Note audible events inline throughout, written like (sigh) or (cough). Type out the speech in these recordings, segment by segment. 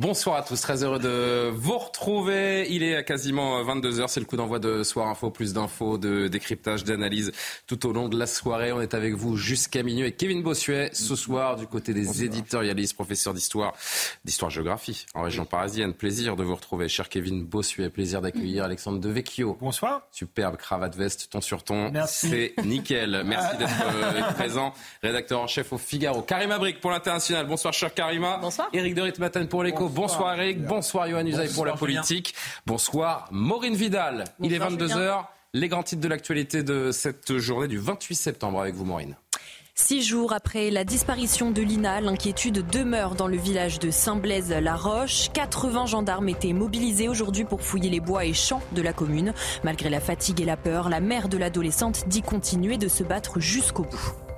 Bonsoir à tous, très heureux de vous retrouver. Il est à quasiment 22h, c'est le coup d'envoi de Soir Info, plus d'infos, de décryptage, d'analyse tout au long de la soirée. On est avec vous jusqu'à minuit avec Kevin Bossuet ce soir du côté des éditorialistes, professeur d'histoire, d'histoire-géographie en région parisienne. Plaisir de vous retrouver, cher Kevin Bossuet. Plaisir d'accueillir Alexandre Devecchio. Bonsoir. Superbe cravate veste, ton sur ton. Merci. C'est nickel. Merci (laughs) d'être euh, présent. Rédacteur en chef au Figaro. Karima Brick pour l'international. Bonsoir, cher Karima. Bonsoir. Eric de Ritmaten pour l'écho. Bonsoir, Eric. Bonsoir, Johan Usaï pour la politique. Bonsoir, Maureen Vidal. Il est Bonsoir, 22h. Les grands titres de l'actualité de cette journée du 28 septembre avec vous, Maureen. Six jours après la disparition de Lina, l'inquiétude demeure dans le village de Saint-Blaise-la-Roche. 80 gendarmes étaient mobilisés aujourd'hui pour fouiller les bois et champs de la commune. Malgré la fatigue et la peur, la mère de l'adolescente dit continuer de se battre jusqu'au bout.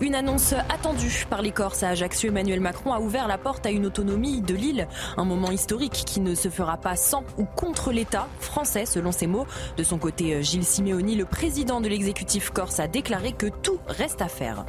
Une annonce attendue par les Corses à Ajaccio. Emmanuel Macron a ouvert la porte à une autonomie de l'île. Un moment historique qui ne se fera pas sans ou contre l'État français, selon ses mots. De son côté, Gilles Simeoni, le président de l'exécutif corse, a déclaré que tout reste à faire.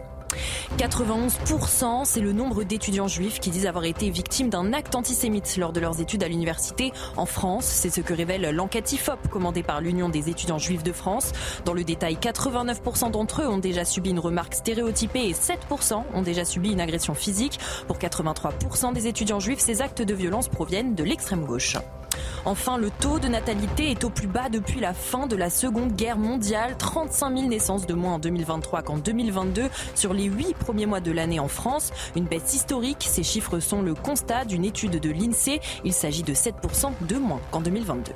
91%, c'est le nombre d'étudiants juifs qui disent avoir été victimes d'un acte antisémite lors de leurs études à l'université en France. C'est ce que révèle l'enquête IFOP commandée par l'Union des étudiants juifs de France. Dans le détail, 89% d'entre eux ont déjà subi une remarque stéréotypée et 7% ont déjà subi une agression physique. Pour 83% des étudiants juifs, ces actes de violence proviennent de l'extrême gauche. Enfin, le taux de natalité est au plus bas depuis la fin de la Seconde Guerre mondiale. 35 000 naissances de moins en 2023 qu'en 2022 sur les huit premiers mois de l'année en France. Une baisse historique. Ces chiffres sont le constat d'une étude de l'INSEE. Il s'agit de 7% de moins qu'en 2022.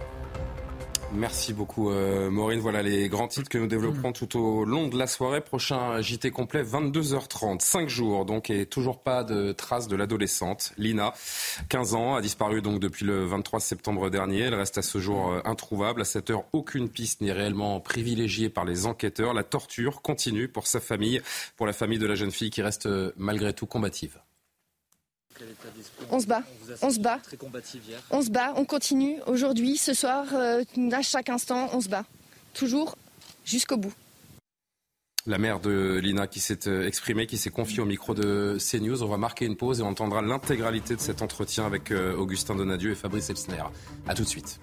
Merci beaucoup, euh, Maureen. Voilà les grands titres que nous développerons tout au long de la soirée. Prochain JT complet, 22h30. Cinq jours, donc, et toujours pas de traces de l'adolescente. Lina, 15 ans, a disparu donc depuis le 23 septembre dernier. Elle reste à ce jour euh, introuvable. À cette heure, aucune piste n'est réellement privilégiée par les enquêteurs. La torture continue pour sa famille, pour la famille de la jeune fille qui reste euh, malgré tout combative. On se bat, on se bat, on se bat, on continue. Aujourd'hui, ce soir, euh, à chaque instant, on se bat. Toujours jusqu'au bout. La mère de Lina qui s'est euh, exprimée, qui s'est confiée au micro de CNews. On va marquer une pause et on entendra l'intégralité de cet entretien avec euh, Augustin Donadieu et Fabrice Elsner. A tout de suite.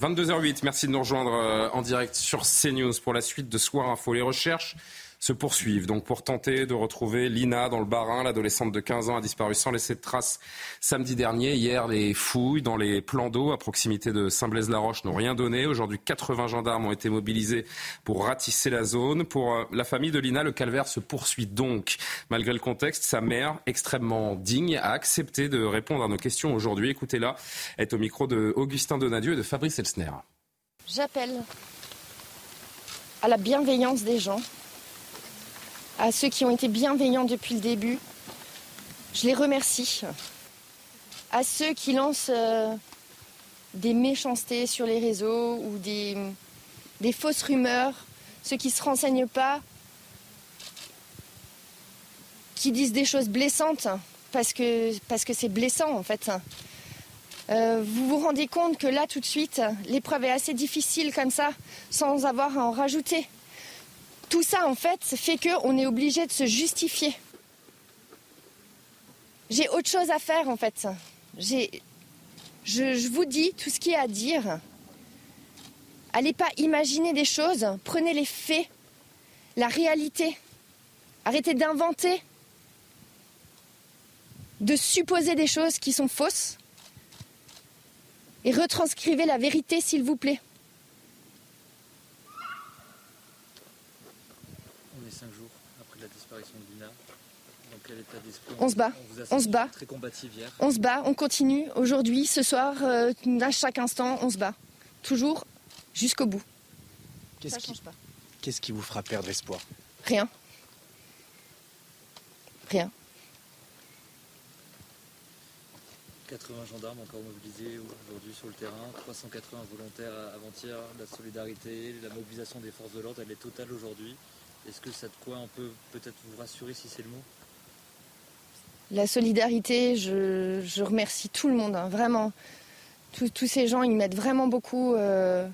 22h08, merci de nous rejoindre en direct sur CNews pour la suite de Soir Info. Les recherches se poursuivent donc pour tenter de retrouver Lina dans le Barin. L'adolescente de 15 ans a disparu sans laisser de traces samedi dernier. Hier, les fouilles dans les plans d'eau à proximité de Saint-Blaise-la-Roche n'ont rien donné. Aujourd'hui, 80 gendarmes ont été mobilisés pour ratisser la zone. Pour euh, la famille de Lina, le calvaire se poursuit donc. Malgré le contexte, sa mère, extrêmement digne, a accepté de répondre à nos questions aujourd'hui. Écoutez-la, est au micro de Augustin Donadieu et de Fabrice Elsner. J'appelle à la bienveillance des gens, à ceux qui ont été bienveillants depuis le début. Je les remercie. À ceux qui lancent euh, des méchancetés sur les réseaux ou des, fausses rumeurs, ceux qui ne se renseignent pas, qui disent des choses blessantes parce que parce que c'est blessant en fait. Euh, vous vous rendez compte que là tout de suite, l'épreuve est assez difficile comme ça, sans avoir à en rajouter. Tout ça en fait fait qu'on est obligé de se justifier. J'ai autre chose à faire en fait. Je, je vous dis tout ce qu'il y a à dire. Allez pas imaginer des choses, prenez les faits, la réalité. Arrêtez d'inventer, de supposer des choses qui sont fausses et retranscrivez la vérité s'il vous plaît. On est cinq jours après la disparition de Lina. Dans quel état d'esprit On se bat, on se bat. Très combative hier. On se bat, on continue. Aujourd'hui, ce soir, euh, à chaque instant, on se bat. Toujours jusqu'au bout. Qu'est-ce Ça qui, change pas. Qu'est-ce qui vous fera perdre espoir? Rien. Rien. 80 gendarmes encore mobilisés aujourd'hui sur le terrain, 380 volontaires avant-hier, la solidarité, la mobilisation des forces de l'ordre, elle est totale aujourd'hui. Est-ce que ça de quoi on peut peut-être vous rassurer si c'est le mot? La solidarité, je, remercie tout le monde, hein, vraiment. Tous, ces gens, ils m'aident vraiment beaucoup. Euh,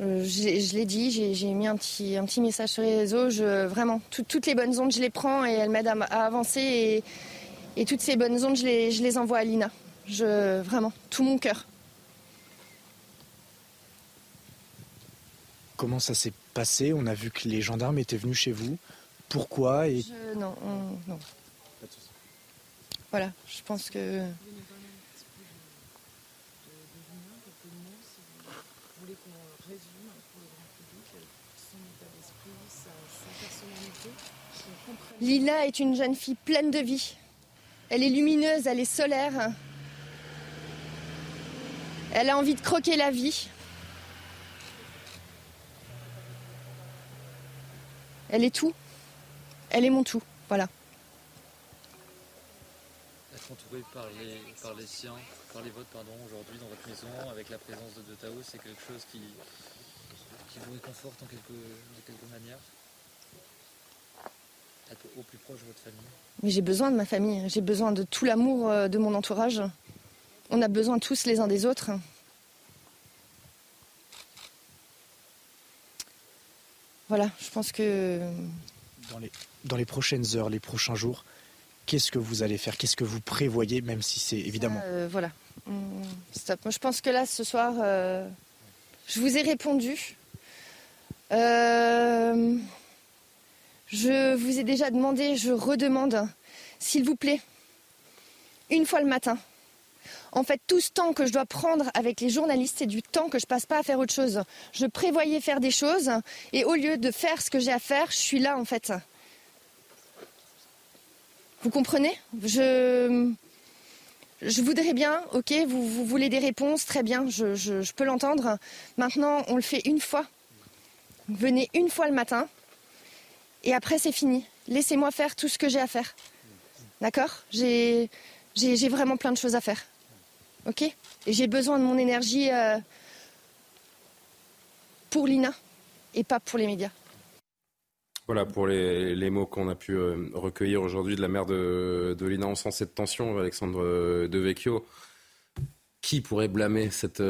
euh, je, l'ai dit, j'ai mis un petit, un petit message sur les réseaux. Je, vraiment, toutes les bonnes ondes, je les prends et elles m'aident à, avancer. Et, et, toutes ces bonnes ondes, je les, je les envoie à Lina. Je, vraiment, tout mon cœur. Comment ça s'est passé? On a vu que les gendarmes étaient venus chez vous. Pourquoi et... Non, non. Voilà, je pense que. Lila est une jeune fille pleine de vie. Elle est lumineuse, elle est solaire. Elle a envie de croquer la vie. Elle est tout. Elle est mon tout. Voilà. Entouré par les, par les siens, par les votes, pardon, aujourd'hui dans votre maison, avec la présence de, Tao, c'est quelque chose qui, qui vous réconforte en quelque, de quelque manière? Être au plus proche de votre famille? Mais j'ai besoin de ma famille, j'ai besoin de tout l'amour euh, de mon entourage. On a besoin tous les uns des autres. Voilà, je pense que. Dans les, dans les prochaines heures, les prochains jours, qu'est-ce que vous allez faire Qu'est-ce que vous prévoyez, même si c'est évidemment. Euh, voilà. Hum, stop. Je pense que là, ce soir, euh, je vous ai répondu. Euh, je vous ai déjà demandé, je redemande, s'il vous plaît, une fois le matin, en fait, tout ce temps que je dois prendre avec les journalistes, c'est du temps que je passe pas à faire autre chose. Je prévoyais faire des choses et au lieu de faire ce que j'ai à faire, je suis là en fait. Vous comprenez? Je voudrais bien, ok, vous, voulez des réponses, très bien, je, je peux l'entendre. Maintenant, on le fait une fois. Venez une fois le matin et après c'est fini. Laissez-moi faire tout ce que j'ai à faire. D'accord? J'ai vraiment plein de choses à faire. Ok? Et j'ai besoin de mon énergie euh, pour Lina et pas pour les médias. Voilà pour les, mots qu'on a pu euh, recueillir aujourd'hui de la mère de, Lina. On sent cette tension, Alexandre euh, Devecchio. Qui pourrait blâmer cette,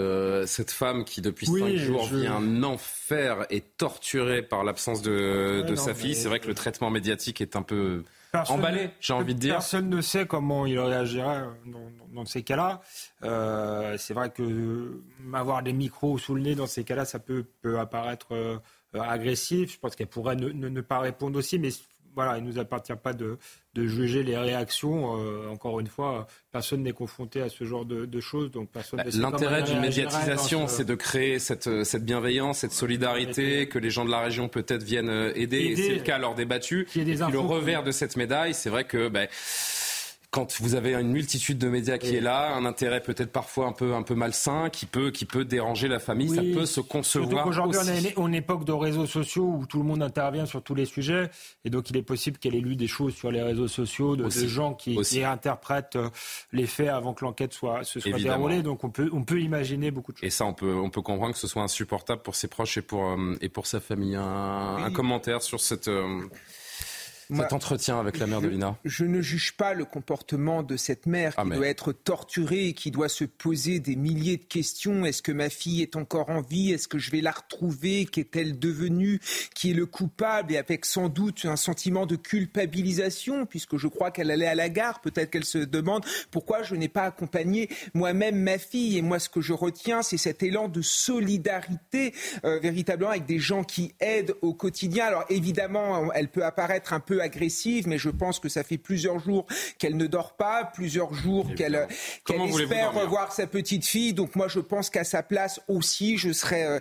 cette femme qui, depuis cinq jours, vit un enfer et torturée par l'absence de, sa fille? C'est vrai que le traitement médiatique est un peu emballé, j'ai envie de dire. Personne ne sait comment il réagirait dans, ces cas-là. Euh, c'est vrai que avoir des micros sous le nez dans ces cas-là, ça peut, peut apparaître euh, agressif. Je pense qu'elle pourrait ne, pas répondre aussi, mais voilà, il ne nous appartient pas de, juger les réactions. Euh, encore une fois, personne n'est confronté à ce genre de, choses, donc personne. Bah, l'intérêt d'une médiatisation, c'est de créer cette, cette, bienveillance, cette solidarité, que les gens de la région peut-être viennent euh, aider. c'est le cas lors des. Et puis le revers de cette médaille, c'est vrai que. Bah, quand vous avez une multitude de médias qui est là, un intérêt peut-être parfois un peu, un peu malsain, qui peut, qui peut déranger la famille, ça peut se concevoir. Aujourd'hui, on est en époque de réseaux sociaux où tout le monde intervient sur tous les sujets, et donc il est possible qu'elle ait lu des choses sur les réseaux sociaux de, gens qui, interprètent euh, les faits avant que l'enquête soit, se soit déroulée. Donc on peut, on peut imaginer beaucoup de choses. Et ça, on peut, on peut comprendre que ce soit insupportable pour ses proches et pour, euh, et pour sa famille. Un, commentaire sur cette. Euh, cet entretien avec la mère de Lina Je ne juge pas le comportement de cette mère ah, qui doit être torturée et qui doit se poser des milliers de questions. Est-ce que ma fille est encore en vie? Est-ce que je vais la retrouver? Qu'est-elle devenue? Qui est le coupable? Et avec sans doute un sentiment de culpabilisation, puisque je crois qu'elle allait à la gare. Peut-être qu'elle se demande pourquoi je n'ai pas accompagné moi-même ma fille. Et moi, ce que je retiens, c'est cet élan de solidarité, euh, véritablement, avec des gens qui aident au quotidien. Alors évidemment, elle peut apparaître un peu agressive, mais je pense que ça fait plusieurs jours qu'elle ne dort pas, plusieurs jours qu'elle espère revoir sa petite fille. Donc moi, je pense qu'à sa place aussi, je serais euh,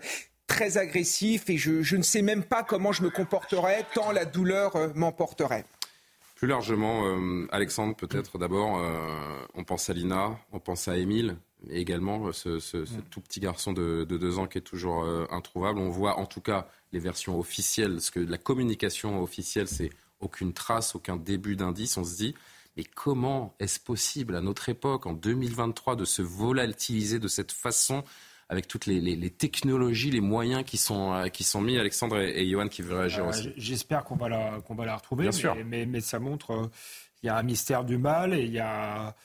très agressif et je, ne sais même pas comment je me comporterais tant la douleur euh, m'emporterait. Plus largement, euh, Alexandre, peut-être d'abord, on pense à Lina, on pense à Émile, également ce, tout petit garçon de, deux ans qui est toujours introuvable. On voit en tout cas les versions officielles, ce que la communication officielle, c'est aucune trace, aucun début d'indice. On se dit, mais comment est-ce possible à notre époque, en 2023, de se volatiliser de cette façon avec toutes les, technologies, les moyens qui sont, euh, qui sont mis. Alexandre et, Johan qui veulent réagir euh, aussi. J'espère qu'on va, la, qu'on va la retrouver. Bien mais, sûr. Mais, ça montre, euh, il y a un mystère du mal et il y a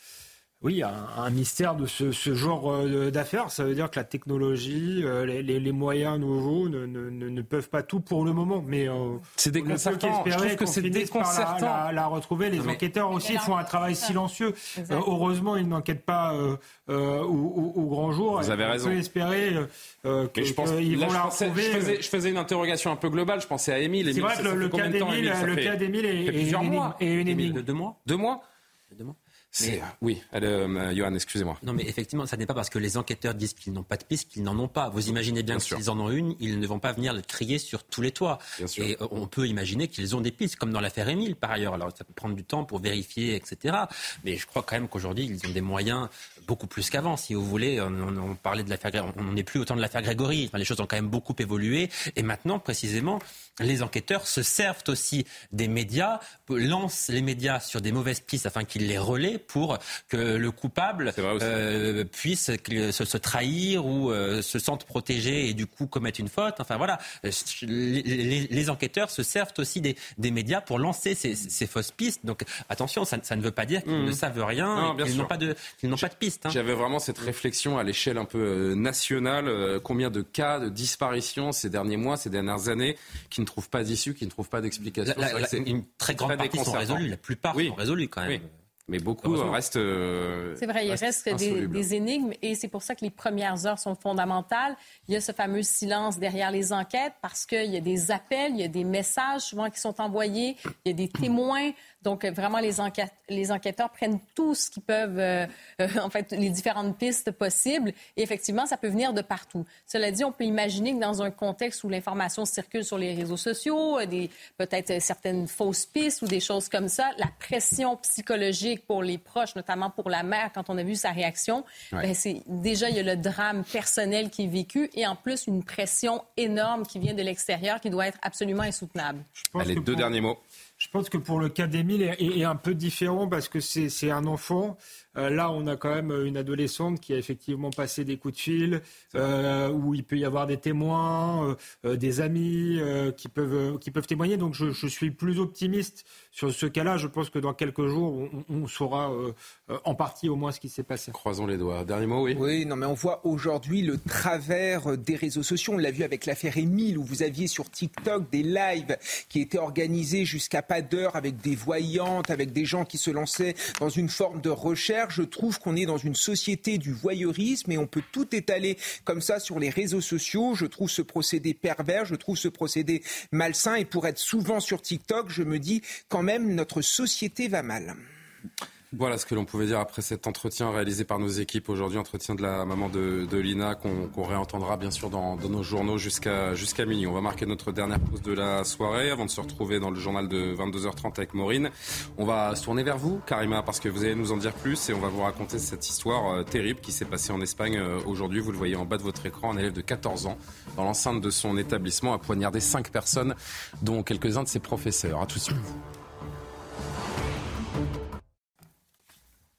oui, un, un mystère de ce, ce genre euh, d'affaires. Ça veut dire que la technologie, euh, les, les, moyens nouveaux ne, ne, ne, peuvent pas tout pour le moment. Mais euh, c'est déconcertant. Je trouve que c'est déconcertant. La, la, retrouver. Les enquêteurs aussi font un travail silencieux. heureusement, ils n'enquêtent pas au, au, grand jour. Vous avez raison. On peut espérer qu'ils je vont la retrouver. Je faisais, je faisais, une interrogation un peu globale. Je pensais à Émile. C'est vrai que le, cas d'Émile est, une énigme. Deux mois? Deux mois? Mois. Oui, euh, Johan, excusez-moi. Non, mais effectivement, ça n'est pas parce que les enquêteurs disent qu'ils n'ont pas de piste qu'ils n'en ont pas. Vous imaginez bien, que s'ils en ont une, ils ne vont pas venir le crier sur tous les toits. Et euh, on peut imaginer qu'ils ont des pistes, comme dans l'affaire Émile, par ailleurs. Alors, ça peut prendre du temps pour vérifier, etc. Mais je crois quand même qu'aujourd'hui, ils ont des moyens beaucoup plus qu'avant, si vous voulez. On, parlait de l'affaire, on n'est plus autant de l'affaire Grégory. les choses ont quand même beaucoup évolué. Et maintenant, précisément, les enquêteurs se servent aussi des médias, lancent les médias sur des mauvaises pistes afin qu'ils les relaient pour que le coupable euh, puisse se, trahir ou euh, se sente protégé et du coup commettre une faute. Enfin voilà, les, enquêteurs se servent aussi des, médias pour lancer ces, fausses pistes. Donc attention, ça, ne veut pas dire qu'ils mmh. ne savent rien, qu'ils n'ont pas de, n'ont pas de pistes. Hein. J'avais vraiment cette réflexion à l'échelle un peu euh, nationale. combien de cas de disparition ces derniers mois, ces dernières années, qui ne trouvent pas d'issue, qui ne trouvent pas d'explication. Une très grande partie sont résolues. La plupart sont résolues quand même. Mais beaucoup restent. Euh, c'est vrai, il reste des, énigmes et c'est pour ça que les premières heures sont fondamentales. Il y a ce fameux silence derrière les enquêtes parce qu'il y a des appels, il y a des messages souvent qui sont envoyés, il y a des témoins. Donc, vraiment, les, les enquêteurs prennent tout ce qu'ils peuvent, euh, euh, en fait, les différentes pistes possibles. Et effectivement, ça peut venir de partout. Cela dit, on peut imaginer que dans un contexte où l'information circule sur les réseaux sociaux, euh, des, peut-être certaines fausses pistes ou des choses comme ça, la pression psychologique pour les proches, notamment pour la mère, quand on a vu sa réaction, ben, c'est déjà, il y a le drame personnel qui est vécu et en plus, une pression énorme qui vient de l'extérieur qui doit être absolument insoutenable. Allez, deux derniers mots. Je pense que pour le cas d'Emile est, un peu différent parce que c'est un enfant. Euh, là, on a quand même une adolescente qui a effectivement passé des coups de fil, euh, où il peut y avoir des témoins, euh, des amis qui, peuvent, qui peuvent témoigner. Donc je, je suis plus optimiste sur ce cas-là. Je pense que dans quelques jours, on, saura en partie au moins ce qui s'est passé. Croisons les doigts. Dernier mot, oui. Oui, non, mais on voit aujourd'hui le travers des réseaux sociaux. On l'a vu avec l'affaire Émile, où vous aviez sur TikTok des lives qui étaient organisés jusqu'à pas d'heure avec des voyantes, avec des gens qui se lançaient dans une forme de recherche je trouve qu'on est dans une société du voyeurisme et on peut tout étaler comme ça sur les réseaux sociaux. Je trouve ce procédé pervers, je trouve ce procédé malsain et pour être souvent sur TikTok, je me dis quand même notre société va mal. Voilà ce que l'on pouvait dire après cet entretien réalisé par nos équipes aujourd'hui, entretien de la maman de, Lina qu'on réentendra bien sûr dans, nos journaux jusqu'à minuit. On va marquer notre dernière pause de la soirée avant de se retrouver dans le journal de 22h30 avec Maureen. On va se tourner vers vous, Karima, parce que vous allez nous en dire plus et on va vous raconter cette histoire euh, terrible qui s'est passée en Espagne euh, aujourd'hui. Vous le voyez en bas de votre écran, un élève de 14 ans dans l'enceinte de son établissement a poignardé 5 personnes, dont quelques-uns de ses professeurs. À tout de suite.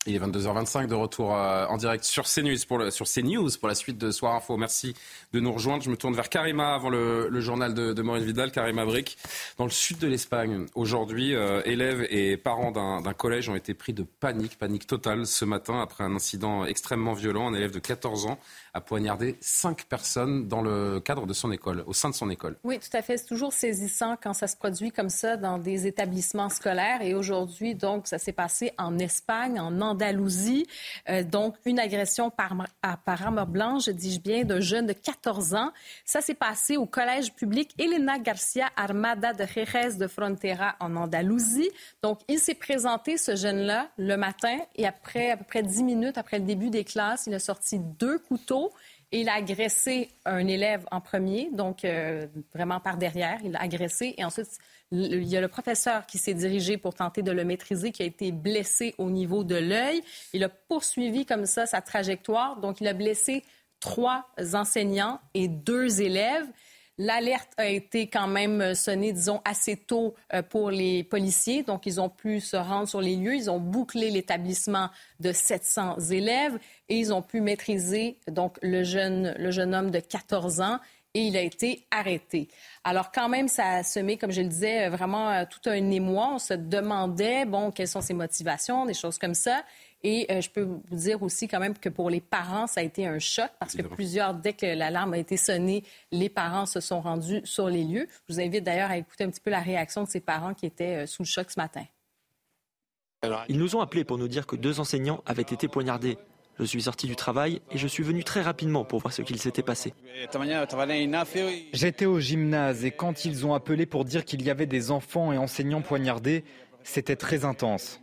Il est 22h25 de retour euh, en direct sur CNews, pour sur CNews pour la suite de Soir Info. Merci de nous rejoindre. Je me tourne vers Karima avant le, le journal de, de, Maureen Vidal. Karima Brick, dans le sud de l'Espagne. Aujourd'hui, euh, élèves et parents d'un collège ont été pris de panique, panique totale ce matin après un incident extrêmement violent. Un élève de 14 ans a poignardé cinq personnes dans le cadre de son école, au sein de son école. Oui, tout à fait. C'est toujours saisissant quand ça se produit comme ça dans des établissements scolaires. Et aujourd'hui, donc, ça s'est passé en Espagne, en Andalousie. Euh, donc, une agression par, par arme blanche, dis-je bien, d'un jeune de 14 ans. Ça s'est passé au collège public Elena Garcia Armada de Jerez de Frontera en Andalousie. Donc, il s'est présenté, ce jeune-là, le matin et après à peu près 10 minutes après le début des classes, il a sorti deux couteaux il a agressé un élève en premier, donc euh, vraiment par derrière, il l'a agressé et ensuite il y a le professeur qui s'est dirigé pour tenter de le maîtriser, qui a été blessé au niveau de l'œil. Il a poursuivi comme ça sa trajectoire, donc il a blessé trois enseignants et deux élèves. L'alerte a été quand même sonnée, disons, assez tôt euh, pour les policiers. Donc, ils ont pu se rendre sur les lieux. Ils ont bouclé l'établissement de 700 élèves et ils ont pu maîtriser donc le jeune, le jeune homme de 14 ans et il a été arrêté. Alors quand même, ça a semé, comme je le disais, vraiment euh, tout un émoi. On se demandait, bon, quelles sont ses motivations, des choses comme ça. Et euh, je peux vous dire aussi quand même que pour les parents, ça a été un choc parce que plusieurs, dès que l'alarme a été sonnée, les parents se sont rendus sur les lieux. Je vous invite d'ailleurs à écouter un petit peu la réaction de ces parents qui étaient euh, sous le choc ce matin. Ils nous ont appelés pour nous dire que deux enseignants avaient été poignardés. Je suis sorti du travail et je suis venu très rapidement pour voir ce qu'il s'était passé. J'étais au gymnase et quand ils ont appelé pour dire qu'il y avait des enfants et enseignants poignardés, c'était très intense.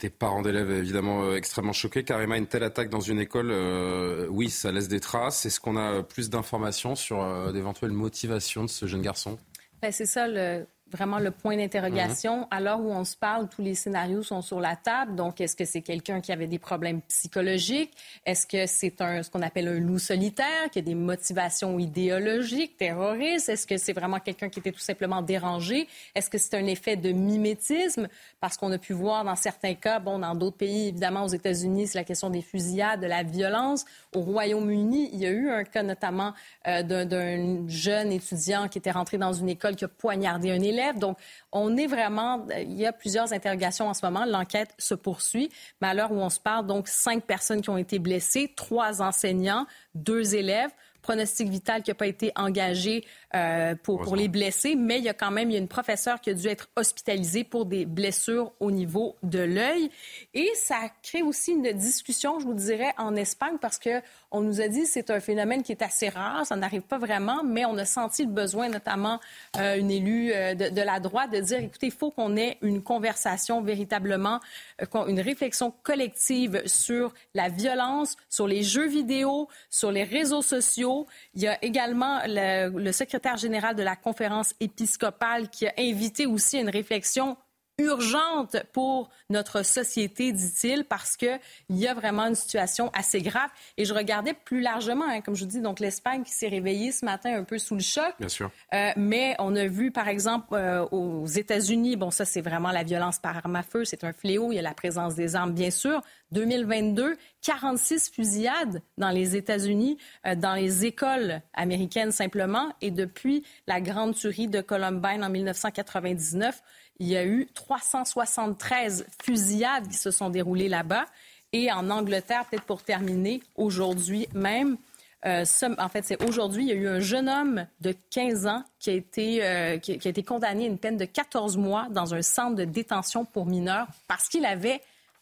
Des parents d'élèves évidemment euh, extrêmement choqués. Karima, une telle attaque dans une école, euh, oui, ça laisse des traces. Est-ce qu'on a plus d'informations sur euh, d'éventuelles motivations de ce jeune garçon? Ben, C'est ça le, vraiment le point d'interrogation. Mhm. À l'heure où on se parle, tous les scénarios sont sur la table. Donc, est-ce que c'est quelqu'un qui avait des problèmes psychologiques? Est-ce que c'est un, ce qu'on appelle un loup solitaire, qui a des motivations idéologiques, terroristes? Est-ce que c'est vraiment quelqu'un qui était tout simplement dérangé? Est-ce que c'est un effet de mimétisme? Parce qu'on a pu voir dans certains cas, bon, dans d'autres pays, évidemment, aux États-Unis, c'est la question des fusillades, de la violence. Au Royaume-Uni, il y a eu un cas notamment euh, d'un jeune étudiant qui était rentré dans une école qui a poignardé un élève donc, on est vraiment, il y a plusieurs interrogations en ce moment. L'enquête se poursuit. Mais à l'heure où on se parle, donc, cinq personnes qui ont été blessées, trois enseignants, deux élèves pronostic vital qui n'a pas été engagé euh, pour, pour, les blessés, mais il y a quand même il y a une professeure qui a dû être hospitalisée pour des blessures au niveau de l'œil. Et ça crée aussi une discussion, je vous dirais, en Espagne, parce que on nous a dit c'est un phénomène qui est assez rare, ça n'arrive pas vraiment, mais on a senti le besoin, notamment euh, une élue euh, de, la droite, de dire, écoutez, il faut qu'on ait une conversation véritablement, euh, une réflexion collective sur la violence, sur les jeux vidéo, sur les réseaux sociaux. Il y a également le, le secrétaire général de la conférence épiscopale qui a invité aussi une réflexion urgente pour notre société, dit-il, parce qu'il y a vraiment une situation assez grave. Et je regardais plus largement, hein, comme je vous dis, donc l'Espagne qui s'est réveillée ce matin un peu sous le choc. Bien sûr. Euh, mais on a vu, par exemple, euh, aux États-Unis, bon, ça, c'est vraiment la violence par arme à feu, c'est un fléau. Il y a la présence des armes, bien sûr. 2022, 46 fusillades dans les États-Unis, euh, dans les écoles américaines simplement. Et depuis la grande tuerie de Columbine en 1999, il y a eu 373 fusillades qui se sont déroulées là-bas. Et en Angleterre, peut-être pour terminer, aujourd'hui même, euh, en fait, c'est aujourd'hui, il y a eu un jeune homme de 15 ans qui a, été, euh, qui, a été condamné à une peine de 14 mois dans un centre de détention pour mineurs parce qu'il avait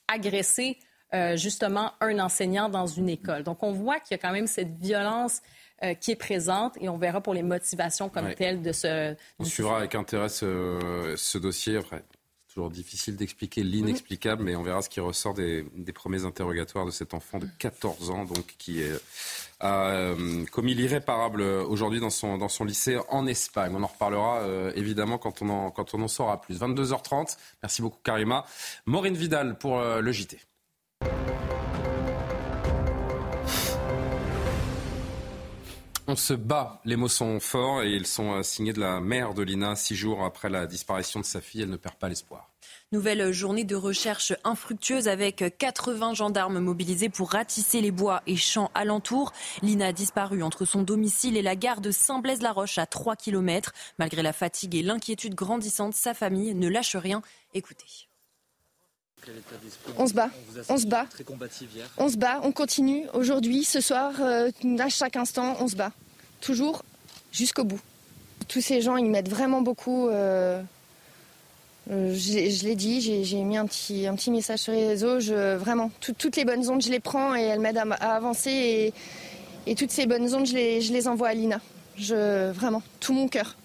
agressé euh, justement un enseignant dans une école. Donc, on voit qu'il y a quand même cette violence euh, qui est présente et on verra pour les motivations comme telles de ce. On suivra avec intérêt ce, dossier. Après, c'est toujours difficile d'expliquer l'inexplicable, mais on verra ce qui ressort des, premiers interrogatoires de cet enfant de 14 ans, donc qui est, a euh, commis l'irréparable aujourd'hui dans son, dans son lycée en Espagne. On en reparlera euh, évidemment quand on, en, quand on en saura plus. 22h30. Merci beaucoup, Karima. Maureen Vidal pour le JT. On se bat, les mots sont forts et ils sont euh, signés de la mère de Lina. Six jours après la disparition de sa fille, elle ne perd pas l'espoir. Nouvelle journée de recherche infructueuse avec 80 gendarmes mobilisés pour ratisser les bois et champs alentours. Lina a disparu entre son domicile et la gare de Saint-Blaise-la-Roche à 3 km. Malgré la fatigue et l'inquiétude grandissante, sa famille ne lâche rien. Écoutez. On se bat, on se bat, on se bat, on continue. Aujourd'hui, ce soir, euh, à chaque instant, on se bat. Toujours jusqu'au bout. Tous ces gens, ils m'aident vraiment beaucoup. Euh, euh, je, l'ai dit, j'ai mis un petit, message sur les réseaux. Vraiment, toutes les bonnes ondes, je les prends et elles m'aident à, avancer. Et, toutes ces bonnes ondes, je les, envoie à Lina. Vraiment, tout mon cœur.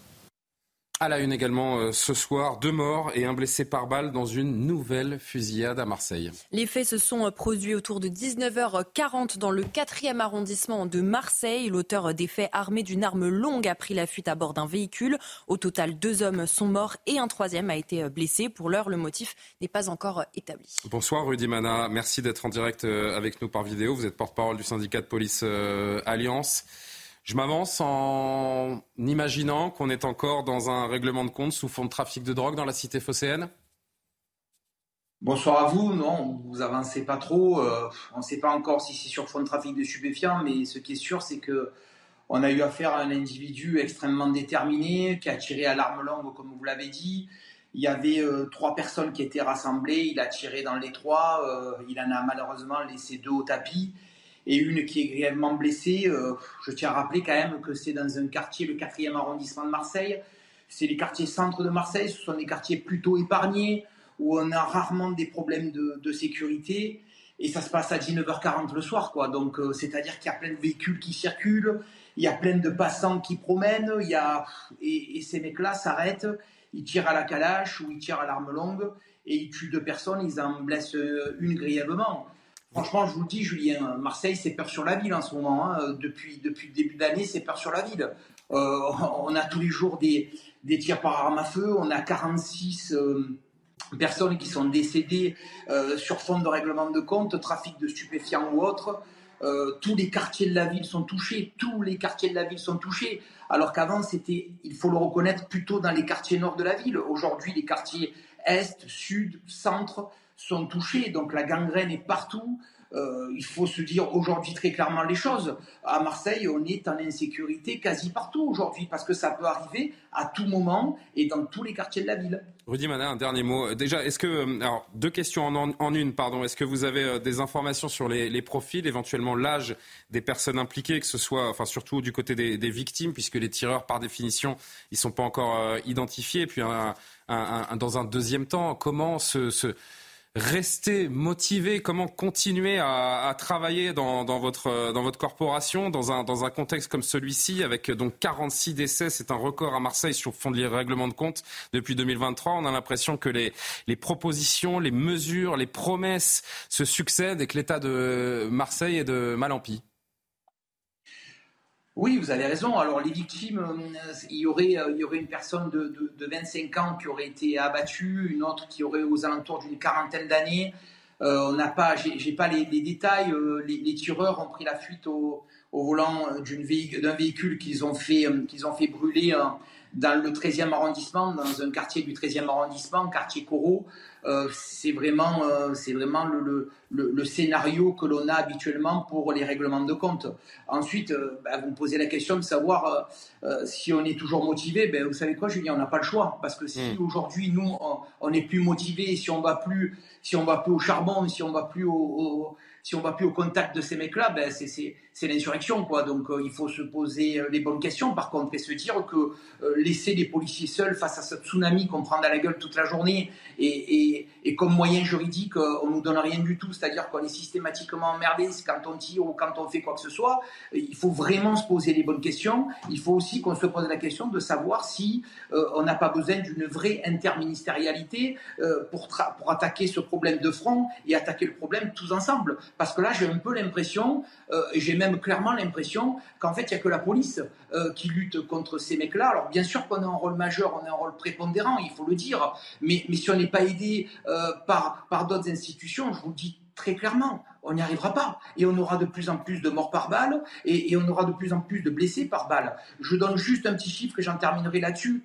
À la une également euh, ce soir, deux morts et un blessé par balle dans une nouvelle fusillade à Marseille. Les faits se sont produits autour de 19h40 dans le 4e arrondissement de Marseille. L'auteur des faits armé d'une arme longue a pris la fuite à bord d'un véhicule. Au total, deux hommes sont morts et un troisième a été blessé. Pour l'heure, le motif n'est pas encore établi. Bonsoir Rudy Mana, merci d'être en direct euh, avec nous par vidéo. Vous êtes porte-parole du syndicat de police euh, Alliance. Je m'avance en imaginant qu'on est encore dans un règlement de compte sous fond de trafic de drogue dans la cité phocéenne Bonsoir à vous. Non, vous avancez pas trop. Euh, on ne sait pas encore si c'est sur fond de trafic de stupéfiants, mais ce qui est sûr, c'est que on a eu affaire à un individu extrêmement déterminé qui a tiré à l'arme longue, comme vous l'avez dit. Il y avait euh, trois personnes qui étaient rassemblées. Il a tiré dans les trois. Euh, il en a malheureusement laissé deux au tapis et une qui est grièvement blessée. Euh, je tiens à rappeler quand même que c'est dans un quartier, le 4e arrondissement de Marseille. C'est les quartiers centres de Marseille, ce sont des quartiers plutôt épargnés, où on a rarement des problèmes de, sécurité. Et ça se passe à 19h40 le soir, quoi. Donc, euh, c'est-à-dire qu'il y a plein de véhicules qui circulent, il y a plein de passants qui promènent, il y a... et, ces mecs-là s'arrêtent, ils tirent à la calache ou ils tirent à l'arme longue, et ils tuent deux personnes, ils en blessent une grièvement. Franchement, je vous le dis, Julien, Marseille, c'est peur sur la ville en ce moment. Hein. Depuis, le début d'année, c'est peur sur la ville. Euh, on a tous les jours des, des, tirs par arme à feu. On a 46 euh, personnes qui sont décédées euh, sur fond de règlement de compte, trafic de stupéfiants ou autre. tous les quartiers de la ville sont touchés. Tous les quartiers de la ville sont touchés. Alors qu'avant, c'était, il faut le reconnaître, plutôt dans les quartiers nord de la ville. Aujourd'hui, les quartiers est, sud, centre sont touchés. Donc la gangrène est partout. Euh, il faut se dire aujourd'hui très clairement les choses. À Marseille, on est en insécurité quasi partout aujourd'hui parce que ça peut arriver à tout moment et dans tous les quartiers de la ville. Rudy Manin, un dernier mot. Déjà, est-ce que, euh, alors deux questions en, une, pardon. Est-ce que vous avez euh, des informations sur les, profils, éventuellement l'âge des personnes impliquées, que ce soit, enfin surtout du côté des, victimes, puisque les tireurs, par définition, ils sont pas encore identifiés. Et puis, dans un deuxième temps, comment ce rester motivé Comment continuer à, travailler dans, votre, dans votre corporation dans un, dans un contexte comme celui-ci avec donc 46 décès C'est un record à Marseille sur fond des règlements de compte depuis 2023. On a l'impression que les, les propositions, les mesures, les promesses se succèdent et que l'état de Marseille est de mal en pis. Oui, vous avez raison. Alors les victimes, euh, il y aurait, euh, il y aurait une personne de, 25 ans qui aurait été abattue, une autre qui aurait aux alentours d'une quarantaine d'années. Euh, on n'a pas, j'ai pas les, détails. les, les, tireurs ont pris la fuite au, au volant d'un véhicule qu'ils ont fait, qu'ils ont fait brûler dans le 13e arrondissement, dans un quartier du 13e arrondissement, quartier Corot. Euh, c'est vraiment, euh, c'est vraiment le, le, le, scénario que l'on a habituellement pour les règlements de compte. Ensuite, euh, bah, vous me posez la question de savoir si on est toujours motivé. Ben, vous savez quoi, Julien, on n'a pas le choix. Parce que si hmm. aujourd'hui, nous, on n'est plus motivé, si on va plus, si on va plus au charbon, si on va plus au si on va plus au contact de ces mecs-là, ben c'est l'insurrection, quoi. Donc euh, il faut se poser euh, les bonnes questions, par contre, et se dire que euh, laisser les policiers seuls face à ce tsunami qu'on prend dans la gueule toute la journée, et, comme moyen juridique, on nous donne rien du tout, c'est-à-dire qu'on est systématiquement emmerdé quand on tire ou quand on fait quoi que ce soit. Il faut vraiment se poser les bonnes questions. Il faut aussi qu'on se pose la question de savoir si on n'a pas besoin d'une vraie interministérialité pour, pour attaquer ce problème de front et attaquer le problème tous ensemble. Parce que là, j'ai un peu l'impression, j'ai même clairement l'impression qu'en fait, il n'y a que la police euh, qui lutte contre ces mecs-là. Alors, bien sûr qu'on a un rôle majeur, on a un rôle prépondérant, il faut le dire, mais, mais si on n'est pas aidé euh, par, par d'autres institutions, je vous le dis très clairement, on n'y arrivera pas. Et on aura de plus en plus de morts par balle, et, on aura de plus en plus de blessés par balle. Je donne juste un petit chiffre et j'en terminerai là-dessus.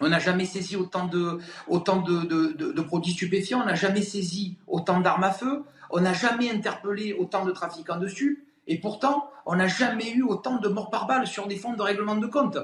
On n'a jamais saisi autant de, autant de, de, produits stupéfiants, on n'a jamais saisi autant d'armes à feu, on n'a jamais interpellé autant de trafiquants dessus. Et pourtant, on n'a jamais eu autant de morts par balle sur des fonds de règlement de compte.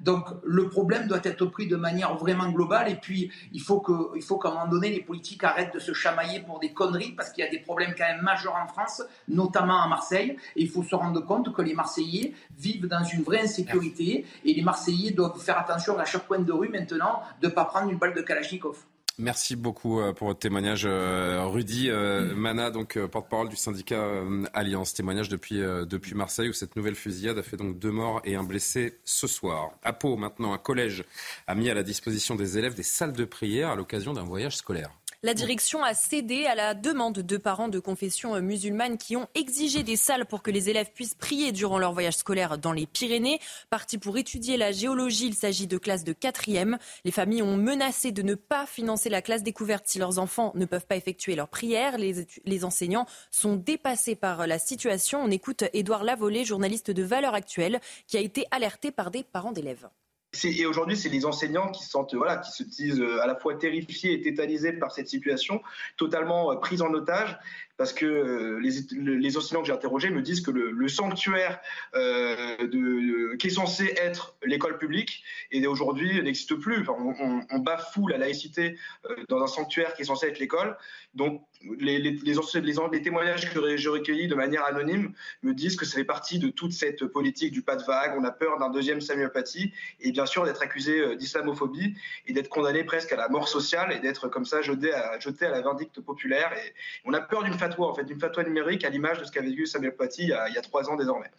Donc le problème doit être pris de manière vraiment globale. Et puis, il faut qu'à un moment donné, les politiques arrêtent de se chamailler pour des conneries, parce qu'il y a des problèmes quand même majeurs en France, notamment à Marseille. Et il faut se rendre compte que les Marseillais vivent dans une vraie insécurité. Et les Marseillais doivent faire attention à chaque coin de rue maintenant de ne pas prendre une balle de Kalachnikov. Merci beaucoup euh, pour votre témoignage, euh, Rudy euh, Mana, donc porte-parole du syndicat Alliance. Témoignage depuis, depuis Marseille où cette nouvelle fusillade a fait donc deux morts et un blessé ce soir. À Pau, maintenant, un collège a mis à la disposition des élèves des salles de prière à l'occasion d'un voyage scolaire. La direction a cédé à la demande de parents de confession musulmane qui ont exigé des salles pour que les élèves puissent prier durant leur voyage scolaire dans les Pyrénées. Partis pour étudier la géologie, il s'agit de classes de quatrième. Les familles ont menacé de ne pas financer la classe découverte si leurs enfants ne peuvent pas effectuer leurs prières. Les, enseignants sont dépassés par la situation. On écoute Édouard Lavolée, journaliste de Valeurs Actuelles, qui a été alerté par des parents d'élèves. Et aujourd'hui, c'est les enseignants qui, sentent, voilà, qui se disent euh, à la fois terrifiés et tétanisés par cette situation, totalement euh, pris en otage parce que euh, les, les, enseignants que j'ai interrogés me disent que le, sanctuaire euh, qui est censé être l'école publique et aujourd'hui n'existe plus. On, on, bafoue la laïcité euh, dans un sanctuaire qui est censé être l'école. Donc les, témoignages que j'ai recueillis de manière anonyme me disent que ça fait partie de toute cette politique du pas de vague. On a peur d'un deuxième Samuel Paty et bien sûr d'être accusé d'islamophobie et d'être condamné presque à la mort sociale et d'être comme ça jeté à, jeté à la vindicte populaire. Et on a peur d'une en fait, d'une fatwa numérique à l'image de ce qu'avait vu Samuel Paty il y, a, trois ans désormais.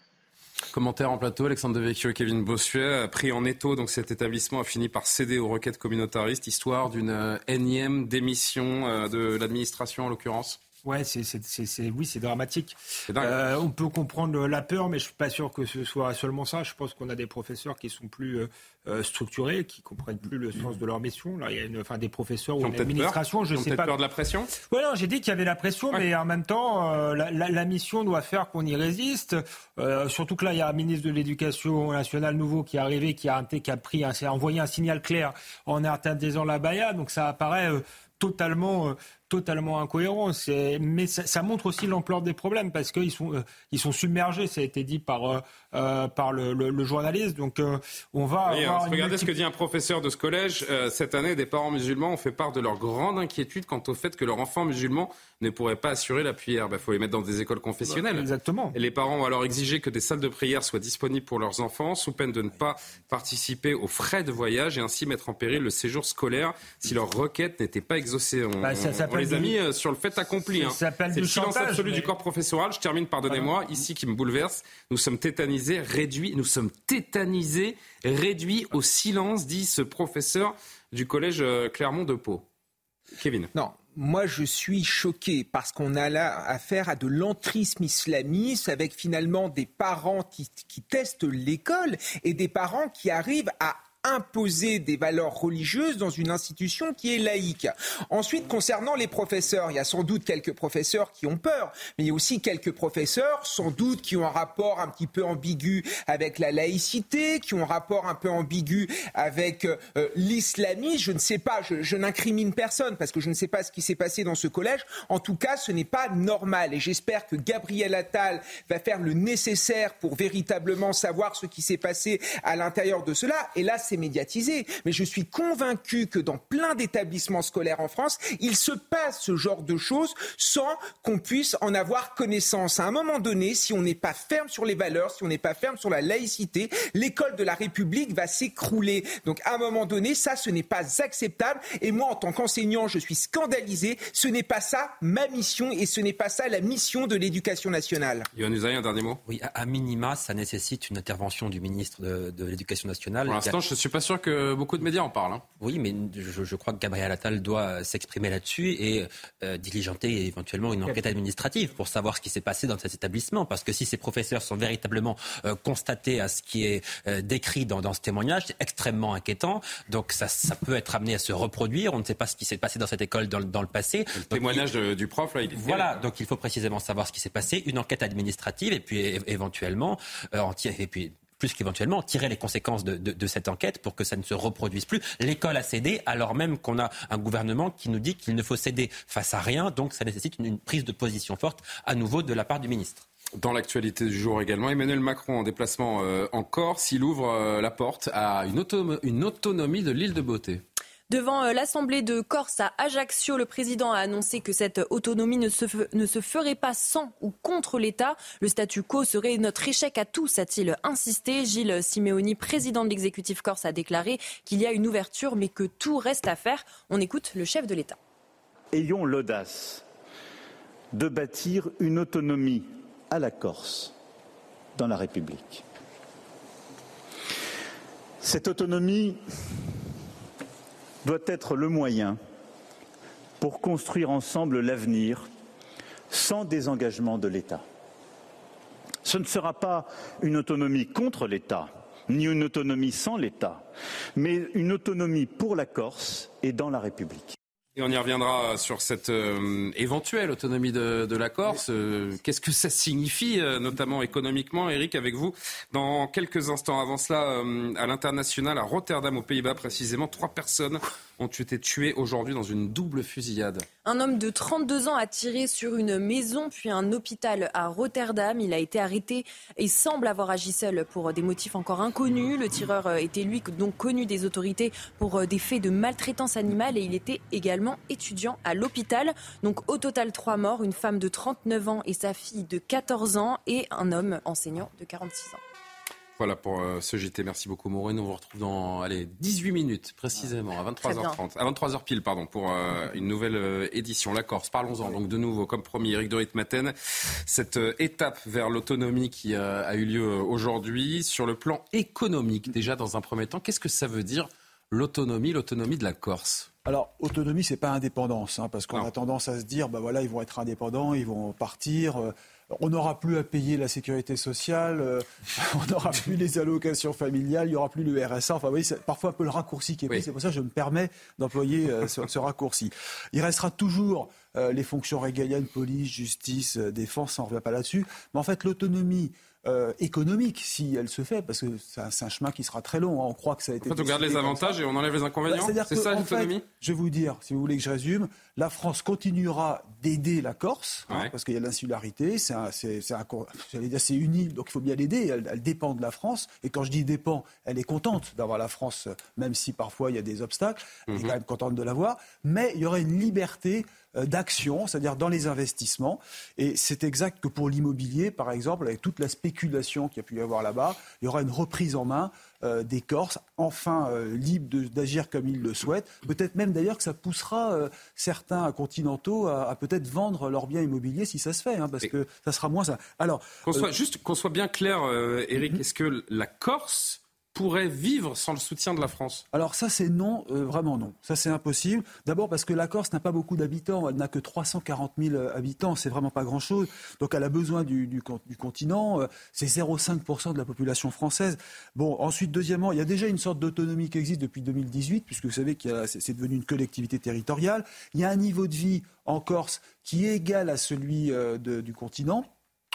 Commentaire en plateau, Alexandre Devecchio et Kevin Bossuet. Pris en étau, donc cet établissement a fini par céder aux requêtes communautaristes, histoire d'une euh, énième démission euh, de l'administration en l'occurrence Ouais, c'est, oui, c'est dramatique. Euh, on peut comprendre la peur, mais je suis pas sûr que ce soit seulement ça. Je pense qu'on a des professeurs qui sont plus euh, euh, structurés, qui comprennent plus le sens de leur mission. Là, il y a une, enfin, des professeurs ou l'administration, je sais pas. peur de la pression. Ouais, non, j'ai dit qu'il y avait la pression, mais en même temps, la, la, mission doit faire qu'on y résiste. surtout que là, il y a un ministre de l'Éducation nationale nouveau qui est arrivé, qui a, qui a pris, un, envoyé un signal clair en interdisant la baya. Donc ça apparaît totalement totalement incohérent. Mais ça, ça, montre aussi l'ampleur des problèmes parce qu'ils sont, euh, ils sont submergés. Ça a été dit par, euh, euh par le, le, le, journaliste. Donc euh, on va. avoir regardez ce que dit un professeur de ce collège. cette année, des parents musulmans ont fait part de leur grande inquiétude quant au fait que leur enfant musulman ne pourrait pas assurer la prière. Il bah, faut les mettre dans des écoles confessionnelles. exactement. Et les parents ont alors exigé que des salles de prière soient disponibles pour leurs enfants, sous peine de ne pas participer aux frais de voyage et ainsi mettre en péril le séjour scolaire si leur requête n'était pas exaucée. On, bah, ça, les a mis euh, sur le fait accompli. Hein. C'est le silence absolu du corps professoral. Je termine, pardonnez-moi, ici qui me bouleverse. Nous sommes tétanisés, réduits, nous sommes tétanisés, réduits au silence, dit ce professeur du collège euh, Clermont de Pau. Kevin. Non, moi je suis choqué parce qu'on a là affaire à de l'entrisme islamiste avec finalement des parents qui, qui testent l'école et des parents qui arrivent à imposer des valeurs religieuses dans une institution qui est laïque. Ensuite, concernant les professeurs, il y a sans doute quelques professeurs qui ont peur, mais il y a aussi quelques professeurs, sans doute, qui ont un rapport un petit peu ambigu avec la laïcité, qui ont un rapport un peu ambigu avec euh, l'islamisme. Je ne sais pas, je, je n'incrimine personne parce que je ne sais pas ce qui s'est passé dans ce collège. En tout cas, ce n'est pas normal et j'espère que Gabriel Attal va faire le nécessaire pour véritablement savoir ce qui s'est passé à l'intérieur de cela. Et là, c'est médiatisé. Mais je suis convaincu que dans plein d'établissements scolaires en France, il se passe ce genre de choses sans qu'on puisse en avoir connaissance. À un moment donné, si on n'est pas ferme sur les valeurs, si on n'est pas ferme sur la laïcité, l'école de la République va s'écrouler. Donc à un moment donné, ça, ce n'est pas acceptable. Et moi, en tant qu'enseignant, je suis scandalisé. Ce n'est pas ça ma mission et ce n'est pas ça la mission de l'éducation nationale. Yohann Usaï, un dernier mot? Oui, à minima, ça nécessite une intervention du ministre de, de l'Éducation nationale. Pour l'instant, je suis pas sûr que beaucoup de médias en parlent. Hein. Oui, mais je, crois que Gabriel Attal doit s'exprimer là-dessus et euh, diligenter éventuellement une enquête administrative pour savoir ce qui s'est passé dans cet établissement. Parce que si ces professeurs sont véritablement euh, constatés à ce qui est euh, décrit dans, ce témoignage, c'est extrêmement inquiétant. Donc ça, peut être amené à se reproduire. On ne sait pas ce qui s'est passé dans cette école dans, le passé. Le témoignage du prof, là, il est Voilà, donc il faut précisément savoir ce qui s'est passé, une enquête administrative et puis éventuellement, et puis plus qu'éventuellement tirer les conséquences de, cette enquête pour que ça ne se reproduise plus. L'école a cédé alors même qu'on a un gouvernement qui nous dit qu'il ne faut céder face à rien, donc ça nécessite une, prise de position forte à nouveau de la part du ministre. Dans l'actualité du jour également, Emmanuel Macron en déplacement euh, en Corse, il ouvre euh, la porte à une, une autonomie de l'île de Beauté. Devant euh, l'Assemblée de Corse à Ajaccio, le président a annoncé que cette autonomie ne se, ne se ferait pas sans ou contre l'État. Le statu quo serait notre échec à tous, a-t-il insisté. Gilles Simeoni, président de l'exécutif corse, a déclaré qu'il y a une ouverture, mais que tout reste à faire. On écoute le chef de l'État. Ayons l'audace de bâtir une autonomie à la Corse dans la République. Cette autonomie doit être le moyen pour construire ensemble l'avenir sans désengagement de l'État. Ce ne sera pas une autonomie contre l'État, ni une autonomie sans l'État, mais une autonomie pour la Corse et dans la République. Et on y reviendra sur cette euh, éventuelle autonomie de, la Corse. Euh, qu'est-ce que ça signifie, euh, notamment économiquement, Eric, avec vous Dans quelques instants, avant cela, à l'international, à Rotterdam, aux Pays-Bas précisément, trois personnes ont été tués aujourd'hui dans une double fusillade. Un homme de 32 ans a tiré sur une maison puis un hôpital à Rotterdam. Il a été arrêté et semble avoir agi seul pour des motifs encore inconnus. Le tireur était lui donc connu des autorités pour des faits de maltraitance animale et il était également étudiant à l'hôpital. Donc au total trois morts, une femme de 39 ans et sa fille de 14 ans et un homme enseignant de 46 ans. Voilà pour euh, ce JT. Merci beaucoup Maureen. On vous retrouve dans allez, 18 minutes précisément, à 23h30. À 23h pile, pardon, pour euh, une nouvelle euh, édition. La Corse, parlons-en. Donc de nouveau, comme promis, Eric Dorit Maten, cette étape vers l'autonomie qui a eu lieu aujourd'hui. Sur le plan économique, déjà dans un premier temps, qu'est-ce que ça veut dire l'autonomie, l'autonomie de la Corse? Alors, autonomie, c'est pas indépendance, hein, parce qu'on a tendance à se dire, bah voilà, ils vont être indépendants, ils vont partir on n'aura plus à payer la sécurité sociale, euh, (laughs) on n'aura plus les allocations familiales, il n'y aura plus le RSA. Enfin, vous voyez, c'est parfois un peu le raccourci qui est pris. C'est pour ça que je me permets d'employer euh, ce, raccourci. Il restera toujours euh, les fonctions régaliennes, police, justice, défense, on ne revient pas là-dessus. Mais en fait, l'autonomie euh, économique si elle se fait, parce que c'est un, chemin qui sera très long. Hein. On croit que ça a été. En fait, on garde les avantages et on enlève les inconvénients. Bah, c'est ça l'économie Je vais vous dire, si vous voulez que je résume, la France continuera d'aider la Corse, hein, parce qu'il y a l'insularité, c'est c'est une île, donc il faut bien l'aider. Elle, dépend de la France, et quand je dis dépend, elle est contente d'avoir la France, même si parfois il y a des obstacles. Elle est mhm. quand même contente de l'avoir, mais il y aurait une liberté d'action, c'est-à-dire dans les investissements. Et c'est exact que pour l'immobilier, par exemple, avec toute la spéculation qu'il y a pu y avoir là-bas, il y aura une reprise en main euh, des Corses, enfin euh, libres d'agir comme ils le souhaitent. Peut-être même d'ailleurs que ça poussera certains continentaux à, peut-être vendre leurs biens immobiliers si ça se fait, hein, parce que ça sera moins ça. Alors, soit, juste qu'on soit bien clair, Eric, mhm. est-ce que la Corse pourrait vivre sans le soutien de la France Alors ça c'est non, euh, vraiment non. Ça c'est impossible. D'abord parce que la Corse n'a pas beaucoup d'habitants, elle n'a que 340 000 habitants, c'est vraiment pas grand-chose. Donc elle a besoin du, du, continent, euh, c'est 0,5% de la population française. Bon, ensuite deuxièmement, il y a déjà une sorte d'autonomie qui existe depuis 2018, puisque vous savez que c'est devenu une collectivité territoriale. Il y a un niveau de vie en Corse qui est égal à celui euh, du continent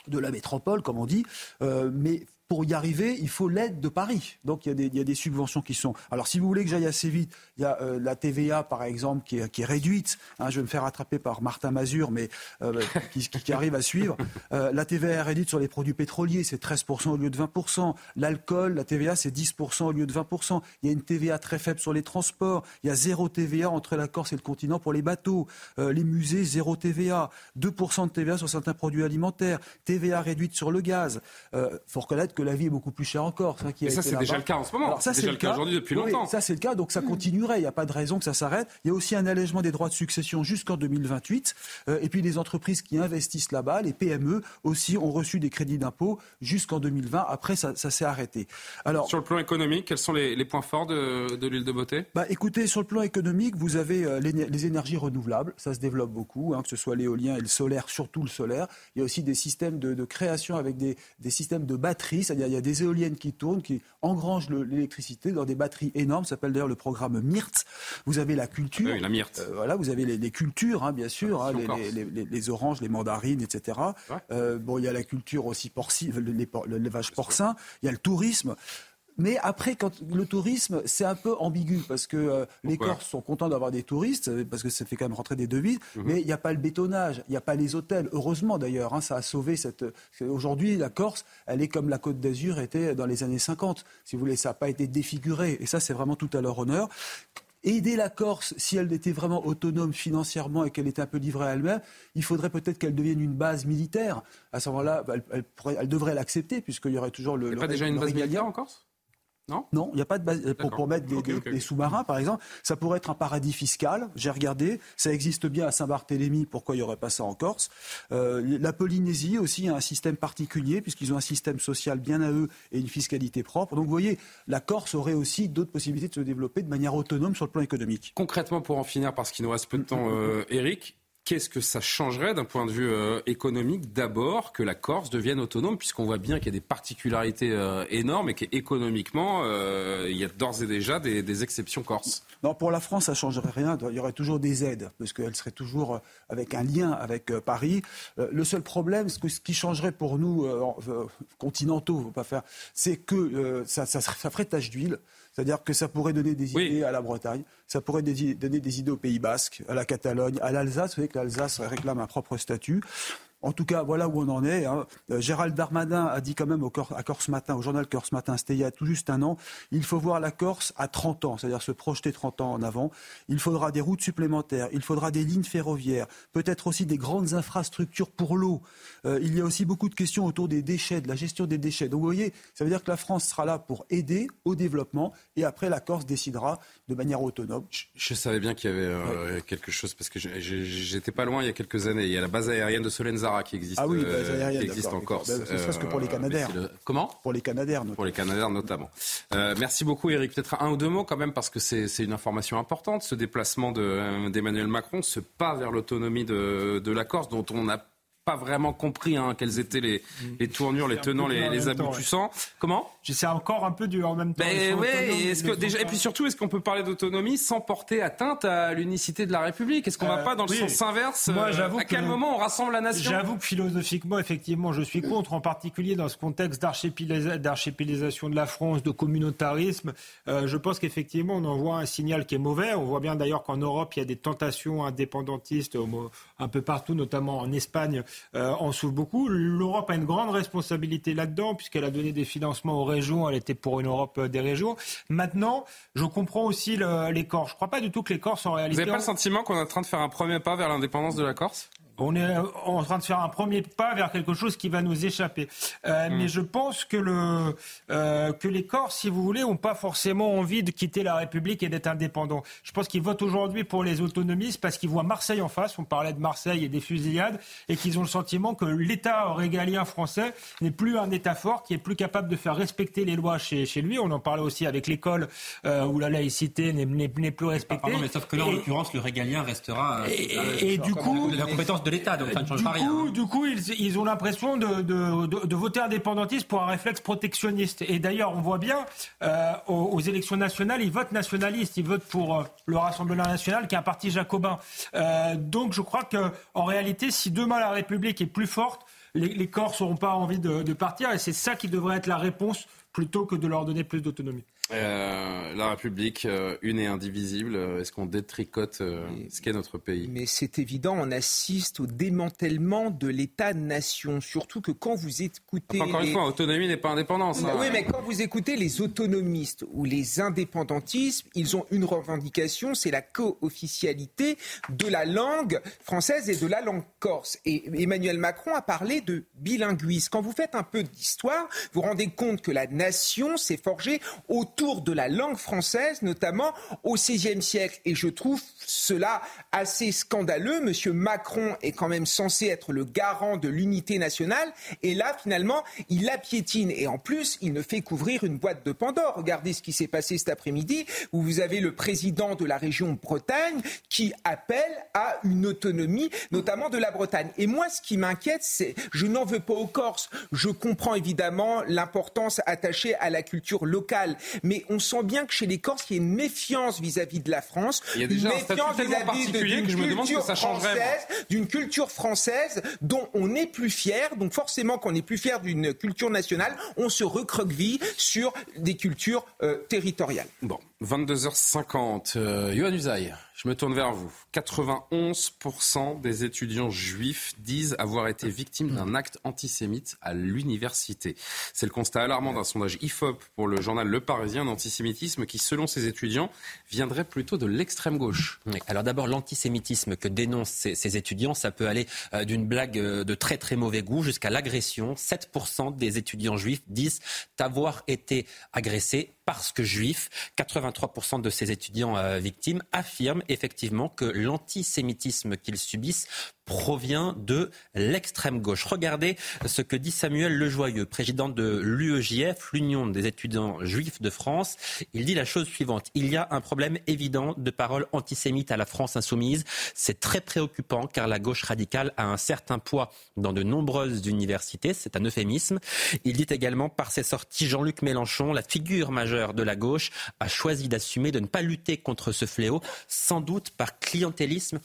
de la métropole, comme on dit, mais pour y arriver, il faut l'aide de Paris. Donc il y, a des, subventions qui sont. Alors si vous voulez que j'aille assez vite, il y a euh, la TVA par exemple qui est, réduite. Hein, je vais me faire attraper par Martin Mazur, mais euh, (laughs) qui, arrive à suivre. Euh, la TVA est réduite sur les produits pétroliers, c'est 13% au lieu de 20%. L'alcool, la TVA, c'est 10% au lieu de 20%. Il y a une TVA très faible sur les transports. Il y a zéro TVA entre la Corse et le continent pour les bateaux. les musées, zéro TVA. 2% de TVA sur certains produits alimentaires. TVA réduite sur le gaz. Il faut reconnaître que la vie est beaucoup plus chère encore. Ça, qui ça c'est déjà le cas en ce moment. ça, c'est le cas aujourd'hui depuis longtemps. ça, c'est le cas, donc ça continuerait. Il n'y a pas de raison que ça s'arrête. Il y a aussi un allègement des droits de succession jusqu'en 2028. Euh, et puis les entreprises qui investissent là-bas, les PME aussi, ont reçu des crédits d'impôt jusqu'en 2020. Après, ça, s'est arrêté. Alors, sur le plan économique, quels sont les, points forts de, l'île de Beauté? Bah, Écoutez, sur le plan économique, vous avez euh, les, énergies renouvelables. Ça se développe beaucoup, hein, que ce soit l'éolien et le solaire, surtout le solaire. Il y a aussi des systèmes de, création avec des, des systèmes de batteries, il y a des éoliennes qui tournent, qui engrangent l'électricité dans des batteries énormes. Ça s'appelle d'ailleurs le programme MIRT. Vous avez la culture. Oui, la MIRT. Euh, voilà, vous avez les, cultures, hein, bien sûr, hein, les, oranges, les mandarines, etc. Euh, bon, il y a la culture aussi porcine, l'élevage porcin. Il y a le tourisme. Mais après, quand le tourisme, c'est un peu ambigu parce que euh, les Corses sont contents d'avoir des touristes euh, parce que ça fait quand même rentrer des devises. Mhm. Mais il n'y a pas le bétonnage, il n'y a pas les hôtels. Heureusement d'ailleurs, hein, ça a sauvé cette. Aujourd'hui, la Corse, elle est comme la Côte d'Azur était dans les années 50. Si vous voulez, ça n'a pas été défiguré. Et ça, c'est vraiment tout à leur honneur. aider la Corse, si elle était vraiment autonome financièrement et qu'elle était un peu livrée à elle-même, il faudrait peut-être qu'elle devienne une base militaire. À ce moment-là, elle, elle, devrait l'accepter, puisqu'il y aurait toujours le. Il n'y a pas déjà une base militaire en Corse? Non il n'y a pas de base. Pour, pour mettre des, sous-marins, par exemple, ça pourrait être un paradis fiscal. J'ai regardé, ça existe bien à Saint-Barthélemy. Pourquoi il n'y aurait pas ça en Corse? Euh, La Polynésie aussi a un système particulier, puisqu'ils ont un système social bien à eux et une fiscalité propre. Donc vous voyez, la Corse aurait aussi d'autres possibilités de se développer de manière autonome sur le plan économique. Concrètement, pour en finir, parce qu'il nous reste peu de temps, (laughs) euh, Eric, Qu'est-ce que ça changerait d'un point de vue euh, économique d'abord que la Corse devienne autonome, puisqu'on voit bien qu'il y a des particularités euh, énormes et qu'économiquement, euh, il y a d'ores et déjà des, exceptions corses Non, pour la France, ça ne changerait rien. Il y aurait toujours des aides, parce qu'elle serait toujours avec un lien avec Paris. le seul problème, ce, qui changerait pour nous, continentaux, pas faire, c'est que ça, ça ferait tache d'huile. C'est-à-dire que ça pourrait donner des idées à la Bretagne, ça pourrait donner des idées au Pays Basque, à la Catalogne, à l'Alsace. Vous savez que l'Alsace réclame un propre statut. En tout cas, voilà où on en est. Hein. Euh, Gérald Darmanin a dit quand même au à Corse Matin, au journal Corse Matin, c'était il y a tout juste un an, il faut voir la Corse à 30 ans, c'est-à-dire se projeter 30 ans en avant. Il faudra des routes supplémentaires, il faudra des lignes ferroviaires, peut-être aussi des grandes infrastructures pour l'eau. Euh, il y a aussi beaucoup de questions autour des déchets, de la gestion des déchets. Donc vous voyez, ça veut dire que la France sera là pour aider au développement et après la Corse décidera de manière autonome. Je, savais bien qu'il y avait euh, quelque chose parce que j'étais pas loin il y a quelques années. Il y a la base aérienne de Qui existe, ah oui, euh, qui existe en Corse. Ben, ce serait que pour les euh, Canadaires. Comment Pour les Canadaires, notamment. Pour les Canadaires, notamment. Euh, merci beaucoup, Eric. Peut-être un ou deux mots quand même, parce que c'est une information importante. Ce déplacement d'Emmanuel Macron, ce pas vers l'autonomie de, de la Corse, dont on a pas vraiment compris hein, quelles étaient les, mm. les tournures, les tenants, les, les aboutissants. Comment J'essaie encore un peu du en même temps. Ben est-ce que déjà, et puis surtout, est-ce qu'on peut parler d'autonomie sans porter atteinte à l'unicité de la République? Est-ce qu'on ne va euh, pas dans le sens inverse Moi, euh, À quel moment on rassemble la nation? J'avoue que philosophiquement, effectivement, je suis contre, en particulier dans ce contexte d'archipélisation de la France, de communautarisme. Euh, je pense qu'effectivement, on envoie un signal qui est mauvais. On voit bien d'ailleurs qu'en Europe, il y a des tentations indépendantistes un peu partout, notamment en Espagne euh, en souffre beaucoup. L'Europe a une grande responsabilité là-dedans, puisqu'elle a donné des financements aux régions. Elle était pour une Europe euh, des régions. Maintenant, je comprends aussi les Corses. Je ne crois pas du tout que les Corses, en réalité. Vous n'avez pas le sentiment qu'on est en train de faire un premier pas vers l'indépendance de la Corse? On est en train de faire un premier pas vers quelque chose qui va nous échapper. Euh, hmm. Mais je pense que, le, euh, que les Corses, si vous voulez, n'ont pas forcément envie de quitter la République et d'être indépendants. Je pense qu'ils votent aujourd'hui pour les autonomistes parce qu'ils voient Marseille en face. On parlait de Marseille et des fusillades et qu'ils ont le sentiment que l'État régalien français n'est plus un État fort qui est plus capable de faire respecter les lois chez, chez lui. On en parlait aussi avec l'école euh, où la laïcité n'est plus respectée. Pardon, mais sauf que là, en l'occurrence, le régalien restera. Et, et du coup, la compétence de l'État, donc ça ne change du. Coup, du coup, ils, ils ont l'impression de, de, de, de, voter indépendantiste pour un réflexe protectionniste. Et d'ailleurs, on voit bien, euh, aux, aux, élections nationales, ils votent nationalistes, ils votent pour euh, le Rassemblement national, qui est un parti jacobin. Euh, donc je crois qu'en réalité, si demain la République est plus forte, les, les Corses n'auront pas envie de, de partir, et c'est ça qui devrait être la réponse plutôt que de leur donner plus d'autonomie. Euh, la République, euh, une et indivisible, euh, est-ce qu'on détricote ce qu'est notre pays? Mais c'est évident, on assiste au démantèlement de l'État-nation. Surtout que quand vous écoutez. encore une fois, autonomie n'est pas indépendance. Hein. Oui, mais quand vous écoutez les autonomistes ou les indépendantistes, ils ont une revendication c'est la co-officialité de la langue française et de la langue corse. Et Emmanuel Macron a parlé de bilinguisme. Quand vous faites un peu d'histoire, vous vous rendez compte que la nation s'est forgée autour de la langue française, notamment au XVIe siècle. Et je trouve cela assez scandaleux. Monsieur Macron est quand même censé être le garant de l'unité nationale. Et là, finalement, il la piétine. Et en plus, il ne fait qu'ouvrir une boîte de Pandore. Regardez ce qui s'est passé cet après-midi, où vous avez le président de la région Bretagne qui appelle à une autonomie, notamment de la Bretagne. Et moi, ce qui m'inquiète, c'est, je n'en veux pas aux Corses. Je comprends évidemment l'importance attachée à la culture locale mais on sent bien que chez les Corses, il y a une méfiance vis-à-vis de la France, il y a déjà une méfiance vis-à-vis d'une culture française, d'une culture française dont on n'est plus fier. Donc forcément, quand on n'est plus fier d'une culture nationale, on se recroqueville sur des cultures euh, territoriales. Bon, 22h50. Euh, Usaï, Je me tourne vers vous. 91% des étudiants juifs disent avoir été victimes d'un acte antisémite à l'université. C'est le constat alarmant d'un sondage IFOP pour le journal Le Parisien d'antisémitisme qui, selon ces étudiants, viendrait plutôt de l'extrême gauche. Alors d'abord, l'antisémitisme que dénoncent ces, étudiants, ça peut aller euh, d'une blague euh, de très très mauvais goût jusqu'à l'agression. 7% des étudiants juifs disent avoir été agressés parce que juifs. 83% de ces étudiants euh, victimes affirment effectivement que l'antisémitisme qu'ils subissent provient de l'extrême gauche. Regardez ce que dit Samuel Lejoyeux, président de l'UEJF, l'Union des étudiants juifs de France. Il dit la chose suivante. Il y a un problème évident de paroles antisémites à la France insoumise. C'est très préoccupant car la gauche radicale a un certain poids dans de nombreuses universités. C'est un euphémisme. Il dit également par ses sorties Jean-Luc Mélenchon, la figure majeure de la gauche, a choisi d'assumer de ne pas lutter contre ce fléau, sans doute par clientélisme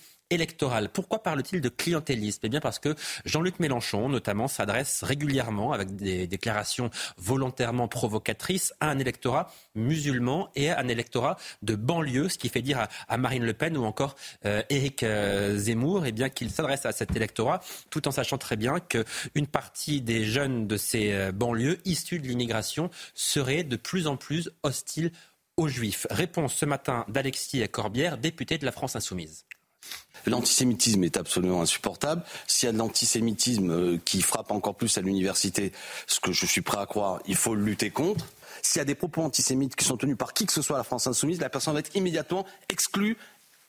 Pourquoi parle-t-il de clientélisme Eh bien parce que Jean-Luc Mélenchon, notamment, s'adresse régulièrement avec des déclarations volontairement provocatrices à un électorat musulman et à un électorat de banlieue, ce qui fait dire à, Marine Le Pen ou encore euh, Éric euh, Zemmour, eh qu'il s'adresse à cet électorat, tout en sachant très bien qu'une partie des jeunes de ces euh, banlieues issus de l'immigration seraient de plus en plus hostiles aux juifs. Réponse ce matin d'Alexis Corbière, député de la France Insoumise. L'antisémitisme est absolument insupportable. S'il y a de l'antisémitisme euh, qui frappe encore plus à l'université, ce que je suis prêt à croire, il faut lutter contre. S'il y a des propos antisémites qui sont tenus par qui que ce soit à la France insoumise, la personne va être immédiatement exclue.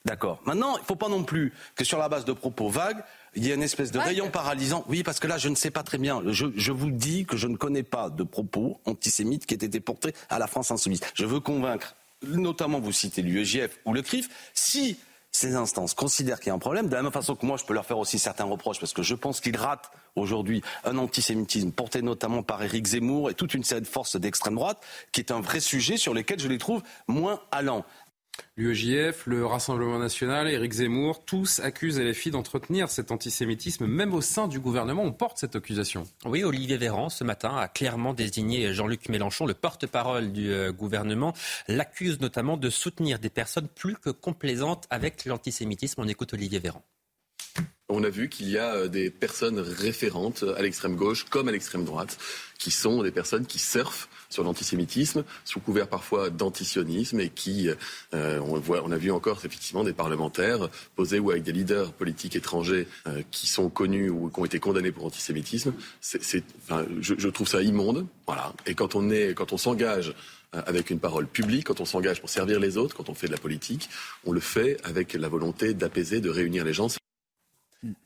D'accord. Maintenant, il ne faut pas non plus que sur la base de propos vagues, il y ait une espèce de rayon paralysant. Oui, parce que là, je ne sais pas très bien. Je, je, vous dis que je ne connais pas de propos antisémites qui aient été portés à la France insoumise. Je veux convaincre, notamment vous citez l'UEJF ou le CRIF, si ces instances considèrent qu'il y a un problème, de la même façon que moi je peux leur faire aussi certains reproches, parce que je pense qu'ils ratent aujourd'hui un antisémitisme porté notamment par Éric Zemmour et toute une série de forces d'extrême droite, qui est un vrai sujet sur lequel je les trouve moins allants. L'UEJF, le Rassemblement national, Éric Zemmour, tous accusent LFI d'entretenir cet antisémitisme. Même au sein du gouvernement, on porte cette accusation. Oui, Olivier Véran, ce matin, a clairement désigné Jean-Luc Mélenchon, le porte-parole du euh, gouvernement, l'accuse notamment de soutenir des personnes plus que complaisantes avec l'antisémitisme. On écoute Olivier Véran. On a vu qu'il y a euh, des personnes référentes à l'extrême gauche comme à l'extrême droite, qui sont des personnes qui surfent sur l'antisémitisme, sous couvert parfois d'antisionisme, et qui, euh, on, voit, on a vu encore effectivement des parlementaires posés ou avec des leaders politiques étrangers euh, qui sont connus ou qui ont été condamnés pour antisémitisme. C'est, enfin, je, je, trouve ça immonde. Voilà. Et quand on est, quand on s'engage euh, avec une parole publique, quand on s'engage pour servir les autres, quand on fait de la politique, on le fait avec la volonté d'apaiser, de réunir les gens.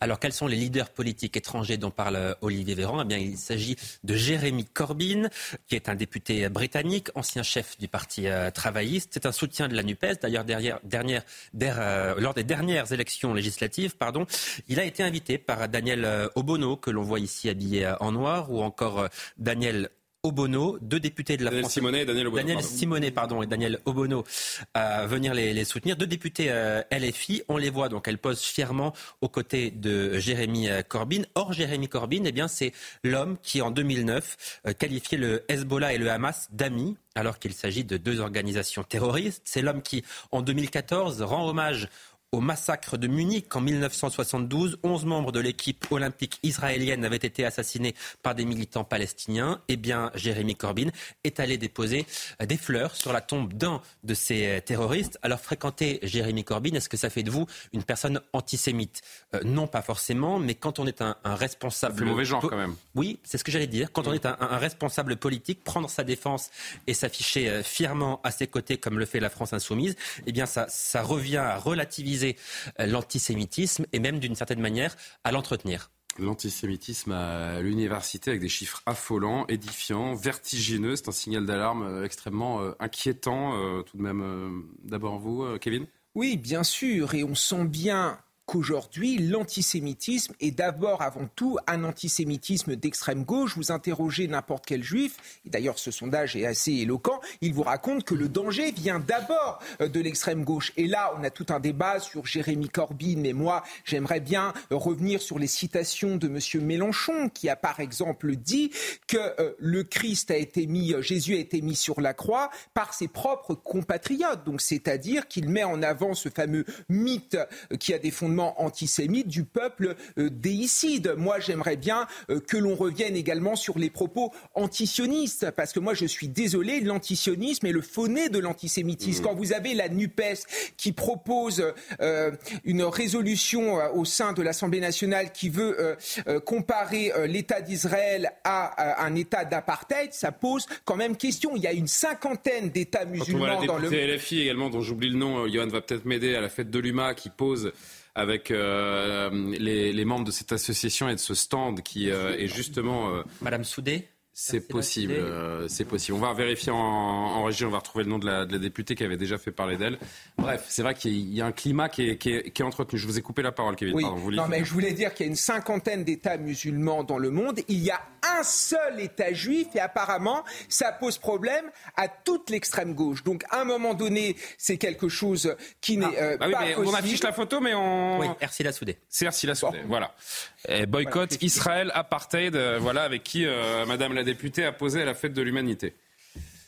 Alors, quels sont les leaders politiques étrangers dont parle euh, Olivier Véran? Eh bien, il s'agit de Jérémy Corbyn, qui est un député britannique, ancien chef du Parti euh, travailliste. C'est un soutien de la NUPES. D'ailleurs, euh, lors des dernières élections législatives, il a été invité par Daniel Obono, que l'on voit ici habillé en noir, ou encore Daniel Obono, deux députés de la Daniel France. Simonet et Daniel Obono. Daniel Simonet, pardon, et Daniel Obono à venir les, soutenir. Deux députés euh, LFI, on les voit donc, elles posent fièrement aux côtés de Jérémy euh, Corbyn. Or, Jérémy Corbyn, eh bien, c'est l'homme qui, en 2009, euh, qualifiait le Hezbollah et le Hamas d'amis alors qu'il s'agit de deux organisations terroristes. C'est l'homme qui, en 2014, rend hommage au massacre de Munich en 1972. Onze membres de l'équipe olympique israélienne avaient été assassinés par des militants palestiniens. Eh bien, Jérémy Corbyn est allé déposer des fleurs sur la tombe d'un de ces terroristes. Alors, fréquenter Jérémy Corbyn, est-ce que ça fait de vous une personne antisémite? Euh, Non, pas forcément, mais quand on est un, responsable... C'est mauvais genre quand même. Oui, c'est ce que j'allais dire. Quand on est un, responsable politique, prendre sa défense et s'afficher euh, fièrement à ses côtés comme le fait la France insoumise, eh bien, ça, ça revient à relativiser euh, l'antisémitisme et même d'une certaine manière à l'entretenir. L'antisémitisme à l'université avec des chiffres affolants, édifiants, vertigineux, c'est un signal d'alarme euh, extrêmement euh, inquiétant. Tout de même, d'abord vous, Kevin? Oui, bien sûr, et on sent bien qu'aujourd'hui, l'antisémitisme est d'abord, avant tout, un antisémitisme d'extrême gauche. Vous interrogez n'importe quel juif, et d'ailleurs ce sondage est assez éloquent, il vous raconte que le danger vient d'abord euh, de l'extrême gauche. Et là, on a tout un débat sur Jérémy Corbyn, mais moi, j'aimerais bien revenir sur les citations de M. Mélenchon, qui a par exemple dit que euh, le Christ a été mis, euh, Jésus a été mis sur la croix par ses propres compatriotes. Donc, c'est-à-dire qu'il met en avant ce fameux mythe qui a des fondements antisémites du peuple déicide. Moi, j'aimerais bien que l'on revienne également sur les propos antisionistes, parce que moi, je suis désolé, l'antisionisme est le fauné de l'antisémitisme. Mmh. Quand vous avez la NUPES qui propose euh, une résolution euh, au sein de l'Assemblée nationale qui veut euh, comparer l'État d'Israël à, un État d'apartheid, ça pose quand même question. Il y a une cinquantaine d'États musulmans dans le monde. LFI également, dont j'oublie le nom, Johan va peut-être m'aider, à la fête de l'UMA, qui pose avec les, les, membres de cette association et de ce stand qui est justement... Madame Soudé c'est possible, euh, c'est possible. On va vérifier en, région, on va retrouver le nom de la, députée qui avait déjà fait parler d'elle. Bref, c'est vrai qu'il y a un climat qui est, entretenu. Je vous ai coupé la parole, Kevin. Oui. non, mais je voulais dire qu'il y a une cinquantaine d'États musulmans dans le monde. Il y a un seul État juif et apparemment, ça pose problème à toute l'extrême gauche. Donc, à un moment donné, c'est quelque chose qui n'est ah. euh, bah pas On affiche la photo, mais on. Oui, Ersi Soudé. C'est Ersi Soudé, voilà. Et boycott Israël apartheid, euh, voilà avec qui euh, Madame la députée a posé à la fête de l'humanité.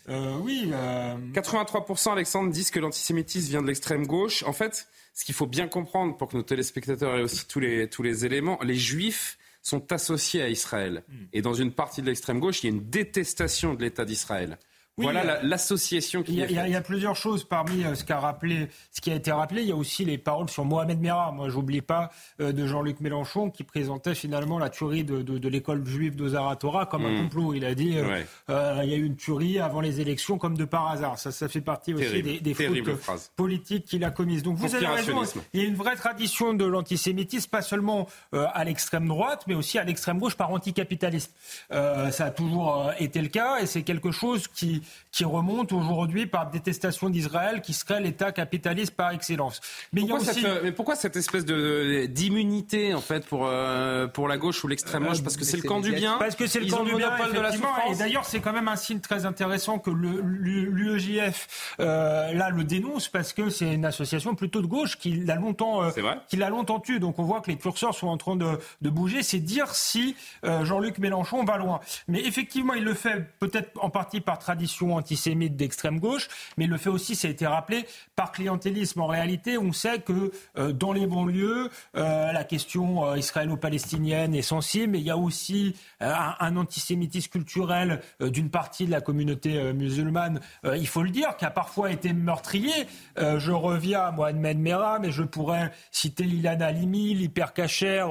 Euh, oui. 83% Alexandre disent que l'antisémitisme vient de l'extrême gauche. En fait, ce qu'il faut bien comprendre pour que nos téléspectateurs aient aussi tous les, tous les éléments, les juifs sont associés à Israël. Hmm. Et dans une partie de l'extrême gauche, il y a une détestation de l'État d'Israël voilà l'association qui. Il y, a, il y, a plusieurs choses parmi euh, ce qu'a rappelé, ce qui a été rappelé. Il y a aussi les paroles sur Mohamed Merah. Moi, j'oublie pas euh, de Jean-Luc Mélenchon qui présentait finalement la tuerie de, de, de l'école juive de Zaratora comme un mm. complot. Il a dit euh, euh, il y a eu une tuerie avant les élections comme de par hasard. Ça, ça fait partie aussi des, des fautes politiques qu'il a commises. Donc vous avez raison. Il y a une vraie tradition de l'antisémitisme, pas seulement à l'extrême droite, mais aussi à l'extrême gauche par anticapitaliste. ça a toujours été le cas et c'est quelque chose qui qui remonte aujourd'hui par détestation d'Israël, qui serait l'État capitaliste par excellence. Mais pourquoi, cette, mais pourquoi cette espèce de d'immunité en fait pour euh, pour la gauche ou l'extrême gauche? Parce que c'est le camp du bien. Parce que c'est le camp du bien, de la Et d'ailleurs, c'est quand même un signe très intéressant que l'UEJF euh, là le dénonce parce que c'est une association plutôt de gauche qui l'a longtemps euh, qui l'a longtemps tué. Donc on voit que les curseurs sont en train de, de bouger. C'est dire si euh, Jean-Luc Mélenchon va loin. Mais effectivement, il le fait peut-être en partie par tradition antisémite d'extrême gauche, mais le fait aussi, ça a été rappelé, par clientélisme. En réalité, on sait que euh, dans les banlieues, euh, la question euh, israélo-palestinienne est sensible, mais il y a aussi un, antisémitisme culturel d'une partie de la communauté musulmane, il faut le dire, qui a parfois été meurtrier. je reviens à Mohamed Merah, mais je pourrais citer Ilan Halimi, l'hypercacher,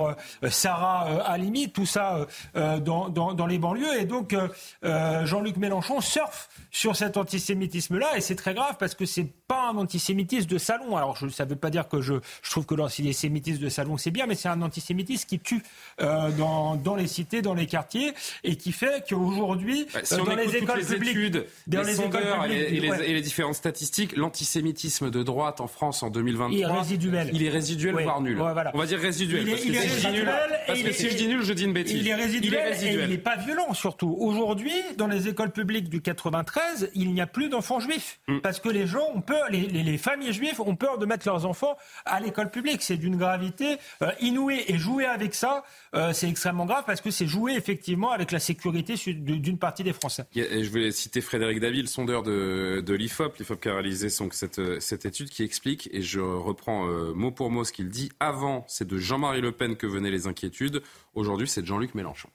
Sarah Halimi, tout ça dans, dans, dans, les banlieues. Et donc, Jean-Luc Mélenchon surfe sur cet antisémitisme-là, et c'est très grave parce que c'est pas un antisémitisme de salon. Alors, je, ça ne veut pas dire que je, je trouve que l'antisémitisme de salon c'est bien, mais c'est un antisémitisme qui tue euh, dans, dans, les cités, dans les quartiers, et qui fait qu'aujourd'hui, bah, si euh, dans les écoles les publiques, études, dans les, écoles publiques, et, les, et, les, différentes statistiques, l'antisémitisme de droite en France en 2023, il est résiduel, il est résiduel voire nul. voilà. On va dire résiduel. Il est, il est résiduel. Parce que si je dis nul, je dis une bêtise. Il est résiduel, et il n'est pas violent surtout. Aujourd'hui, dans les écoles publiques du 93, il n'y a plus d'enfants juifs mm. parce que les gens ont peur, les, les, familles juives ont peur de mettre leurs enfants à l'école publique. C'est d'une gravité euh, inouïe et jouer avec ça, euh, c'est extrêmement grave parce que c'est jouer effectivement avec la sécurité d'une partie des Français. je voulais citer Frédéric Daville, sondeur de, de l'IFOP, l'IFOP qui a réalisé cette, cette, étude qui explique, et je reprends euh, mot pour mot ce qu'il dit, avant c'est de Jean-Marie Le Pen que venaient les inquiétudes, aujourd'hui c'est de Jean-Luc Mélenchon.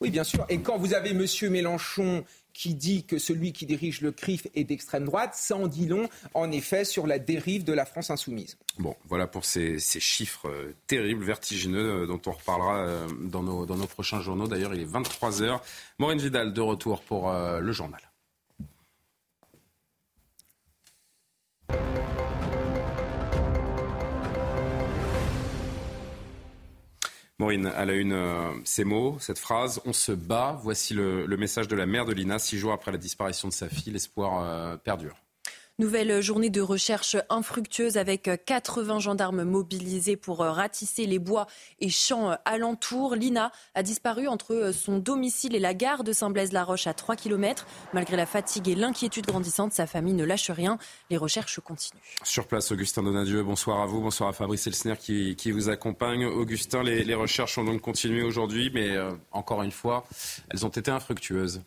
Oui, bien sûr. Et quand vous avez M. Mélenchon qui dit que celui qui dirige le CRIF est d'extrême droite, ça en dit long, en effet, sur la dérive de la France insoumise. Bon, voilà pour ces, chiffres euh, terribles, vertigineux, euh, dont on reparlera euh, dans nos, dans nos prochains journaux. D'ailleurs, il est 23h. Maureen Vidal, de retour pour le journal. Maureen, elle a une euh, ces mots, cette phrase On se bat. Voici le, message de la mère de Lina. Six jours après la disparition de sa fille, l'espoir euh, perdure. Nouvelle journée de recherche infructueuse avec 80 gendarmes mobilisés pour ratisser les bois et champs alentours. Lina a disparu entre son domicile et la gare de Saint-Blaise-la-Roche à 3 km. Malgré la fatigue et l'inquiétude grandissante, sa famille ne lâche rien. Les recherches continuent. Sur place, Augustin Donadieu, bonsoir à vous. Bonsoir à Fabrice Elsner qui, vous accompagne. Augustin, les, recherches ont donc continué aujourd'hui, mais euh, encore une fois, elles ont été infructueuses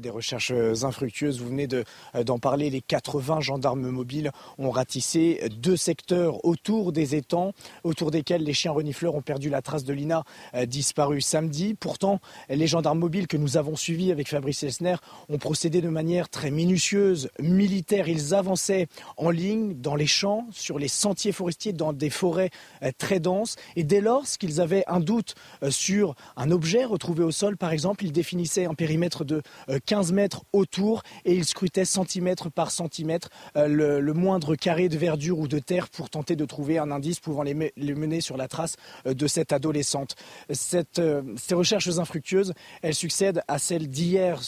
des recherches euh, infructueuses. Vous venez euh, d'en parler. Les 80 gendarmes mobiles ont ratissé deux secteurs autour des étangs, autour desquels les chiens renifleurs ont perdu la trace de Lina, euh, disparue samedi. Pourtant, les gendarmes mobiles que nous avons suivis avec Fabrice Elsner ont procédé de manière très minutieuse, militaire. Ils avançaient en ligne dans les champs, sur les sentiers forestiers, dans des forêts très denses. Et dès lors qu'ils avaient un doute sur un objet retrouvé au sol, par exemple, ils définissaient un périmètre de 15 euh, mètres autour et il scrutait centimètre par centimètre euh, le, moindre carré de verdure ou de terre pour tenter de trouver un indice pouvant les, mener sur la trace euh, de cette adolescente. Ces recherches infructueuses, elles succèdent à celles d'hier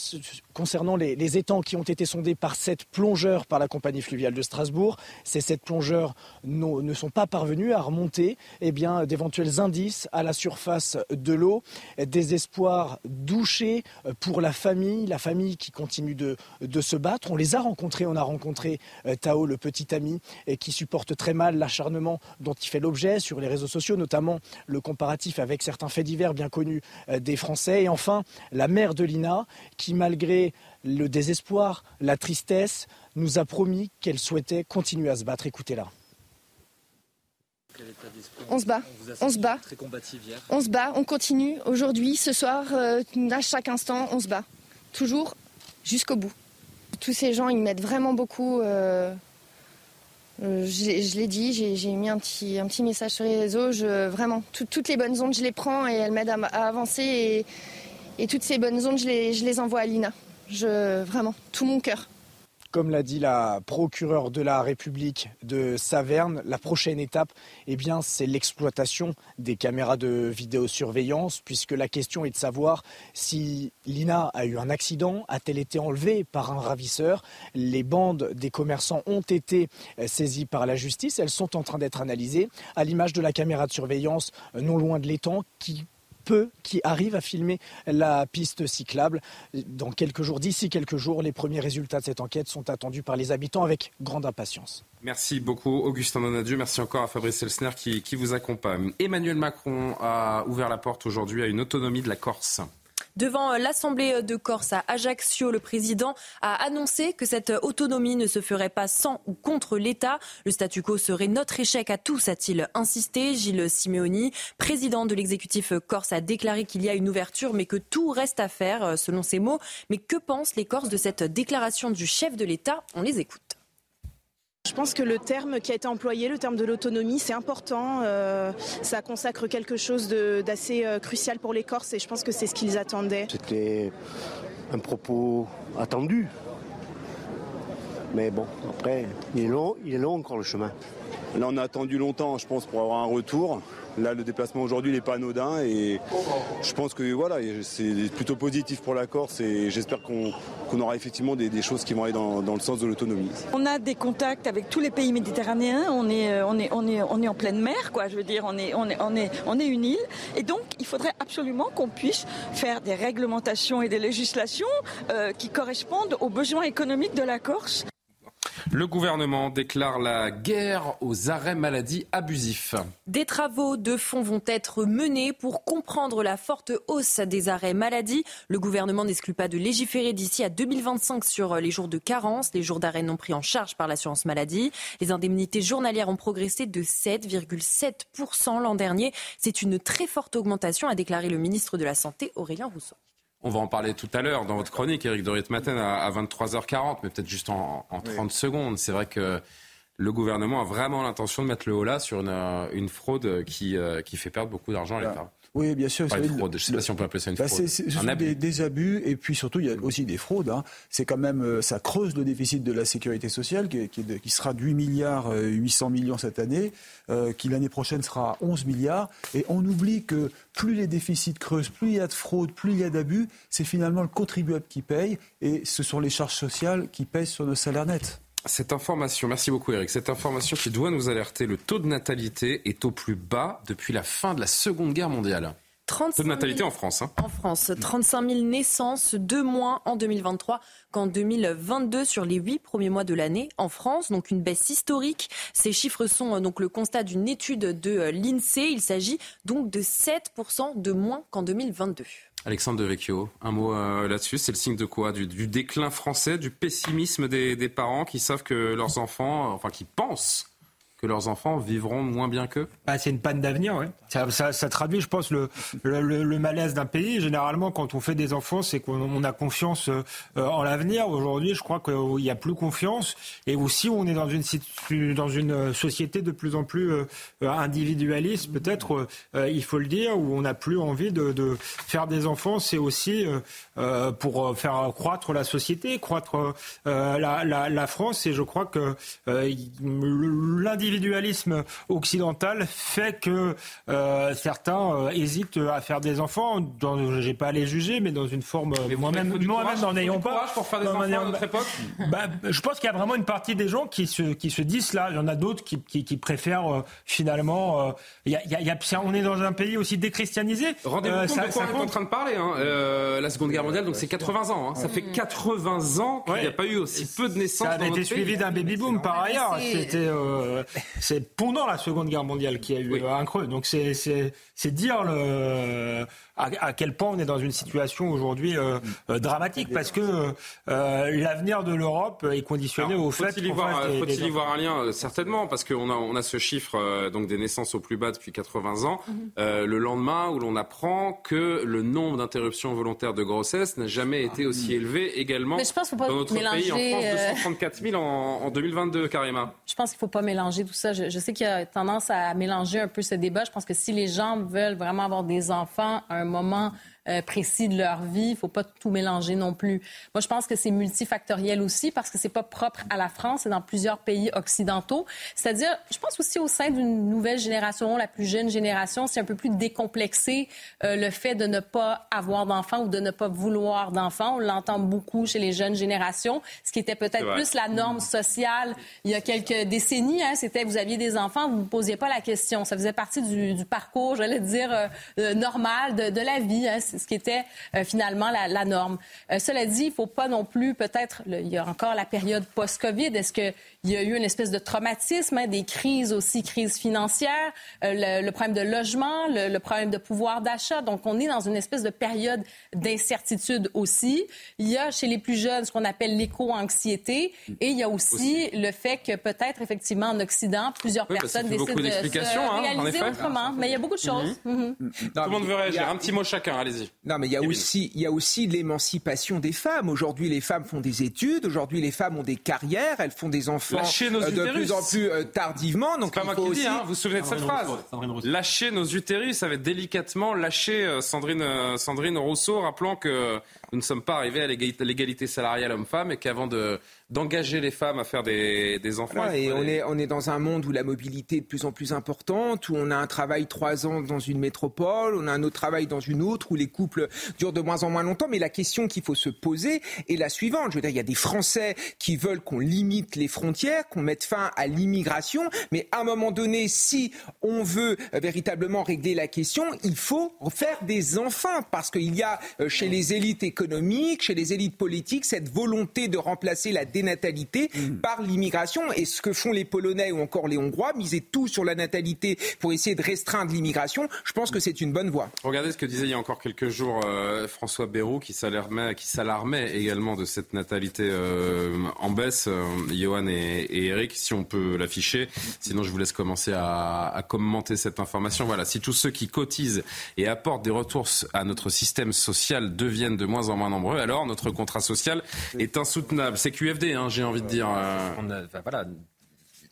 concernant les, étangs qui ont été sondés par sept plongeurs par la compagnie fluviale de Strasbourg. Ces sept plongeurs ne sont pas parvenus à remonter eh bien, d'éventuels indices à la surface de l'eau. Des espoirs douchés pour la famille, la famille qui continue de, se battre. On les a rencontrés, on a rencontré euh, Tao, le petit ami, qui supporte très mal l'acharnement dont il fait l'objet sur les réseaux sociaux, notamment le comparatif avec certains faits divers bien connus euh, des Français. Et enfin, la mère de Lina, qui malgré le désespoir, la tristesse, nous a promis qu'elle souhaitait continuer à se battre. Écoutez-la. On se bat, on se bat. On se bat, on continue. Aujourd'hui, ce soir, euh, à chaque instant, on se bat toujours jusqu'au bout. Tous ces gens, ils m'aident vraiment beaucoup. Euh, euh, je, l'ai dit, j'ai mis un petit, message sur les réseaux. Vraiment, toutes les bonnes ondes, je les prends et elles m'aident à, avancer. Et, toutes ces bonnes ondes, je les, envoie à Lina. Vraiment, tout mon cœur. Comme l'a dit la procureure de la République de Saverne, la prochaine étape, eh c'est l'exploitation des caméras de vidéosurveillance, puisque la question est de savoir si Lina a eu un accident, a-t-elle été enlevée par un ravisseur? Les bandes des commerçants ont été saisies par la justice, elles sont en train d'être analysées, à l'image de la caméra de surveillance non loin de l'étang qui peu qui arrivent à filmer la piste cyclable. Dans quelques jours, d'ici quelques jours, les premiers résultats de cette enquête sont attendus par les habitants avec grande impatience. Merci beaucoup, Augustin Donadieu. Merci encore à Fabrice Elsner qui, qui vous accompagne. Emmanuel Macron a ouvert la porte aujourd'hui à une autonomie de la Corse. Devant l'Assemblée de Corse à Ajaccio, le président a annoncé que cette autonomie ne se ferait pas sans ou contre l'État. Le statu quo serait notre échec à tous, a-t-il insisté. Gilles Simeoni, président de l'exécutif corse, a déclaré qu'il y a une ouverture, mais que tout reste à faire, selon ses mots. Mais que pensent les Corses de cette déclaration du chef de l'État? On les écoute. Je pense que le terme qui a été employé, le terme de l'autonomie, c'est important. Euh, ça consacre quelque chose d'assez euh, crucial pour les Corses et je pense que c'est ce qu'ils attendaient. C'était un propos attendu. Mais bon, après, il est long, il est long encore le chemin. Là, on a attendu longtemps, je pense, pour avoir un retour. Là, le déplacement aujourd'hui n'est pas anodin et je pense que voilà, c'est plutôt positif pour la Corse et j'espère qu'on aura effectivement des, choses qui vont aller dans, le sens de l'autonomie. On a des contacts avec tous les pays méditerranéens, on est, euh, en pleine mer, quoi, je veux dire, on est une île et donc il faudrait absolument qu'on puisse faire des réglementations et des législations euh, qui correspondent aux besoins économiques de la Corse. Le gouvernement déclare la guerre aux arrêts maladie abusifs. Des travaux de fond vont être menés pour comprendre la forte hausse des arrêts maladie. Le gouvernement n'exclut pas de légiférer d'ici à 2025 sur les jours de carence, les jours d'arrêt non pris en charge par l'assurance maladie. Les indemnités journalières ont progressé de 7,7% l'an dernier. C'est une très forte augmentation, a déclaré le ministre de la Santé, Aurélien Rousseau. On va en parler tout à l'heure dans votre chronique, Eric Dorit Matin, à 23h40, mais peut-être juste en, 30 secondes. C'est vrai que le gouvernement a vraiment l'intention de mettre le haut là sur une, fraude qui, euh, qui fait perdre beaucoup d'argent à l'État. Oui, bien sûr. Pas fraude. Je ne sais pas si on peut appeler ça une bah, fraude. C'est, ce des, abus et puis surtout il y a aussi des fraudes. Hein. C'est quand même euh, ça creuse le déficit de la sécurité sociale qui, qui, sera de 8 milliards 800 euh, millions cette année, euh, qui l'année prochaine sera 11 milliards. Et on oublie que plus les déficits creusent, plus il y a de fraude, plus il y a d'abus, c'est finalement le contribuable qui paye et ce sont les charges sociales qui pèsent sur nos salaires nets. Cette information, merci beaucoup Eric, cette information qui doit nous alerter, le taux de natalité est au plus bas depuis la fin de la Seconde Guerre mondiale. 35 de natalité en France. Hein. En France, 35 000 naissances, de moins en 2023 qu'en 2022 sur les huit premiers mois de l'année en France. Donc une baisse historique. Ces chiffres sont euh, donc le constat d'une étude de euh, l'INSEE. Il s'agit donc de 7% de moins qu'en 2022. Alexandre Devecchio, un mot euh, là-dessus. C'est le signe de quoi? Du, déclin français, du pessimisme des, des, parents qui savent que leurs enfants, enfin qui pensent que leurs enfants vivront moins bien qu'eux? Bah, C'est une panne d'avenir, oui. Ça, traduit, je pense, le, malaise d'un pays. Généralement, quand on fait des enfants, c'est qu'on a confiance euh, en l'avenir. Aujourd'hui, je crois qu'il n'y a plus confiance. Et aussi, on est dans une, société de plus en plus euh, individualiste, peut-être, euh, il faut le dire, où on n'a plus envie de, faire des enfants. C'est aussi pour faire croître la société, croître la, France. Et je crois que l'individualisme l'individualisme occidental fait que euh, certains euh, hésitent à faire des enfants. Je n'ai pas à les juger, mais dans une forme moi-même, moi-même n'en ayant pas. pour faire des enfants à notre époque. Bah, je pense qu'il y a vraiment une partie des gens qui se qui se disent là. Il y en a d'autres qui, qui, préfèrent euh, finalement. Il y a, y a, on est dans un pays aussi déchristianisé. Rendez-vous compte de quoi on est en train de parler. Hein. la Seconde Guerre mondiale, donc c'est 80 ans. Hein. Ça fait 80 ans qu'il n'y a pas eu aussi peu de naissances. Ça a été suivi d'un baby boom par ailleurs. C'était c'est pendant la Seconde Guerre mondiale qu'il y a eu un creux. Donc c'est dire le, à, quel point on est dans une situation aujourd'hui euh, euh, dramatique parce que euh, l'avenir de l'Europe est conditionné au fait qu'il faut-il y voir un lien certainement parce qu'on a on a ce chiffre donc des naissances au plus bas depuis 80 ans mhm. le lendemain où l'on apprend que le nombre d'interruptions volontaires de grossesse n'a jamais été ah. aussi élevé également dans notre pays en France 234 000 en, en 2022 carrément. Je pense qu'il ne faut pas mélanger Je, je sais qu'il y a tendance à mélanger un peu ce débat. Je pense que si les gens veulent vraiment avoir des enfants à un moment euh, précis de leur vie. Il faut pas tout mélanger non plus. Moi, je pense que c'est multifactoriel aussi parce que c'est pas propre à la France, c'est dans plusieurs pays occidentaux. C'est-à-dire, je pense aussi au sein d'une nouvelle génération, la plus jeune génération, c'est un peu plus décomplexé euh, le fait de ne pas avoir d'enfants ou de ne pas vouloir d'enfants. On l'entend beaucoup chez les jeunes générations, ce qui était peut-être plus la norme sociale il y a quelques décennies. Hein, c'était vous aviez des enfants, vous ne posiez pas la question. Ça faisait partie du, du parcours, j'allais dire, euh, normal de, de, la vie. Hein ce qui était euh, finalement la, norme. Euh, cela dit, il ne faut pas non plus, peut-être, il y a encore la période post-Covid. Est-ce qu'il y a eu une espèce de traumatisme, hein, des crises aussi, crises financières, euh, le, problème de logement, le, problème de pouvoir d'achat? Donc, on est dans une espèce de période d'incertitude aussi. Il y a chez les plus jeunes ce qu'on appelle l'éco-anxiété et il y a aussi le fait que peut-être, effectivement, en Occident, plusieurs personnes décident de se hein, réaliser autrement. Mais il y a beaucoup de choses. Mm-hmm. Mm-hmm. Tout le monde veut réagir. Un petit mot chacun, allez-y. Non, mais il y a aussi, il y a aussi l'émancipation des femmes. Aujourd'hui, les femmes font des études. Aujourd'hui, les femmes ont des carrières. Elles font des enfants euh, de plus en plus euh, tardivement. Donc, pas moi qui dis, hein. vous vous souvenez de cette phrase Lâcher nos utérus, ça va être délicatement lâcher euh, Sandrine, Sandrine Rousseau, rappelant que nous ne sommes pas arrivés à l'égalité salariale homme-femme et qu'avant de d'engager les femmes à faire des, des enfants. et on, est, on est dans un monde où la mobilité est de plus en plus importante, où on a un travail trois ans dans une métropole, on a un autre travail dans une autre, où les couples durent de moins en moins longtemps. Mais la question qu'il faut se poser est la suivante. Je veux dire, il y a des Français qui veulent qu'on limite les frontières, qu'on mette fin à l'immigration. Mais à un moment donné, si on veut euh, véritablement régler la question, il faut faire des enfants. Parce qu'il y a euh, chez les élites économiques, chez les élites politiques, cette volonté de remplacer la dénatalité mmh. par l'immigration. Et ce que font les Polonais ou encore les Hongrois, miser tout sur la natalité pour essayer de restreindre l'immigration, je pense que c'est une bonne voie. Regardez ce que disait il y a encore quelques jours euh, François Bayrou qui s'alarmait également de cette natalité euh, en baisse. Euh, Johan et, Eric, si on peut l'afficher. Sinon, je vous laisse commencer à, à commenter cette information. Voilà, si tous ceux qui cotisent et apportent des ressources à notre système social deviennent de moins en moins nombreux, alors notre contrat social est insoutenable. C'est QFD Hein, j'ai envie de dire. Euh. voilà,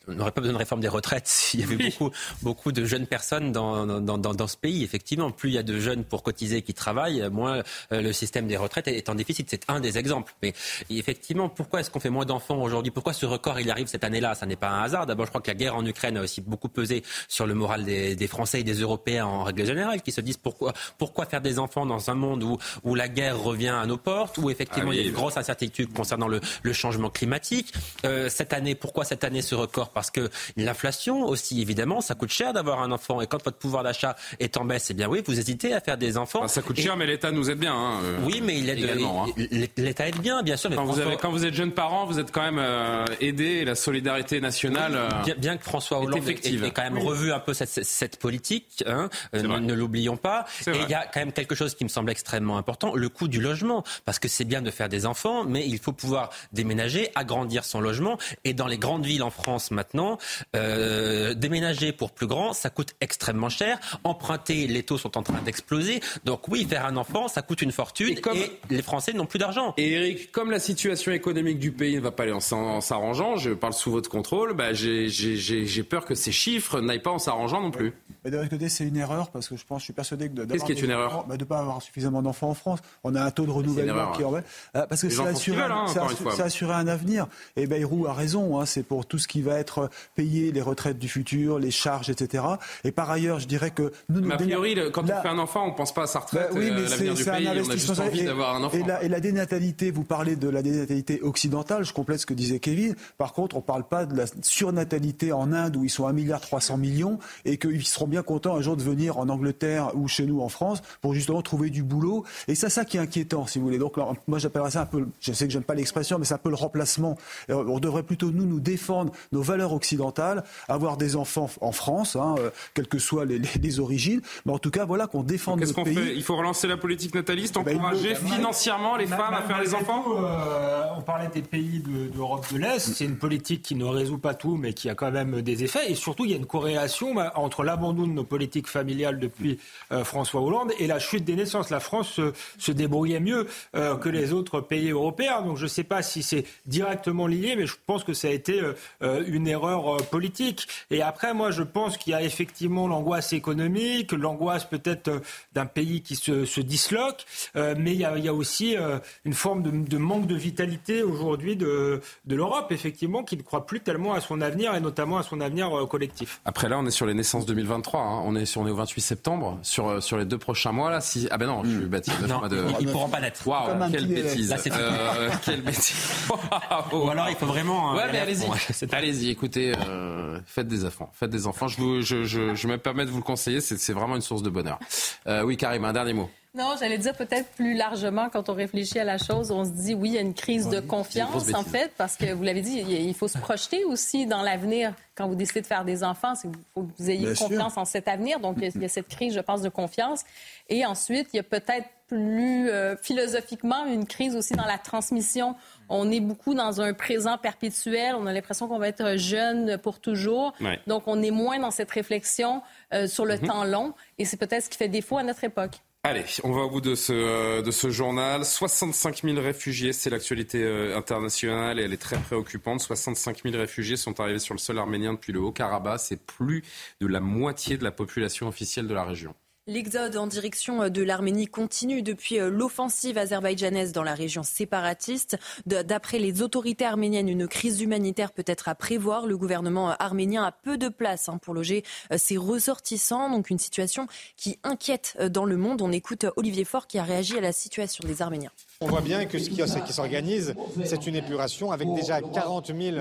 on n'aurait pas besoin de réforme des retraites (laughs) s'il y avait beaucoup, beaucoup de jeunes personnes dans, dans, dans, dans, ce pays. Effectivement, plus il y a de jeunes pour cotiser qui travaillent, moins euh, le système des retraites est en déficit. C'est un des exemples. Mais effectivement, pourquoi est-ce qu'on fait moins d'enfants aujourd'hui? Pourquoi ce record il arrive cette année-là? Ça n'est pas un hasard. D'abord, je crois que la guerre en Ukraine a aussi beaucoup pesé sur le moral des, des, Français et des Européens en règle générale, qui se disent pourquoi, pourquoi faire des enfants dans un monde où, où la guerre revient à nos portes, où effectivement ah il y a une grosse incertitude concernant le, le changement climatique. Euh, cette année, pourquoi cette année ce record Parce que L'inflation aussi, évidemment, ça coûte cher d'avoir un enfant. Et quand votre pouvoir d'achat est en baisse, eh bien oui, vous hésitez à faire des enfants. ça coûte cher, mais l'État nous aide bien. Hein, euh, oui, mais il aide. Hein. L'État aide bien, bien sûr. Mais quand, vous avez, quand vous êtes jeune parent, vous êtes quand même euh, aidé. Et la solidarité nationale. Euh, bien, que François Hollande ait, quand même revu un peu cette, cette politique, hein, ne, l'oublions pas. Et il y a quand même quelque chose qui me semble extrêmement important le coût du logement. Parce que c'est bien de faire des enfants, mais il faut pouvoir déménager, agrandir son logement. Et dans les grandes villes en France maintenant, euh, déménager pour plus grand, ça coûte extrêmement cher. Emprunter, les taux sont en train d'exploser. Donc oui, faire un enfant, ça coûte une fortune et, les Français n'ont plus d'argent. Et Eric, comme la situation économique du pays ne va pas aller en s'arrangeant, je parle sous votre contrôle, bah j'ai peur que ces chiffres n'aillent pas en s'arrangeant non plus. Mais d'un côté, c'est une erreur parce que je pense, je suis persuadé que Qu'est-ce qui est une erreur bah, De ne pas avoir suffisamment d'enfants en France. On a un taux de renouvellement qui est en euh, Parce que c'est assurer, hein, assurer, un avenir. Et Bayrou a raison. Hein, c'est pour tout ce qui va être payé, les retraites du futur, les charges, etc. Et par ailleurs, je dirais que nous. Mais a priori, quand on fait un enfant, on ne pense pas à sa retraite, bah, oui, mais euh, l'avenir du pays. On a juste envie d'avoir un enfant. Et la, dénatalité, vous parlez de la dénatalité occidentale. Je complète ce que disait Kevin. Par contre, on ne parle pas de la surnatalité en Inde où ils sont 1,3 milliard millions et qu'ils seront bien contents un jour de venir en Angleterre ou chez nous en France pour justement trouver du boulot. Et c'est ça qui est inquiétant, si vous voulez. Donc moi j'appellerais ça un peu, je sais que j'aime pas l'expression, mais c'est un peu le remplacement. On devrait plutôt nous nous défendre nos valeurs occidentales, avoir des enfants en France, hein, euh, quelles que soient les, origines, mais en tout cas voilà qu'on défende notre pays. Fait? Il faut relancer la politique nataliste, eh ben, encourager financièrement les femmes à faire les enfants? Euh, on parlait des pays d'Europe de, l'Est, c'est une politique qui ne résout pas tout, mais qui a quand même des effets. Et surtout, il y a une corrélation bah, entre l'abandon de nos politiques familiales familiale depuis euh, François Hollande et la chute des naissances. La France se, débrouillait mieux euh, que les autres pays européens. Donc je ne sais pas si c'est directement lié, mais je pense que ça a été euh, une erreur politique. Et après, moi, je pense qu'il y a effectivement l'angoisse économique, l'angoisse peut-être d'un pays qui se, disloque, mais il y, a, aussi une forme de, manque de vitalité aujourd'hui de, de l'Europe, effectivement, qui ne croit plus tellement à son avenir et notamment à son avenir collectif. Après là, on est sur les naissances 2023. Hein. On est sur on est 28 septembre sur, euh, sur les deux prochains mois là si ah ben non je suis non, de... ils pourront pas naître waouh quelle bêtise là, euh, quelle bêtise ou alors il faut vraiment euh, ouais mais allez-y allez-y écoutez euh, faites des enfants faites des enfants je, vous, je, je, je me permets de vous le conseiller c'est vraiment une source de bonheur euh, oui Karim un dernier mot non, j'allais dire peut-être plus largement quand on réfléchit à la chose, on se dit oui, il y a une crise de confiance en fait, parce que vous l'avez dit, il faut se projeter aussi dans l'avenir. Quand vous décidez de faire des enfants, c'est faut que vous ayez confiance en cet avenir. Donc il y a cette crise, je pense, de confiance. Et ensuite, il y a peut-être plus euh, philosophiquement une crise aussi dans la transmission. On est beaucoup dans un présent perpétuel. On a l'impression qu'on va être jeune pour toujours. Donc on est moins dans cette réflexion euh, sur le mm-hmm. temps long. Et c'est peut-être ce qui fait défaut à notre époque. Allez, on va au bout de ce, euh, de ce journal. 65 000 réfugiés, c'est l'actualité euh, internationale et elle est très préoccupante. 65 000 réfugiés sont arrivés sur le sol arménien depuis le Haut-Karabakh. C'est plus de la moitié de la population officielle de la région. L'exode en direction euh, de l'Arménie continue depuis euh, l'offensive azerbaïdjanaise dans la région séparatiste. D'après les autorités arméniennes, une crise humanitaire peut être à prévoir. Le gouvernement euh, arménien a peu de place hein, pour loger ses ressortissants, donc une situation qui inquiète dans le monde. On écoute Olivier Faure qui a réagi à la situation des Arméniens. On voit bien que ce qui, s'organise, c'est une épuration avec déjà 40 000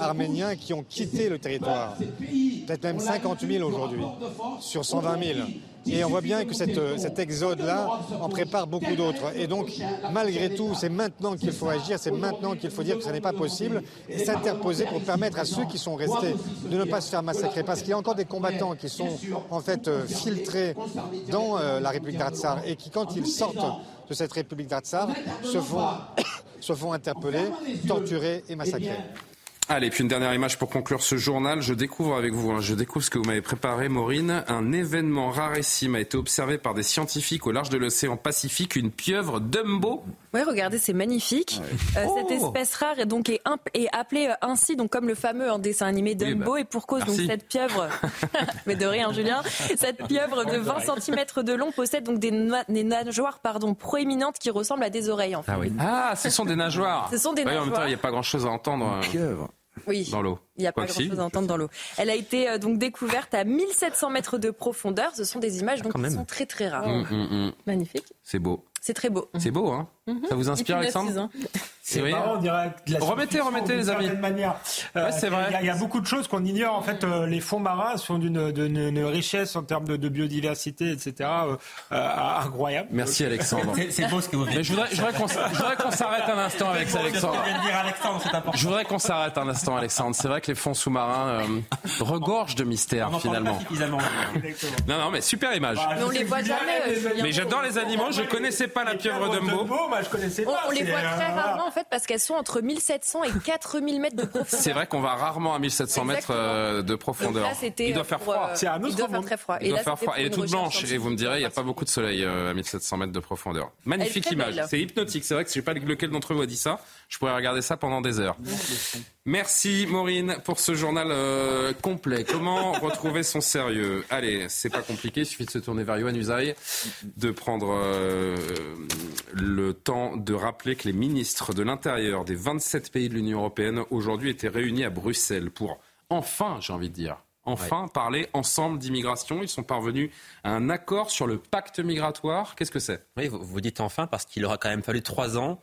Arméniens qui ont quitté le territoire. Peut-être même 50 000 aujourd'hui, sur 120 000. Et on voit bien que cet exode-là en prépare beaucoup d'autres. Et donc, malgré tout, c'est maintenant qu'il faut agir, c'est maintenant qu'il faut dire que ce n'est pas possible et s'interposer pour permettre à ceux qui sont restés de ne pas se faire massacrer. Parce qu'il y a encore des combattants qui sont en fait euh, filtrés dans euh, la République d'Artsar et qui, quand ils sortent de cette République d'Artsar, se font, (coughs) se font interpeller, torturer et massacrer. Allez, puis une dernière image pour conclure ce journal. Je découvre avec vous, hein, je découvre ce que vous m'avez préparé, Maureen. Un événement rarissime a été observé par des scientifiques au large de l'océan Pacifique, une pieuvre Dumbo. Oui, regardez, c'est magnifique. Euh, cette oh. espèce rare est donc est, appelée euh, ainsi, donc comme le fameux en dessin animé Dumbo, bah, et pour cause donc cette pieuvre, (laughs) (laughs) mais de rien, Julien, cette pieuvre de 20 cm de long possède donc des, nageoires pardon proéminentes qui ressemblent à des oreilles. En fait. Ah oui. Ah, ce sont des nageoires. Ce sont des nageoires. En même temps, il n'y a pas grand-chose à entendre. Une pieuvre. Oui. Dans l'eau. Il n'y a pas grand-chose à entendre dans l'eau. Elle a été euh, donc découverte à 1700 mètres de profondeur. Ce sont des images donc, qui sont très très rares. Mmh, mmh, mmh. Magnifique. C'est beau. C'est très beau. C'est beau, hein Ça vous inspire, Alexandre c'est marrant, on dirait la Remettez, remettez, les amis. Manière. Euh, c'est vrai. Il y, a beaucoup de choses qu'on ignore. En fait, euh, les fonds marins sont d'une richesse en termes de, biodiversité, etc. incroyable. Merci, Alexandre. c'est beau ce que vous dites. Mais je voudrais, je voudrais qu'on s'arrête un instant avec Alexandre. Je voudrais qu'on s'arrête un instant, Alexandre. C'est vrai que les fonds sous-marins regorge de mystères finalement. non, non, mais super image. mais on les voit jamais. mais j'adore les animaux. Je connaissais pas la pieuvre Dumbo. Moi, je connaissais pas. On, les voit très rarement en fait parce qu'elles sont entre 1700 et 4000 mètres de profondeur. C'est vrai qu'on va rarement à 1700 mètres euh, de profondeur. il doit faire froid. Euh, C'est un autre il doit faire très froid. Il doit faire froid. Elle est toute blanche. Et vous me direz, il n'y a pas beaucoup de soleil euh, à 1700 mètres de profondeur. Magnifique image. C'est hypnotique. C'est vrai que je ne sais pas lequel d'entre vous a dit ça. Je pourrais regarder ça pendant des heures. Merci Maureen pour ce journal euh, complet. Comment (laughs) retrouver son sérieux? Allez, c'est pas compliqué, il suffit de se tourner vers Yohann Usaï, de prendre euh, le temps de rappeler que les ministres de l'Intérieur des 27 pays de l'Union européenne aujourd'hui étaient réunis à Bruxelles pour enfin, j'ai envie de dire, enfin parler ensemble d'immigration. Ils sont parvenus à un accord sur le pacte migratoire. Qu'est-ce que c'est? Oui, vous, vous dites enfin parce qu'il aura quand même fallu trois ans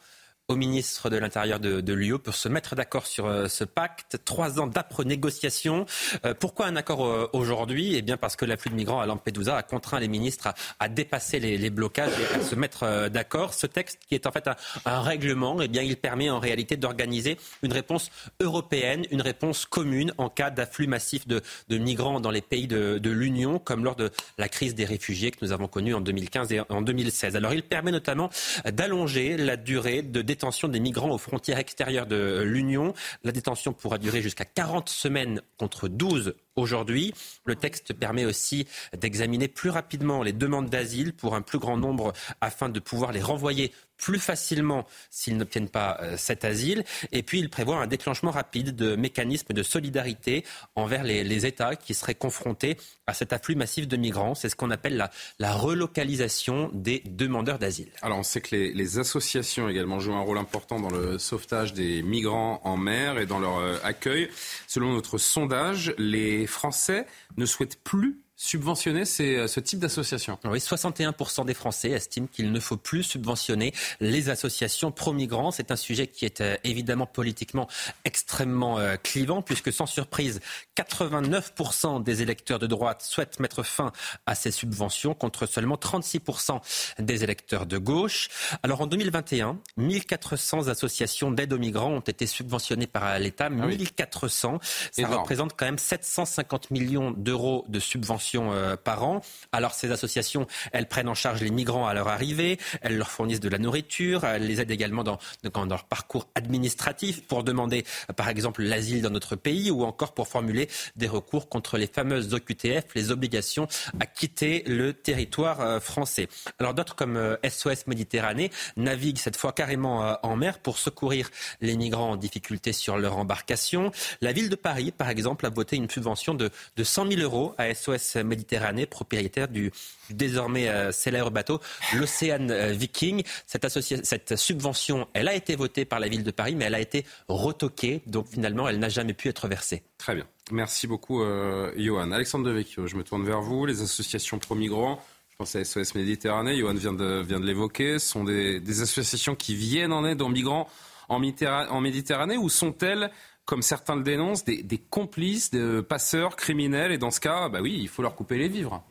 au ministre de l'Intérieur de, de l'UE pour se mettre d'accord sur euh, ce pacte. Trois ans d'âpres négociations. Euh, pourquoi un accord euh, aujourd'hui? Eh bien parce que l'afflux de migrants à Lampedusa a contraint les ministres à, dépasser les, blocages et à se mettre d'accord. Ce texte, qui est en fait un, règlement, eh bien il permet en réalité d'organiser une réponse européenne, une réponse commune en cas d'afflux massif de, migrants dans les pays de, de l'Union, comme lors de la crise des réfugiés que nous avons connue en 2015 et en 2016. Alors il permet notamment d'allonger la durée de détention des migrants aux frontières extérieures de l'Union. La détention pourra durer jusqu'à 40 semaines contre 12 aujourd'hui. Le texte permet aussi d'examiner plus rapidement les demandes d'asile pour un plus grand nombre afin de pouvoir les renvoyer plus facilement s'ils n'obtiennent pas euh, cet asile. Et puis, il prévoit un déclenchement rapide de mécanismes de solidarité envers les, États qui seraient confrontés à cet afflux massif de migrants. C'est ce qu'on appelle la, relocalisation des demandeurs d'asile. Alors, on sait que les, les, associations également jouent un rôle important dans le sauvetage des migrants en mer et dans leur euh, accueil. Selon notre sondage, les Français ne souhaitent plus subventionner ces, ce type d'association Oui, 61% des Français estiment qu'il ne faut plus subventionner les associations pro-migrants. C'est un sujet qui est euh, évidemment politiquement extrêmement euh, clivant, puisque sans surprise, 89% des électeurs de droite souhaitent mettre fin à ces subventions, contre seulement 36% des électeurs de gauche. Alors en 2021, 1400 associations d'aide aux migrants ont été subventionnées par l'État. 1400, ah ça représente quand même 750 millions d'euros de subventions euh, par an. Alors ces associations, elles prennent en charge les migrants à leur arrivée, elles leur fournissent de la nourriture, elles les aident également dans, dans leur parcours administratif pour demander par exemple l'asile dans notre pays ou encore pour formuler des recours contre les fameuses OQTF, les obligations à quitter le territoire euh, français. Alors d'autres comme SOS euh, Méditerranée naviguent cette fois carrément en mer pour secourir les migrants en difficulté sur leur embarcation. La ville de Paris, par exemple, a voté une subvention de, de 100 000 euros à SOS Méditerranée, propriétaire du, désormais euh, célèbre bateau l'Océan euh, Viking. Cette, subvention, elle a été votée par la ville de Paris, mais elle a été retoquée. Donc finalement, elle n'a jamais pu être versée. Très bien. Merci beaucoup, euh, Johan. Alexandre Devecchio, je me tourne vers vous. Les associations pro-migrants, je pense à SOS Méditerranée, Johan vient de, l'évoquer, sont des, associations qui viennent en aide aux migrants en Méditerranée ou sont-elles comme certains le dénoncent, des, complices de passeurs criminels. Et dans ce cas, bah oui, il faut leur couper les vivres.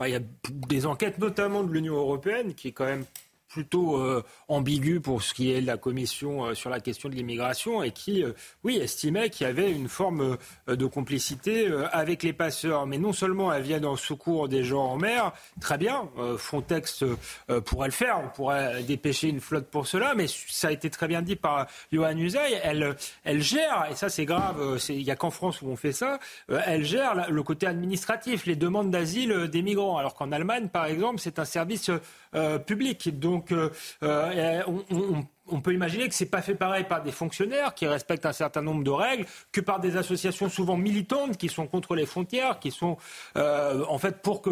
Il y a des enquêtes, notamment de l'Union européenne, qui est quand même plutôt euh, ambigu pour ce qui est de la commission euh, sur la question de l'immigration et qui, euh, oui, estimait qu'il y avait une forme de complicité avec les passeurs. Mais non seulement elles viennent en secours des gens en mer, très bien, Frontex pourrait le faire, on pourrait dépêcher une flotte pour cela, mais ça a été très bien dit par Johan Usaï, elle, elle gère, et ça c'est grave, il n'y a qu'en France où on fait ça, elle gère le côté administratif, les demandes d'asile des migrants, alors qu'en Allemagne, par exemple, c'est un service public. Donc, donc, euh, on, on peut imaginer que c'est pas fait pareil par des fonctionnaires qui respectent un certain nombre de règles que par des associations souvent militantes qui sont contre les frontières, qui sont euh, en fait pour que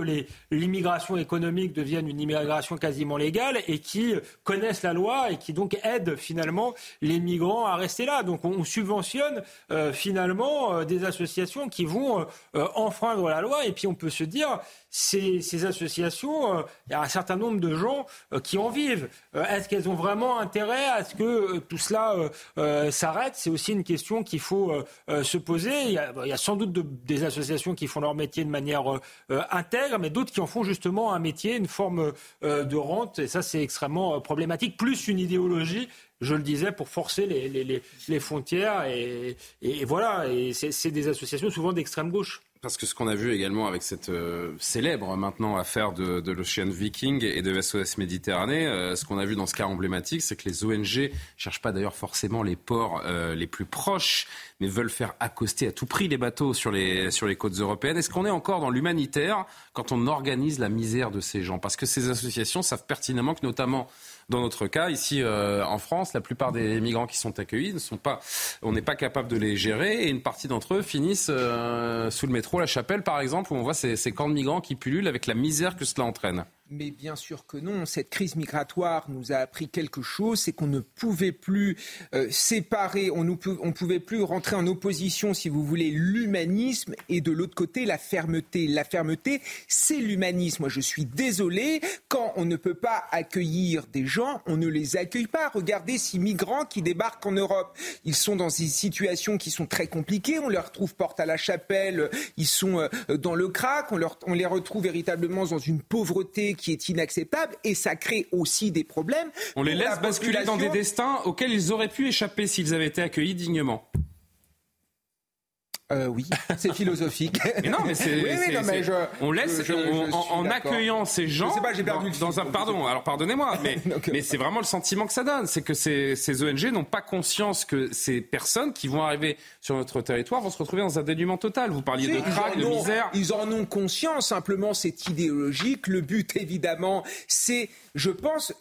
l'immigration économique devienne une immigration quasiment légale et qui connaissent la loi et qui donc aident finalement les migrants à rester là. Donc on, subventionne euh, finalement euh, des associations qui vont enfreindre la loi et puis on peut se dire ces, ces associations, il y a un certain nombre de gens qui en vivent. Est-ce qu'elles ont vraiment intérêt à ce que euh, tout cela euh, euh, s'arrête C'est aussi une question qu'il faut se poser. Il y, a, sans doute des associations qui font leur métier de manière intègre, mais d'autres qui en font justement un métier, une forme de rente. Et ça, c'est extrêmement problématique. Plus une idéologie je le disais, pour forcer les, frontières. Et, et voilà, et c'est des associations souvent d'extrême gauche. Parce que ce qu'on a vu également avec cette euh, célèbre maintenant affaire de, l'Ocean Viking et de SOS Méditerranée, euh, ce qu'on a vu dans ce cas emblématique, c'est que les ONG cherchent pas d'ailleurs forcément les ports euh, les plus proches, mais veulent faire accoster à tout prix les bateaux sur les, sur les côtes européennes. Est-ce qu'on est encore dans l'humanitaire quand on organise la misère de ces gens? Parce que ces associations savent pertinemment que notamment dans notre cas, ici euh, en France, la plupart des migrants qui sont accueillis ne sont pas, on n'est pas capable de les gérer et une partie d'entre eux finissent euh, sous le métro La Chapelle, par exemple, où on voit ces, ces camps de migrants qui pullulent avec la misère que cela entraîne. Mais bien sûr que non. Cette crise migratoire nous a appris quelque chose, c'est qu'on ne pouvait plus euh, séparer, on ne on pouvait plus rentrer en opposition, si vous voulez, l'humanisme et de l'autre côté la fermeté. La fermeté, c'est l'humanisme. Moi, je suis désolé, quand on ne peut pas accueillir des gens, on ne les accueille pas. Regardez ces migrants qui débarquent en Europe. Ils sont dans des situations qui sont très compliquées. On les retrouve porte à la chapelle, ils sont euh, dans le crack, on, les retrouve véritablement dans une pauvreté qui est inacceptable et ça crée aussi des problèmes. On les laisse basculer dans des destins auxquels ils auraient pu échapper s'ils avaient été accueillis dignement. Euh, oui, c'est philosophique. (laughs) Mais non, mais c'est. on laisse en, accueillant ces gens. Je pas, j'ai perdu dans, dans un. Pardon, alors pardonnez-moi, mais, (laughs) mais c'est vraiment le sentiment que ça donne. C'est que ces, ces ONG n'ont pas conscience que ces personnes qui vont arriver sur notre territoire vont se retrouver dans un dénuement total. Vous parliez de crack, de misère. Ils en ont conscience, simplement c'est idéologique. Le but, évidemment, c'est, je pense,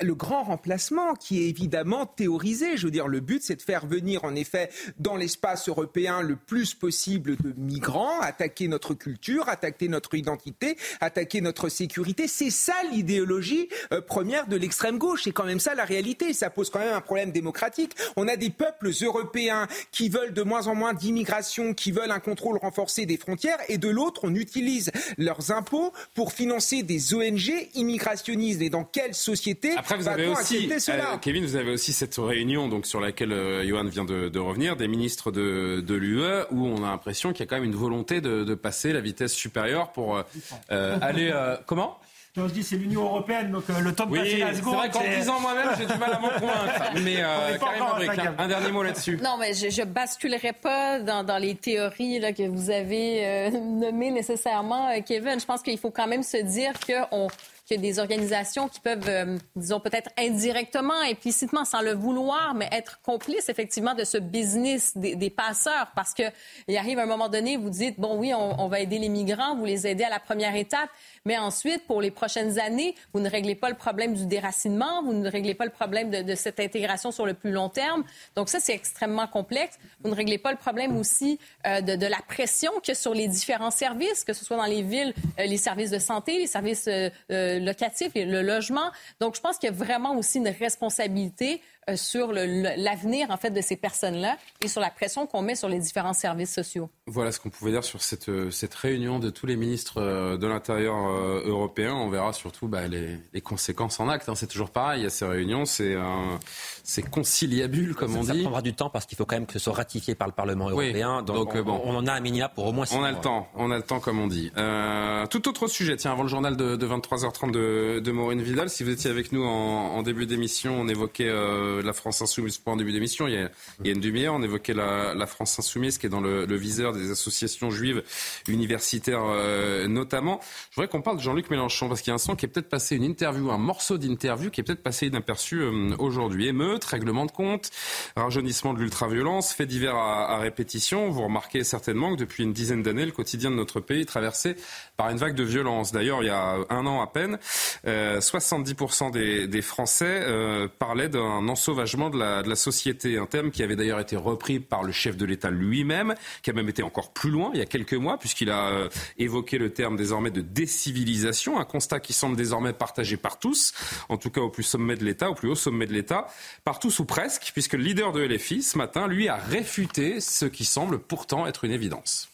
le grand remplacement qui est évidemment théorisé. Je veux dire, le but, c'est de faire venir, en effet, dans l'espace européen le plus possible de migrants, attaquer notre culture, attaquer notre identité, attaquer notre sécurité. C'est ça l'idéologie euh, première de l'extrême gauche. C'est quand même ça la réalité. Ça pose quand même un problème démocratique. On a des peuples européens qui veulent de moins en moins d'immigration, qui veulent un contrôle renforcé des frontières, et de l'autre, on utilise leurs impôts pour financer des ONG immigrationnistes. Et dans quelle société après, vous avez aussi, euh, Kevin, vous avez aussi cette réunion donc sur laquelle euh, Johan vient de, revenir, des ministres de, de l'UE, où on a l'impression qu'il y a quand même une volonté de, passer la vitesse supérieure pour euh, (laughs) aller. comment? Je dis c'est l'Union européenne, donc le temps de passer la seconde. C'est vrai qu'en disant moi-même, j'ai du mal à m'en (laughs) convaincre. Mais Karim un, dernier mot là-dessus. Non, mais je, ne basculerai pas dans, dans les théories là, que vous avez (laughs) nommées nécessairement, Kevin. Je pense qu'il faut quand même se dire qu'on qu'il y a des organisations qui peuvent, euh, disons peut-être indirectement, implicitement, sans le vouloir, mais être complices effectivement de ce business des, passeurs, parce que il arrive un moment donné, vous dites bon oui, on, va aider les migrants, vous les aidez à la première étape, mais ensuite, pour les prochaines années, vous ne réglez pas le problème du déracinement, vous ne réglez pas le problème de, cette intégration sur le plus long terme. Donc ça, c'est extrêmement complexe. Vous ne réglez pas le problème aussi euh, de, la pression a sur les différents services, que ce soit dans les villes, euh, les services de santé, les services euh, locatifs, le logement. Donc je pense qu'il y a vraiment aussi une responsabilité sur l'avenir en fait de ces personnes-là et sur la pression qu'on met sur les différents services sociaux. Voilà ce qu'on pouvait dire sur cette, euh, cette réunion de tous les ministres euh, de l'Intérieur européens. On verra surtout bah, les, les, conséquences en acte. Hein. C'est toujours pareil à ces réunions. C'est c'est conciliabule, comme on dit. Ça prendra du temps parce qu'il faut quand même que ce soit ratifié par le Parlement européen. donc, on, bon, on, en a un minima pour au moins On a le temps, on a le temps, comme on dit. tout autre sujet, tiens, avant le journal de, de 23h30 de, de, Maureen Vidal, si vous étiez avec nous en, en début d'émission, on évoquait la France Insoumise, pour en début d'émission, il, y a une demi-heure, on évoquait la, France Insoumise qui est dans le, viseur des associations juives universitaires euh, notamment. Je voudrais qu'on parle de Jean-Luc Mélenchon parce qu'il y a un son qui est peut-être passé, une interview, un morceau d'interview qui est peut-être passé inaperçu euh, aujourd'hui. Émeute, règlement de compte, rajeunissement de l'ultraviolence, fait divers à, répétition. Vous remarquez certainement que depuis une dizaine d'années, le quotidien de notre pays est traversé par une vague de violence. D'ailleurs, il y a un an à peine, euh, 70% des, des Français euh, parlaient d'un ensauvagement de la, société. Un thème qui avait d'ailleurs été repris par le chef de l'État lui-même, qui a même été encore plus loin il y a quelques mois, puisqu'il a euh, évoqué le terme désormais de décivilisation, un constat qui semble désormais partagé par tous, en tout cas au plus sommet de l'État, au plus haut sommet de l'État, par tous ou presque, puisque le leader de LFI, ce matin, lui, a réfuté ce qui semble pourtant être une évidence.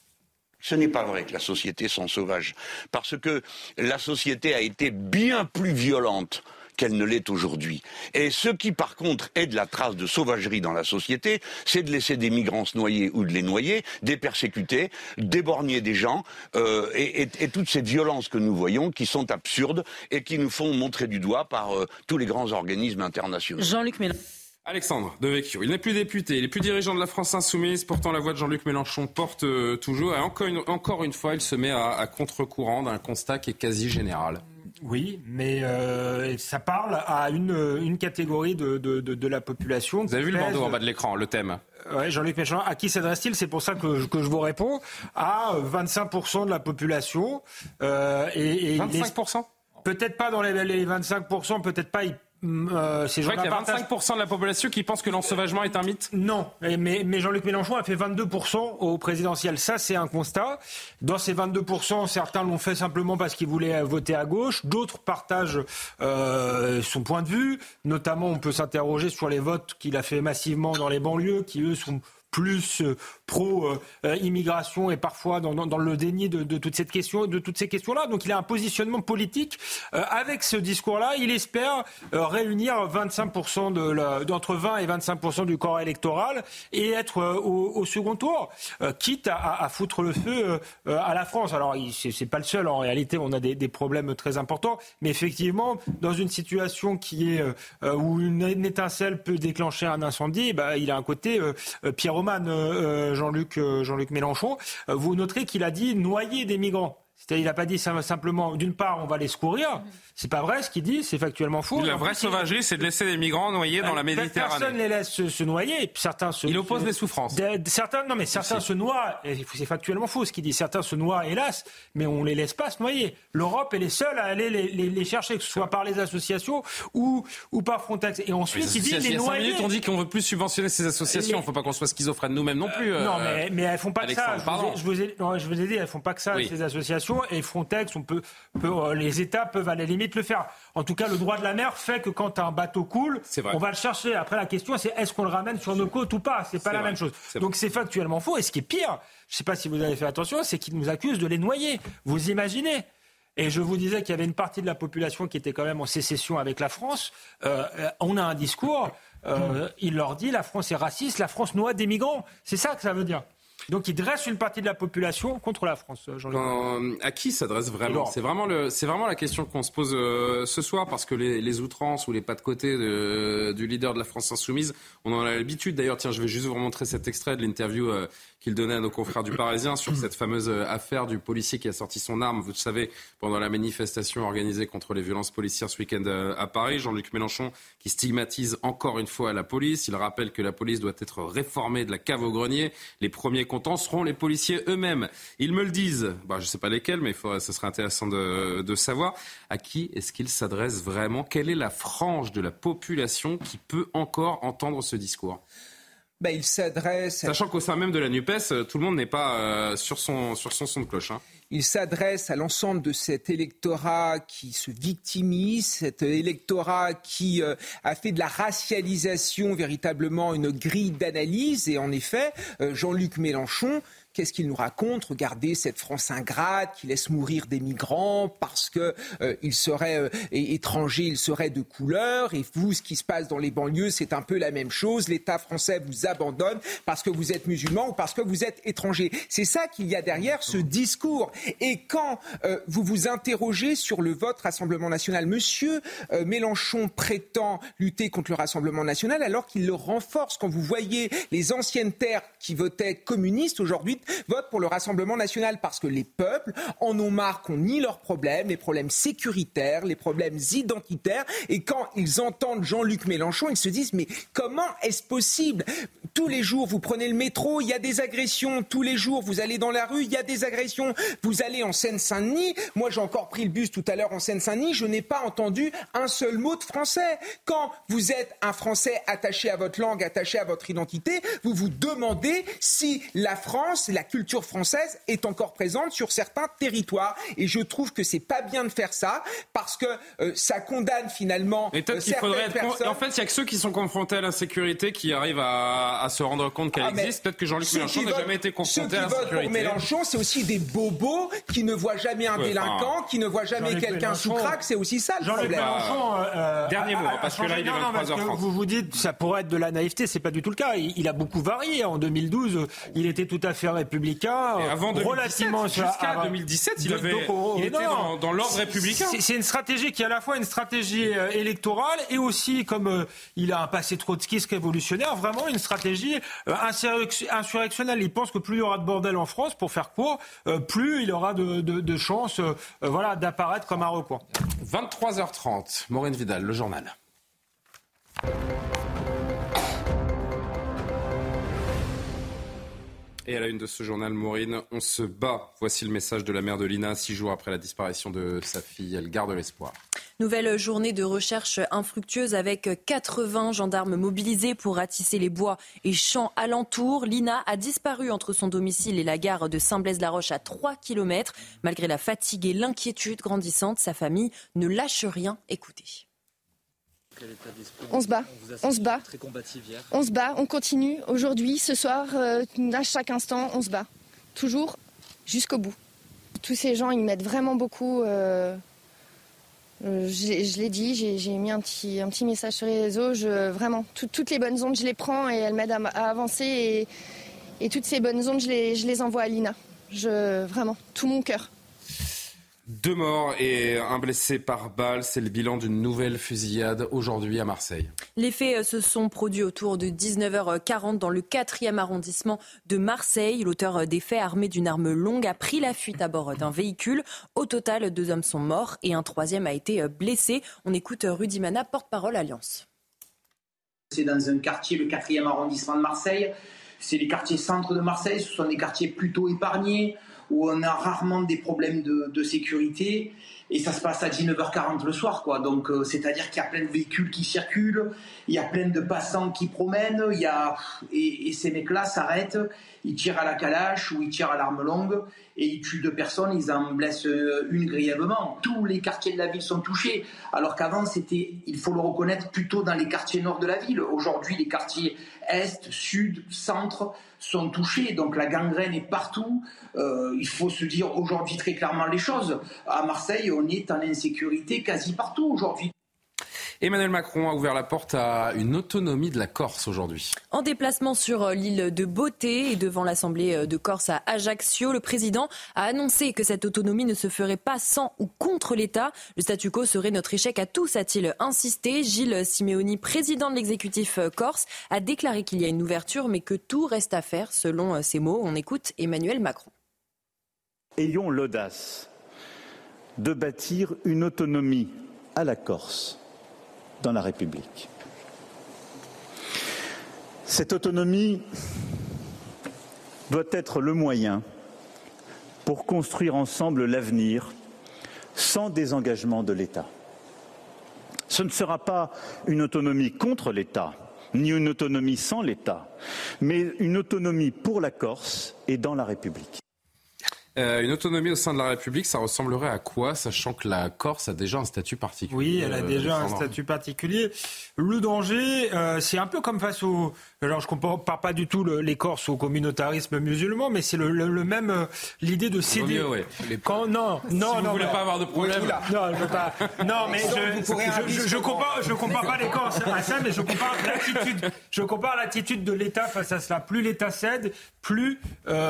Ce n'est pas vrai que la société s'en sauvage, parce que la société a été bien plus violente qu'elle ne l'est aujourd'hui. Et ce qui, par contre, est de la trace de sauvagerie dans la société, c'est de laisser des migrants se noyer ou de les noyer, des persécuter, d'éborgner des gens, euh, et, et, et, toute cette violence que nous voyons, qui sont absurdes et qui nous font montrer du doigt par euh, tous les grands organismes internationaux. Jean-Luc Mélenchon. Alexandre Devecchio, il n'est plus député, il n'est plus dirigeant de la France Insoumise, pourtant la voix de Jean-Luc Mélenchon porte euh, toujours, et encore une, encore une, fois, il se met à, à contre-courant d'un constat qui est quasi général. Oui, mais euh, ça parle à une, une catégorie de, de, de, de, la population. Vous avez vu le bandeau en bas de l'écran, le thème Oui, Jean-Luc Mélenchon, à qui s'adresse-t-il? C'est pour ça que je, que je vous réponds. À 25% de la population. Euh, et, et 25% Peut-être pas dans les, les 25%, peut-être pas. Euh, c'est vrai qu'il y a 25% de la population qui pense que l'ensauvagement est un mythe Non, mais, mais Jean-Luc Mélenchon a fait 22% au présidentiel. Ça, c'est un constat. Dans ces 22%, certains l'ont fait simplement parce qu'ils voulaient voter à gauche. D'autres partagent euh, son point de vue. Notamment, on peut s'interroger sur les votes qu'il a fait massivement dans les banlieues, qui, eux, sont plus euh, pro-immigration et parfois dans, le déni de, toute cette question, de toutes ces questions-là. Donc il a un positionnement politique. Euh, avec ce discours-là, il espère euh, réunir 25% de d'entre 20 et 25% du corps électoral et être au, second tour, quitte à, foutre le feu à la France. Alors c'est, c'est pas le seul. En réalité, on a des, problèmes très importants, mais effectivement, dans une situation qui est où une, étincelle peut déclencher un incendie, bah, il a un côté pyromane. Jean-Luc euh, Jean-Luc Mélenchon, euh, vous noterez qu'il a dit noyer des migrants. C'est-à-dire, il n'a pas dit simplement, d'une part, on va les secourir. C'est pas vrai ce qu'il dit, c'est factuellement faux. La vraie sauvagerie, c'est de laisser des migrants noyer dans la Méditerranée. Personne les laisse se, se noyer, et certains se. Il oppose des souffrances. De, certains, non, mais certains se noient. C'est factuellement faux ce qu'il dit. Certains se noient, hélas, mais on les laisse pas se noyer. L'Europe est les seuls à aller les, les, les, chercher, que ce soit par les associations ou, ou par Frontex. Et ensuite, il dit les noyer. minutes, on dit qu'on veut plus subventionner ces associations. Il ne faut pas qu'on soit schizophrène nous-mêmes non plus. Euh, non, mais, mais elles font pas que ça. Je vous, ai, non, je vous ai dit, elles font pas que ça, oui. ces associations. Et Frontex, on peut, peut, les États peuvent à la limite le faire. En tout cas, le droit de la mer fait que quand un bateau coule, on va le chercher. Après, la question, c'est est-ce qu'on le ramène sur nos côtes ou pas? C'est pas la vrai. même chose. Donc c'est factuellement faux. Et ce qui est pire, je ne sais pas si vous avez fait attention, c'est qu'ils nous accusent de les noyer. Vous imaginez? Et je vous disais qu'il y avait une partie de la population qui était quand même en sécession avec la France. Euh, on a un discours, euh, il leur dit la France est raciste, la France noie des migrants. C'est ça que ça veut dire. Donc il dresse une partie de la population contre la France. Jean euh, à qui s'adresse vraiment C'est vraiment, le, vraiment la question qu'on se pose euh, ce soir parce que les, les, outrances ou les pas de côté de, du leader de la France insoumise, on en a l'habitude. D'ailleurs, tiens, je vais juste vous montrer cet extrait de l'interview euh, qu'il donnait à nos confrères du Parisien sur cette fameuse affaire du policier qui a sorti son arme, vous le savez, pendant la manifestation organisée contre les violences policières ce week-end à Paris. Jean-Luc Mélenchon qui stigmatise encore une fois la police. Il rappelle que la police doit être réformée de la cave au grenier. Les premiers contents seront les policiers eux-mêmes. Ils me le disent. Bah, je ne sais pas lesquels, mais ce serait intéressant de, de savoir. À qui est-ce qu'ils s'adressent vraiment Quelle est la frange de la population qui peut encore entendre ce discours? Bah, il s'adresse. Sachant qu'au sein même de la NUPES, euh, tout le monde n'est pas euh, sur, son, sur son son de cloche. Hein. Il s'adresse à l'ensemble de cet électorat qui se victimise, cet électorat qui euh, a fait de la racialisation véritablement une grille d'analyse. Et en effet, Jean-Luc Mélenchon Qu'est-ce qu'il nous raconte? Regardez cette France ingrate qui laisse mourir des migrants parce qu'ils euh, seraient euh, étrangers, ils seraient de couleur. Et vous, ce qui se passe dans les banlieues, c'est un peu la même chose. L'État français vous abandonne parce que vous êtes musulman ou parce que vous êtes étranger. C'est ça qu'il y a derrière ce discours. Et quand euh, vous vous interrogez sur le vote Rassemblement national, Monsieur Mélenchon prétend lutter contre le Rassemblement national alors qu'il le renforce. Quand vous voyez les anciennes terres qui votaient communistes aujourd'hui vote pour le Rassemblement national parce que les peuples en ont marre qu'on nie leurs problèmes, les problèmes sécuritaires, les problèmes identitaires. Et quand ils entendent Jean-Luc Mélenchon, ils se disent mais comment est-ce possible? Tous les jours, vous prenez le métro, il y a des agressions. Tous les jours, vous allez dans la rue, il y a des agressions. Vous allez en Seine-Saint-Denis. Moi, j'ai encore pris le bus tout à l'heure en Seine-Saint-Denis. Je n'ai pas entendu un seul mot de français. Quand vous êtes un Français attaché à votre langue, attaché à votre identité, vous vous demandez si la France, la culture française est encore présente sur certains territoires. Et je trouve que c'est pas bien de faire ça parce que euh, ça condamne finalement Mais euh, certaines personnes. En fait, il y a que ceux qui sont confrontés à l'insécurité qui arrivent à, se rendre compte qu'elle ah, existe. Peut-être que Jean-Luc Mélenchon n'a jamais été confronté à l'insécurité. Ceux qui votent pour Mélenchon, c'est aussi des bobos qui ne voient jamais un délinquant, qui ne voient jamais quelqu'un sous crack. C'est aussi ça le problème. Mélenchon, euh, Dernier mot, parce que là, il est 23h30. Vous vous dites, ça pourrait être de la naïveté, c'est pas du tout le cas. Il, il a beaucoup varié. En 2012, il était tout à fait républicain. avant 2017, relativement jusqu'à 2017, il, avait, il était dans, dans l'ordre républicain. C'est une stratégie qui est à la fois une stratégie euh, électorale et aussi, comme euh, il a un passé trotskiste révolutionnaire, vraiment une stratégie euh, insurrectionnelle. Il pense que plus il y aura de bordel en France, pour faire quoi, plus il aura de, de, de chances voilà, d'apparaître comme un recours. 23h30, Maureen Vidal, le journal. Et à la une de ce journal, Maureen, on se bat. Voici le message de la mère de Lina, six jours après la disparition de sa fille. Elle garde l'espoir. Nouvelle journée de recherche infructueuse avec 80 gendarmes mobilisés pour ratisser les bois et champs alentours. Lina a disparu entre son domicile et la gare de Saint-Blaise-la-Roche à 3 km. Malgré la fatigue et l'inquiétude grandissante, sa famille ne lâche rien. Écoutez. On se bat. On se bat. On se bat. On continue. Aujourd'hui, ce soir, euh, à chaque instant, on se bat. Toujours jusqu'au bout. Tous ces gens, ils m'aident vraiment beaucoup. Euh, je, l'ai dit, j'ai mis un petit, un petit message sur les réseaux. Je, vraiment, toutes les bonnes ondes, je les prends et elles m'aident à, avancer. Et, toutes ces bonnes ondes, je les, je les envoie à Lina. Je, vraiment, tout mon cœur. Deux morts et un blessé par balle, c'est le bilan d'une nouvelle fusillade aujourd'hui à Marseille. Les faits euh, se sont produits autour de 19h40 dans le 4e arrondissement de Marseille. L'auteur euh, des faits, armé d'une arme longue, a pris la fuite à bord d'un véhicule. Au total, deux hommes sont morts et un troisième a été euh, blessé. On écoute Rudy Mana, porte-parole Alliance. C'est dans un quartier, le 4e arrondissement de Marseille. C'est les quartiers centres de Marseille, ce sont des quartiers plutôt épargnés où on a rarement des problèmes de, sécurité et ça se passe à 19h40 le soir quoi donc euh, c'est-à-dire qu'il y a plein de véhicules qui circulent il y a plein de passants qui promènent il y a et, ces mecs là s'arrêtent ils tirent à la calache ou ils tirent à l'arme longue et ils tuent deux personnes ils en blessent euh, une grièvement tous les quartiers de la ville sont touchés alors qu'avant c'était il faut le reconnaître plutôt dans les quartiers nord de la ville aujourd'hui les quartiers est sud centre sont touchés. Donc la gangrène est partout. Euh, il faut se dire aujourd'hui très clairement les choses. À Marseille, on est en insécurité quasi partout aujourd'hui. Emmanuel Macron a ouvert la porte à une autonomie de la Corse aujourd'hui. En déplacement sur euh, l'île de Beauté et devant l'Assemblée euh, de Corse à Ajaccio, le président a annoncé que cette autonomie ne se ferait pas sans ou contre l'État. Le statu quo serait notre échec à tous, a-t-il insisté. Gilles Simeoni, président de l'exécutif euh, corse, a déclaré qu'il y a une ouverture mais que tout reste à faire, selon ses mots. On écoute Emmanuel Macron. Ayons l'audace de bâtir une autonomie à la Corse dans la République. Cette autonomie doit être le moyen pour construire ensemble l'avenir sans désengagement de l'État. Ce ne sera pas une autonomie contre l'État, ni une autonomie sans l'État, mais une autonomie pour la Corse et dans la République. Euh, une autonomie au sein de la République, ça ressemblerait à quoi, sachant que la Corse a déjà un statut particulier Oui, elle a déjà un statut particulier. Le danger, euh, c'est un peu comme face au... Alors, je ne compare pas du tout les Corses au communautarisme musulman, mais c'est le, même... Euh, l'idée de céder... Mieux, Quand, non, non, si non. Vous voulez pas avoir de problème Non, je veux pas... Non, mais je, je, je, compare, je compare pas les Corses à ça, mais je compare l'attitude. Je compare l'attitude de l'État face à cela. Plus l'État cède, plus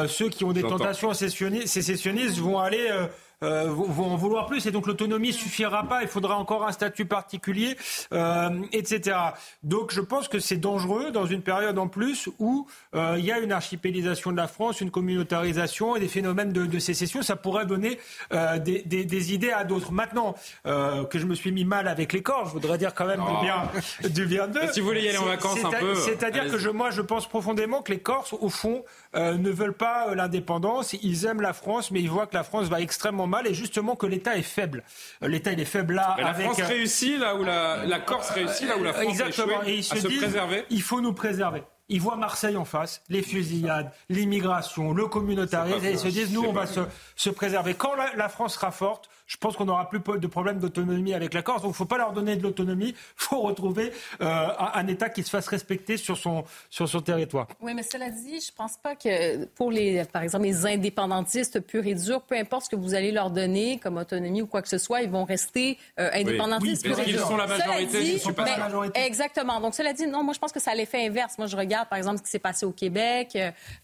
ceux qui ont des tentations sécessionnistes sécessionnistes vont aller euh, euh, vont en vouloir plus et donc l'autonomie suffira pas. Il faudra encore un statut particulier, euh, etc. Donc je pense que c'est dangereux dans une période en plus où euh, il y a une archipélisation de la France, une communautarisation et des phénomènes de, de sécession. Ça pourrait donner euh, des, des, des, idées à d'autres. Maintenant euh, que je me suis mis mal avec les corps, je voudrais dire quand même du bien, du bien d'eux. Si vous voulez y aller en vacances un peu, c'est-à-dire que je, moi je pense profondément que les Corses au fond ne veulent pas l'indépendance. Ils aiment la France, mais ils voient que la France va extrêmement mal et justement que l'État est faible. L'État il est faible là. la France réussit là où la, la Corse réussit là où la France Exactement. et ils se, se préserver. Il faut nous préserver. Ils voient Marseille en face, les fusillades, l'immigration, le communautarisme, et ils se disent nous on va se, se, préserver. Quand la, la France sera forte, je pense qu'on n'aura plus de problème d'autonomie avec la Corse. Donc, il ne faut pas leur donner de l'autonomie. Il (laughs) faut retrouver euh, un, un, État qui se fasse respecter sur son, sur son territoire. Oui, mais cela dit, je ne pense pas que pour, les, par exemple, les indépendantistes purs et durs, peu importe ce que vous allez leur donner comme autonomie ou quoi que ce soit, ils vont rester euh, indépendantistes oui. purs et durs. sont la majorité, dit, ils sont pas mais, la majorité. Exactement. Donc, cela dit, non, moi, je pense que ça a l'effet inverse. Moi, je regarde, par exemple, ce qui s'est passé au Québec,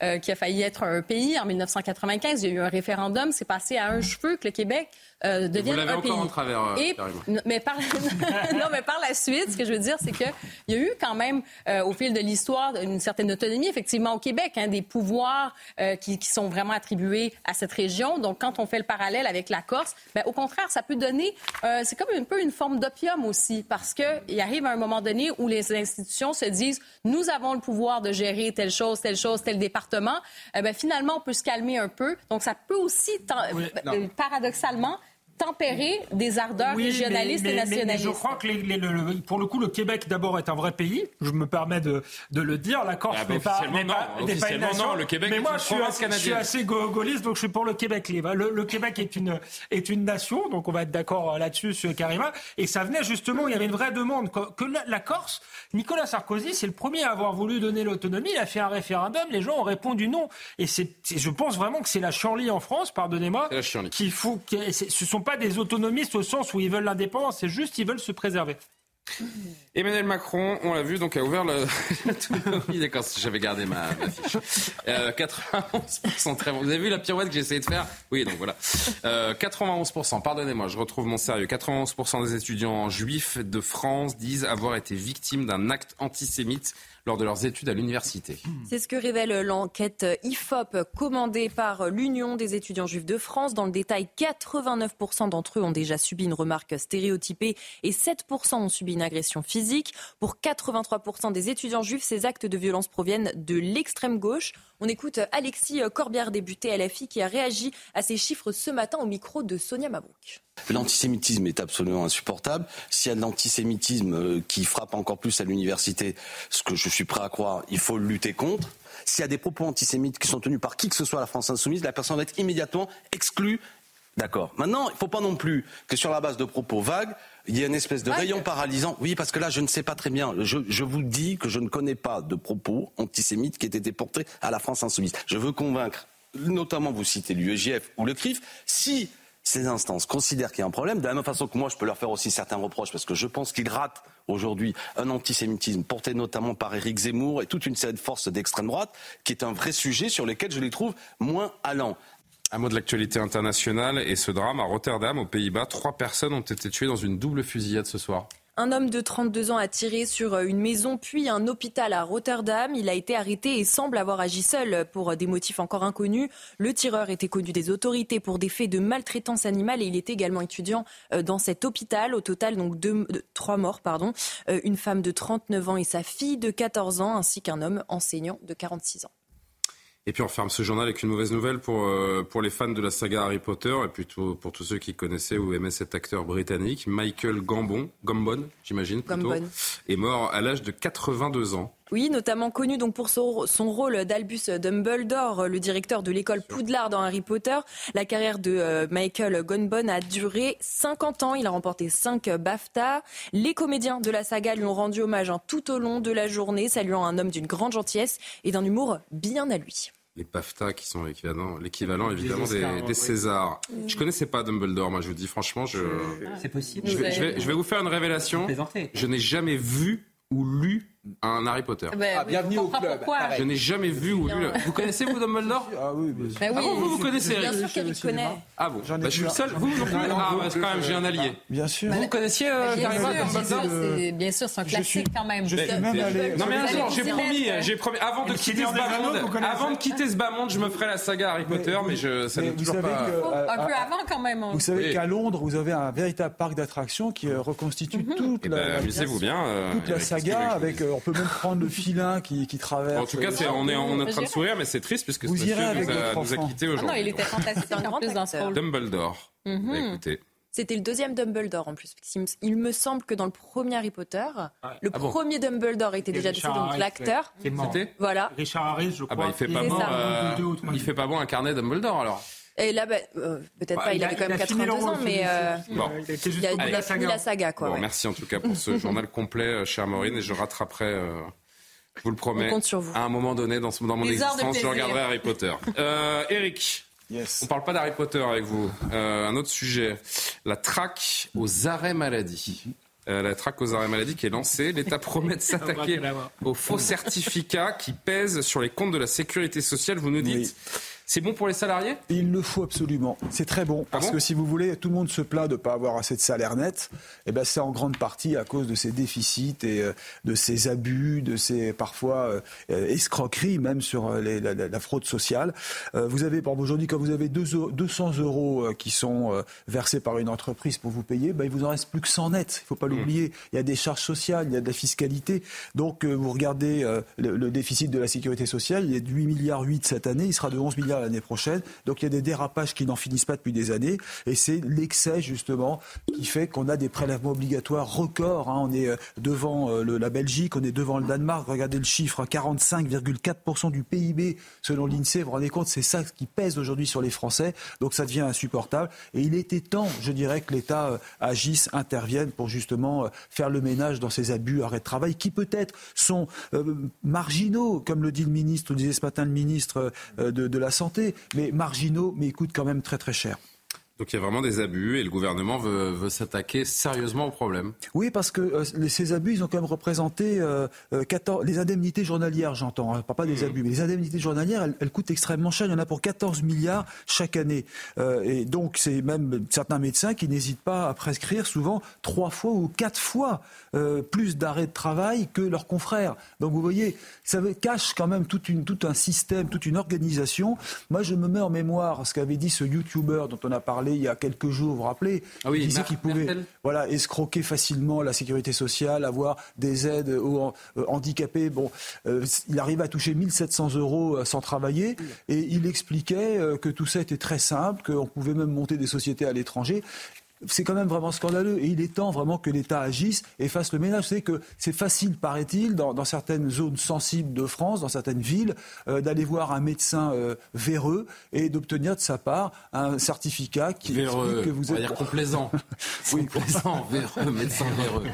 euh, qui a failli être un pays en 1995. Il y a eu un référendum. C'est passé à un cheveu que le Québec euh, devienne un pays. En travers, euh, Et, mais par, (laughs) non, mais par la suite, ce que je veux dire, c'est qu'il y a eu quand même, euh, au fil de l'histoire, une certaine autonomie, effectivement, au Québec, hein, des pouvoirs euh, qui, qui, sont vraiment attribués à cette région. Donc, quand on fait le parallèle avec la Corse, ben, au contraire, ça peut donner, euh, c'est comme un peu une forme d'opium aussi, parce qu'il arrive à un moment donné où les institutions se disent, nous avons le pouvoir de gérer telle chose, telle chose, tel département. Eh ben, finalement, on peut se calmer un peu. Donc, ça peut aussi, oui, paradoxalement, tempérer des ardeurs oui, régionalistes mais, mais, et nationalistes. Mais je crois que les, les, le, pour le coup, le Québec d'abord est un vrai pays. Je me permets de, de le dire. La Corse ah, bah, n'est pas, non, pas, pas, une nation. Non, le Québec mais est moi, je suis, assez, je suis assez gaulliste, donc je suis pour le Québec libre. Le, le, Québec est une, est une nation, donc on va être d'accord là-dessus, sur Karima. Et ça venait justement, il y avait une vraie demande que, que la, la, Corse, Nicolas Sarkozy, c'est le premier à avoir voulu donner l'autonomie. Il a fait un référendum, les gens ont répondu non. Et c'est, je pense vraiment que c'est la chanlie en France, pardonnez-moi, qu'il faut. Ce sont pas des autonomies au sens où ils veulent l'indépendance, c'est juste qu'ils veulent se préserver. (laughs) Emmanuel Macron, on l'a vu, donc a ouvert le. (laughs) oui, d'accord, j'avais gardé ma, ma fiche. Euh, 91% très bon. Vous avez vu la pirouette que j'ai essayé de faire? Oui, donc voilà. Euh, 91%, pardonnez-moi, je retrouve mon sérieux. 91% des étudiants juifs de France disent avoir été victimes d'un acte antisémite lors de leurs études à l'université. C'est ce que révèle l'enquête IFOP commandée par l'Union des étudiants juifs de France. Dans le détail, 89% d'entre eux ont déjà subi une remarque stéréotypée et 7% ont subi une agression physique. Pour 83% des étudiants juifs, ces actes de violence proviennent de l'extrême gauche. On écoute Alexis Corbière, débuté LFI, qui a réagi à ces chiffres ce matin au micro de Sonia Mabrouk. L'antisémitisme est absolument insupportable. S'il y a de l'antisémitisme qui frappe encore plus à l'université, ce que je suis prêt à croire, il faut lutter contre. S'il y a des propos antisémites qui sont tenus par qui que ce soit la France insoumise, la personne va être immédiatement exclue. D'accord. Maintenant, il ne faut pas non plus que sur la base de propos vagues, il y ait une espèce de rayon paralysant. Oui, parce que là, je ne sais pas très bien. Je, je, vous dis que je ne connais pas de propos antisémites qui aient été portés à la France insoumise. Je veux convaincre, notamment vous citez l'UEJF ou le CRIF, si ces instances considèrent qu'il y a un problème, de la même façon que moi, je peux leur faire aussi certains reproches, parce que je pense qu'ils ratent aujourd'hui un antisémitisme porté notamment par Éric Zemmour et toute une série de forces d'extrême droite, qui est un vrai sujet sur lequel je les trouve moins allants. Un mot de l'actualité internationale et ce drame à Rotterdam, aux Pays-Bas. Trois personnes ont été tuées dans une double fusillade ce soir. Un homme de 32 ans a tiré sur une maison puis un hôpital à Rotterdam. Il a été arrêté et semble avoir agi seul pour des motifs encore inconnus. Le tireur était connu des autorités pour des faits de maltraitance animale et il était également étudiant dans cet hôpital. Au total, donc trois morts, pardon. Une femme de 39 ans et sa fille de 14 ans ainsi qu'un homme enseignant de 46 ans. Et puis on ferme ce journal avec une mauvaise nouvelle pour, euh, pour les fans de la saga Harry Potter et plutôt pour tous ceux qui connaissaient ou aimaient cet acteur britannique. Michael Gambon, Gambon j'imagine plutôt, est mort à l'âge de 82 ans. Oui, notamment connu donc pour son, rôle d'Albus Dumbledore, le directeur de l'école Poudlard dans Harry Potter. La carrière de euh, Michael Gambon a duré 50 ans. Il a remporté 5 BAFTA. Les comédiens de la saga lui ont rendu hommage hein, tout au long de la journée, saluant un homme d'une grande gentillesse et d'un humour bien à lui les PAFTA qui sont l'équivalent évidemment des, Césars. Je connaissais pas Dumbledore, moi je vous dis franchement, je. C'est possible. Je vais, vous faire une révélation. Je n'ai jamais vu ou lu un Harry Potter. Ben ah, bienvenue au club. Je n'ai jamais vu ou lu. Vous connaissez vous Dumbledore Ah oui, bien sûr. Ah, vous, vous connaissez Bien sûr qu'elle connaît. Ah bon bah, Je suis le seul. Vous non plus Ah, bah, quand même, j'ai un allié. Bien sûr. Vous connaissiez euh, Harry Potter Bien sûr, c'est un classique quand même. Je suis même allé. Non mais un jour, j'ai promis, j'ai promis, avant de quitter ce bas monde, avant de quitter ce bas monde, je me ferai la saga Harry Potter, mais je, ça n'est toujours pas. Euh, un peu avant quand même. Hein. Vous savez qu'à Londres, vous avez un véritable parc d'attractions qui euh, reconstitue mhm. toute eh la. Amusez-vous bien. Toute la saga avec, on peut même prendre le filin qui, qui traverse. En tout cas, on est, en train de sourire, mais c'est triste puisque vous ce monsieur nous a, nous a quittés aujourd'hui. Ah non, il était fantastique en plus dans ce rôle. Dumbledore. Mhm. Bah, écoutez. C'était le deuxième Dumbledore en plus. Il me semble que dans le premier Harry Potter, le ah premier Dumbledore était déjà décédé, donc l'acteur. C'était Voilà. Richard Harris, je crois. Ah bah, il fait pas bon. Euh, il fait pas bon un carnet Dumbledore alors. Et là, bah, euh, peut-être bah, pas, il, avait quand même 82 ans, mais euh, bon. il a, il a fini la saga. Quoi, bon, Merci en tout cas pour ce (laughs) journal complet, chère Maureen, et je rattraperai je vous le promets. À un moment donné, dans, dans mon existence, je regarderai Harry Potter. (laughs) Euh, Eric. Yes. On parle pas d'Harry Potter avec vous. Euh, un autre sujet. La traque aux arrêts maladie. Euh, la traque aux arrêts maladie qui est lancée. L'État (laughs) promet de s'attaquer aux faux certificats qui pèsent sur les comptes de la sécurité sociale. Vous nous dites. C'est bon pour les salariés? Il le faut absolument. C'est très bon. Parce que si vous voulez, tout le monde se plaint de ne pas avoir assez de salaire net. Et eh ben, c'est en grande partie à cause de ces déficits et euh, de ces abus, de ces parfois euh, escroqueries, même sur euh, la, fraude sociale. vous avez, par aujourd'hui, quand vous avez 200 euros qui sont versés par une entreprise pour vous payer, ben, il vous en reste plus que 100 net. Il ne faut pas mmh. l'oublier. Il y a des charges sociales, il y a de la fiscalité. Donc, vous regardez le, le, déficit de la sécurité sociale, il est de 8 milliards 8 cette année, il sera de 11 milliards l'année prochaine. Donc il y a des dérapages qui n'en finissent pas depuis des années. Et c'est l'excès, justement, qui fait qu'on a des prélèvements obligatoires records. Hein. On est euh, devant euh, la Belgique, on est devant le Danemark. Regardez le chiffre, 45,4% du PIB selon l'INSEE. Vous vous rendez compte, c'est ça qui pèse aujourd'hui sur les Français. Donc ça devient insupportable. Et il était temps, je dirais, que l'État euh, agisse, intervienne pour justement faire le ménage dans ces abus, arrêts de travail, qui peut-être sont marginaux, comme le dit le ministre, le disait ce matin le ministre de, de la Santé mais marginaux, mais ils coûtent quand même très très cher. Donc il y a vraiment des abus et le gouvernement veut, s'attaquer sérieusement au problème. Oui, parce que euh, ces abus, ils ont quand même représenté 14, euh, euh, les indemnités journalières, j'entends, hein, pas, des mmh. abus, mais les indemnités journalières, elles, coûtent extrêmement cher. Il y en a pour 14 milliards chaque année. et donc c'est même certains médecins qui n'hésitent pas à prescrire souvent trois fois ou quatre fois plus d'arrêts de travail que leurs confrères. Donc vous voyez, ça cache quand même toute tout un système, toute une organisation. Moi, je me mets en mémoire ce qu'avait dit ce YouTuber dont on a parlé il y a quelques jours, vous vous rappelez ah oui, Il disait qu'il pouvait voilà, escroquer facilement la sécurité sociale, avoir des aides aux euh, handicapés. Bon, euh, il arrivait à toucher 1700 euros euh, sans travailler. Et il expliquait que tout ça était très simple, qu'on pouvait même monter des sociétés à l'étranger c'est quand même vraiment scandaleux. Et il est temps vraiment que l'État agisse et fasse le ménage. C'est que c'est facile, paraît-il, dans, certaines zones sensibles de France, dans certaines villes, euh, d'aller voir un médecin euh, véreux et d'obtenir de sa part un certificat qui véreux, que vous êtes. dire complaisant. (laughs) oui, complaisant, véreux, médecin véreux.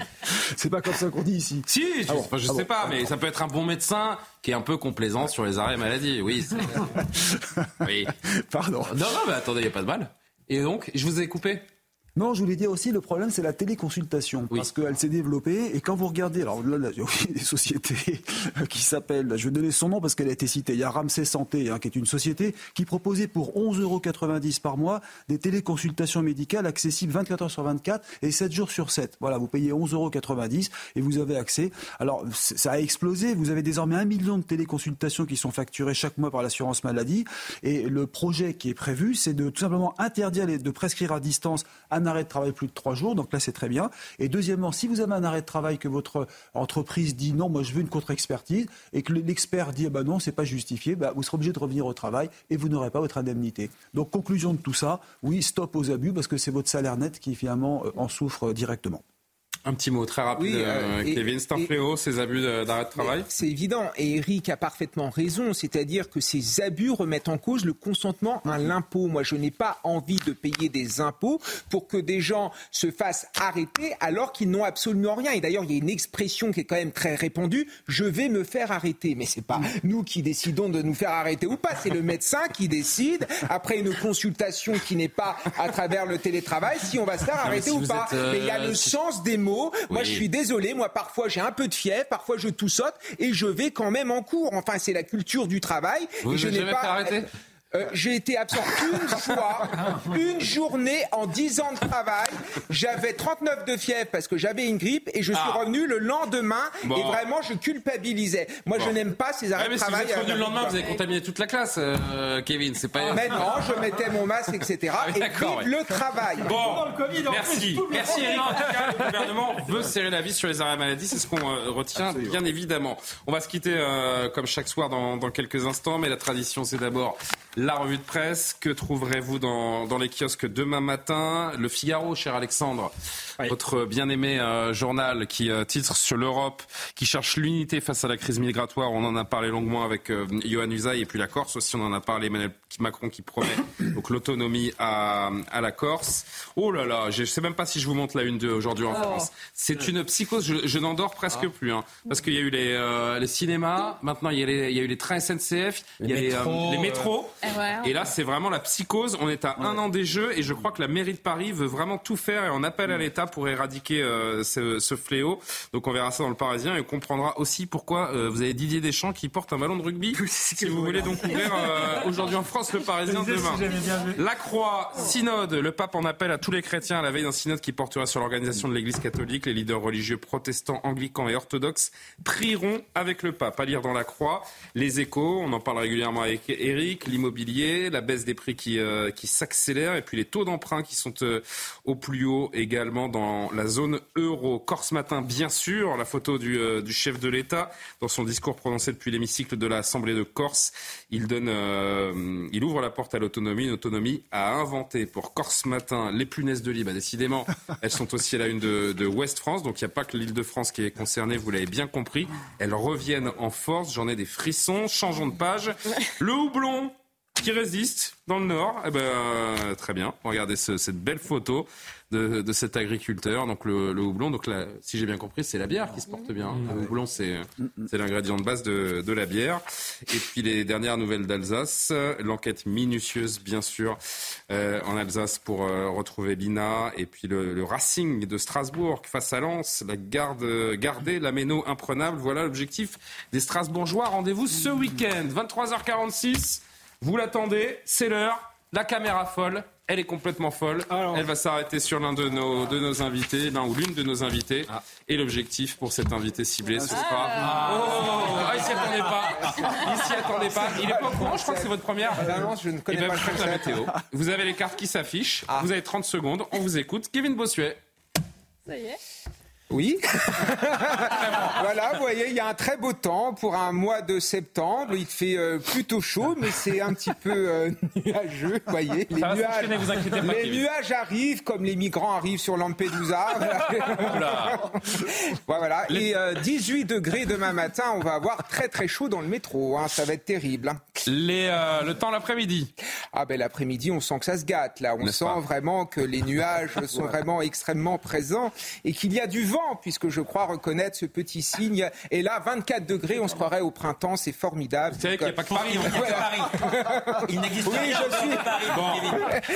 C'est pas comme ça qu'on dit ici. Si, je, ah je ah sais pas, mais ça peut être un bon médecin qui est un peu complaisant sur les arrêts maladie. Oui. (laughs) oui. Pardon. Non, non, mais attendez, il n'y a pas de mal. Et donc, je vous ai coupé non, je voulais dire aussi, le problème, c'est la téléconsultation. Parce qu'elle s'est développée. Et quand vous regardez, alors là, il y a des sociétés qui s'appellent, je vais donner son nom parce qu'elle a été citée. Il y a Ramsey Santé, hein, qui est une société qui proposait pour 11,90 euros par mois des téléconsultations médicales accessibles 24 heures sur 24 et 7 jours sur 7. Voilà, vous payez 11,90 euros et vous avez accès. Alors, ça a explosé. Vous avez désormais un million de téléconsultations qui sont facturées chaque mois par l'assurance maladie. Et le projet qui est prévu, c'est de tout simplement interdire de prescrire à distance un arrêt de travail plus de trois jours, donc là c'est très bien. Et deuxièmement, si vous avez un arrêt de travail que votre entreprise dit non, moi je veux une contre-expertise, et que l'expert dit ah bah non, c'est pas justifié, bah, vous serez obligé de revenir au travail et vous n'aurez pas votre indemnité. Donc conclusion de tout ça, oui, stop aux abus parce que c'est votre salaire net qui finalement euh, en souffre directement. Un petit mot très rapide, euh, euh, Kevin. C'est un fléau, ces abus d'arrêt de travail? C'est évident. Et Eric a parfaitement raison. C'est-à-dire que ces abus remettent en cause le consentement à l'impôt. Moi, je n'ai pas envie de payer des impôts pour que des gens se fassent arrêter alors qu'ils n'ont absolument rien. Et d'ailleurs, il y a une expression qui est quand même très répandue je vais me faire arrêter. Mais c'est pas nous qui décidons de nous faire arrêter ou pas. C'est le médecin qui décide, après une consultation qui n'est pas à travers le télétravail, si on va se faire arrêter ou pas. mais il y a le sens des mots moi, je suis désolé. Moi, parfois, j'ai un peu de fièvre, parfois, je toussote et je vais quand même en cours. Enfin, c'est la culture du travail. Vous et je n'ai pas arrêté euh, j'ai été absent une fois, une journée en 10 ans de travail. J'avais 39 de fièvre parce que j'avais une grippe et je suis ah. revenu le lendemain et vraiment je culpabilisais. Moi je n'aime pas ces arrêts de travail. Si vous êtes revenu le lendemain, vous avez contaminé toute la classe, euh, Kevin. C'est pas. Mais non, je mettais mon masque, etc. (laughs) Ah, et puis le travail. Bon, merci, merci Eric. En tout cas, le gouvernement (laughs) veut serrer la vis sur les arrêts maladie, c'est ce qu'on euh, retient bien évidemment. On va se quitter comme chaque soir dans, dans quelques instants, mais la tradition c'est d'abord la revue de presse, que trouverez-vous dans, dans, les kiosques demain matin? Le Figaro, cher Alexandre, votre bien-aimé euh, journal qui euh, titre sur l'Europe, qui cherche l'unité face à la crise migratoire. On en a parlé longuement avec euh, Johan Usaï et puis la Corse aussi. On en a parlé Emmanuel Macron qui promet (coughs) donc l'autonomie à, à, la Corse. Oh là là, je ne sais même pas si je vous montre la une de aujourd'hui en oh. France. C'est une psychose. Je, je n'en dors presque ah. plus, hein, parce qu'il y a eu les, les cinémas. Maintenant, il y, a il y, a eu les trains SNCF, il y a les, les métros. Et là, c'est vraiment la psychose. On est à un an des Jeux et je crois que la mairie de Paris veut vraiment tout faire et on appelle à l'État pour éradiquer euh, ce, fléau. Donc on verra ça dans le Parisien et on comprendra aussi pourquoi euh, vous avez Didier Deschamps qui porte un ballon de rugby. (laughs) si vous voulez donc ouvrir euh, aujourd'hui en France le Parisien demain. La Croix, synode. Le pape en appelle à tous les chrétiens à la veille d'un synode qui portera sur l'organisation de l'Église catholique. Les leaders religieux protestants, anglicans et orthodoxes prieront avec le pape. À lire dans la Croix, les échos, on en parle régulièrement avec Eric, l'immobilier, la baisse des prix qui, qui s'accélère et puis les taux d'emprunt qui sont au plus haut également dans la zone euro. Corse matin, bien sûr, la photo euh, du, chef de l'État dans son discours prononcé depuis l'hémicycle de l'Assemblée de Corse. Il donne, euh, il ouvre la porte à l'autonomie, une autonomie à inventer pour Corse matin. Les punaises de lit, bah, décidément, (laughs) elles sont aussi à la une de, de Ouest France. Donc il n'y a pas que l'île de France qui est concernée, vous l'avez bien compris. Elles reviennent en force. J'en ai des frissons. Changeons de page. (laughs) Le houblon qui résiste dans le nord. Eh ben, euh, très bien. Regardez cette belle photo de, cet agriculteur, donc le, houblon. Donc là, si j'ai bien compris, c'est la bière qui se porte bien. Le houblon, c'est l'ingrédient de base de, la bière. Et puis les dernières nouvelles d'Alsace, l'enquête minutieuse, bien sûr, euh, en Alsace pour euh, retrouver Lina. Et puis le, Racing de Strasbourg face à Lens, la garde, garder la méno imprenable. Voilà l'objectif des Strasbourgeois. Rendez-vous ce week-end, 23h46. Vous l'attendez, c'est l'heure. La caméra folle, elle est complètement folle. Elle va s'arrêter sur l'un de nos, de nos invités, l'un ou l'une de nos invités. Ah. Et l'objectif pour cet invité ciblé, ce sera. Ah. Oh, ah, il s'y attendait pas. Il s'y attendait pas. Il est pas au courant, je crois que c'est votre première. non, je ne connais eh ben, pas la météo. Vous avez les cartes qui s'affichent. Vous avez 30 secondes. On vous écoute. Kevin Bossuet. Ça y est. Oui. (laughs) voilà, vous voyez, il y a un très beau temps pour un mois de septembre. Il fait euh, plutôt chaud, mais c'est un petit peu euh, nuageux. Vous voyez, les, nuages, les nuages, arrivent comme les migrants arrivent sur Lampedusa. (laughs) voilà. Et 18 euh, degrés demain matin, on va avoir très très chaud dans le métro. Hein. Ça va être terrible. Hein. Les, le temps l'après-midi. Ah ben l'après-midi, on sent que ça se gâte. Là, on sent vraiment que les nuages (laughs) sont vraiment extrêmement présents et qu'il y a du vent puisque je crois reconnaître ce petit signe. Et là, 24 degrés, on se croirait au printemps, c'est formidable. Vous savez qu'il n'y a pas que Paris. Il n'existe oui, je suis, Paris.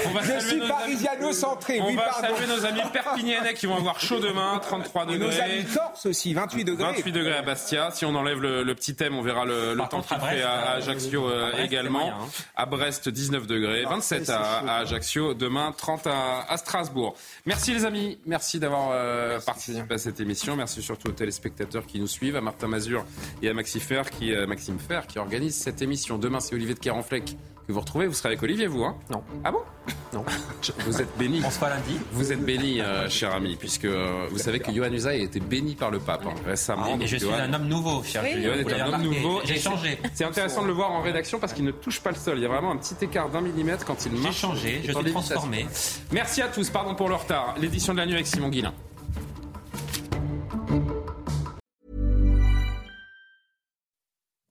on va je suis parisiano-centré. On oui, va saluer nos amis perpignanais qui vont avoir chaud demain, 33 degrés. Nos amis corse aussi, 28 degrés. 28 degrés à Bastia. Si on enlève le, petit thème, on verra le, temps qu'il fait à, Ajaccio euh, également. Hein. À Brest, 19 degrés. 27 à, Ajaccio. Demain, 30 à, Strasbourg. Merci les amis. Merci d'avoir euh, participé à cette émission. Merci surtout aux téléspectateurs qui nous suivent, à Martin Mazur et à Maxime Fer qui, euh, Maxime Fer, qui organise cette émission. Demain, c'est Olivier de Carenfleck que vous retrouvez. Vous serez avec Olivier, vous, hein? Non. Ah bon? Non. Vous êtes béni. On se fera lundi. Vous êtes béni, euh, cher ami, puisque euh, vous savez que Johan Usaï a été béni par le pape hein, récemment. Ah, et je suis Johan- un homme nouveau, cher Johan Julien. est un homme nouveau. J'ai changé. C'est intéressant de le voir en rédaction parce qu'il ne touche pas le sol. Il y a vraiment un petit écart d'un millimètre quand il J'ai marche. changé, je suis transformé. Merci à tous, pardon pour le retard. L'édition de la nuit avec Simon Guillain.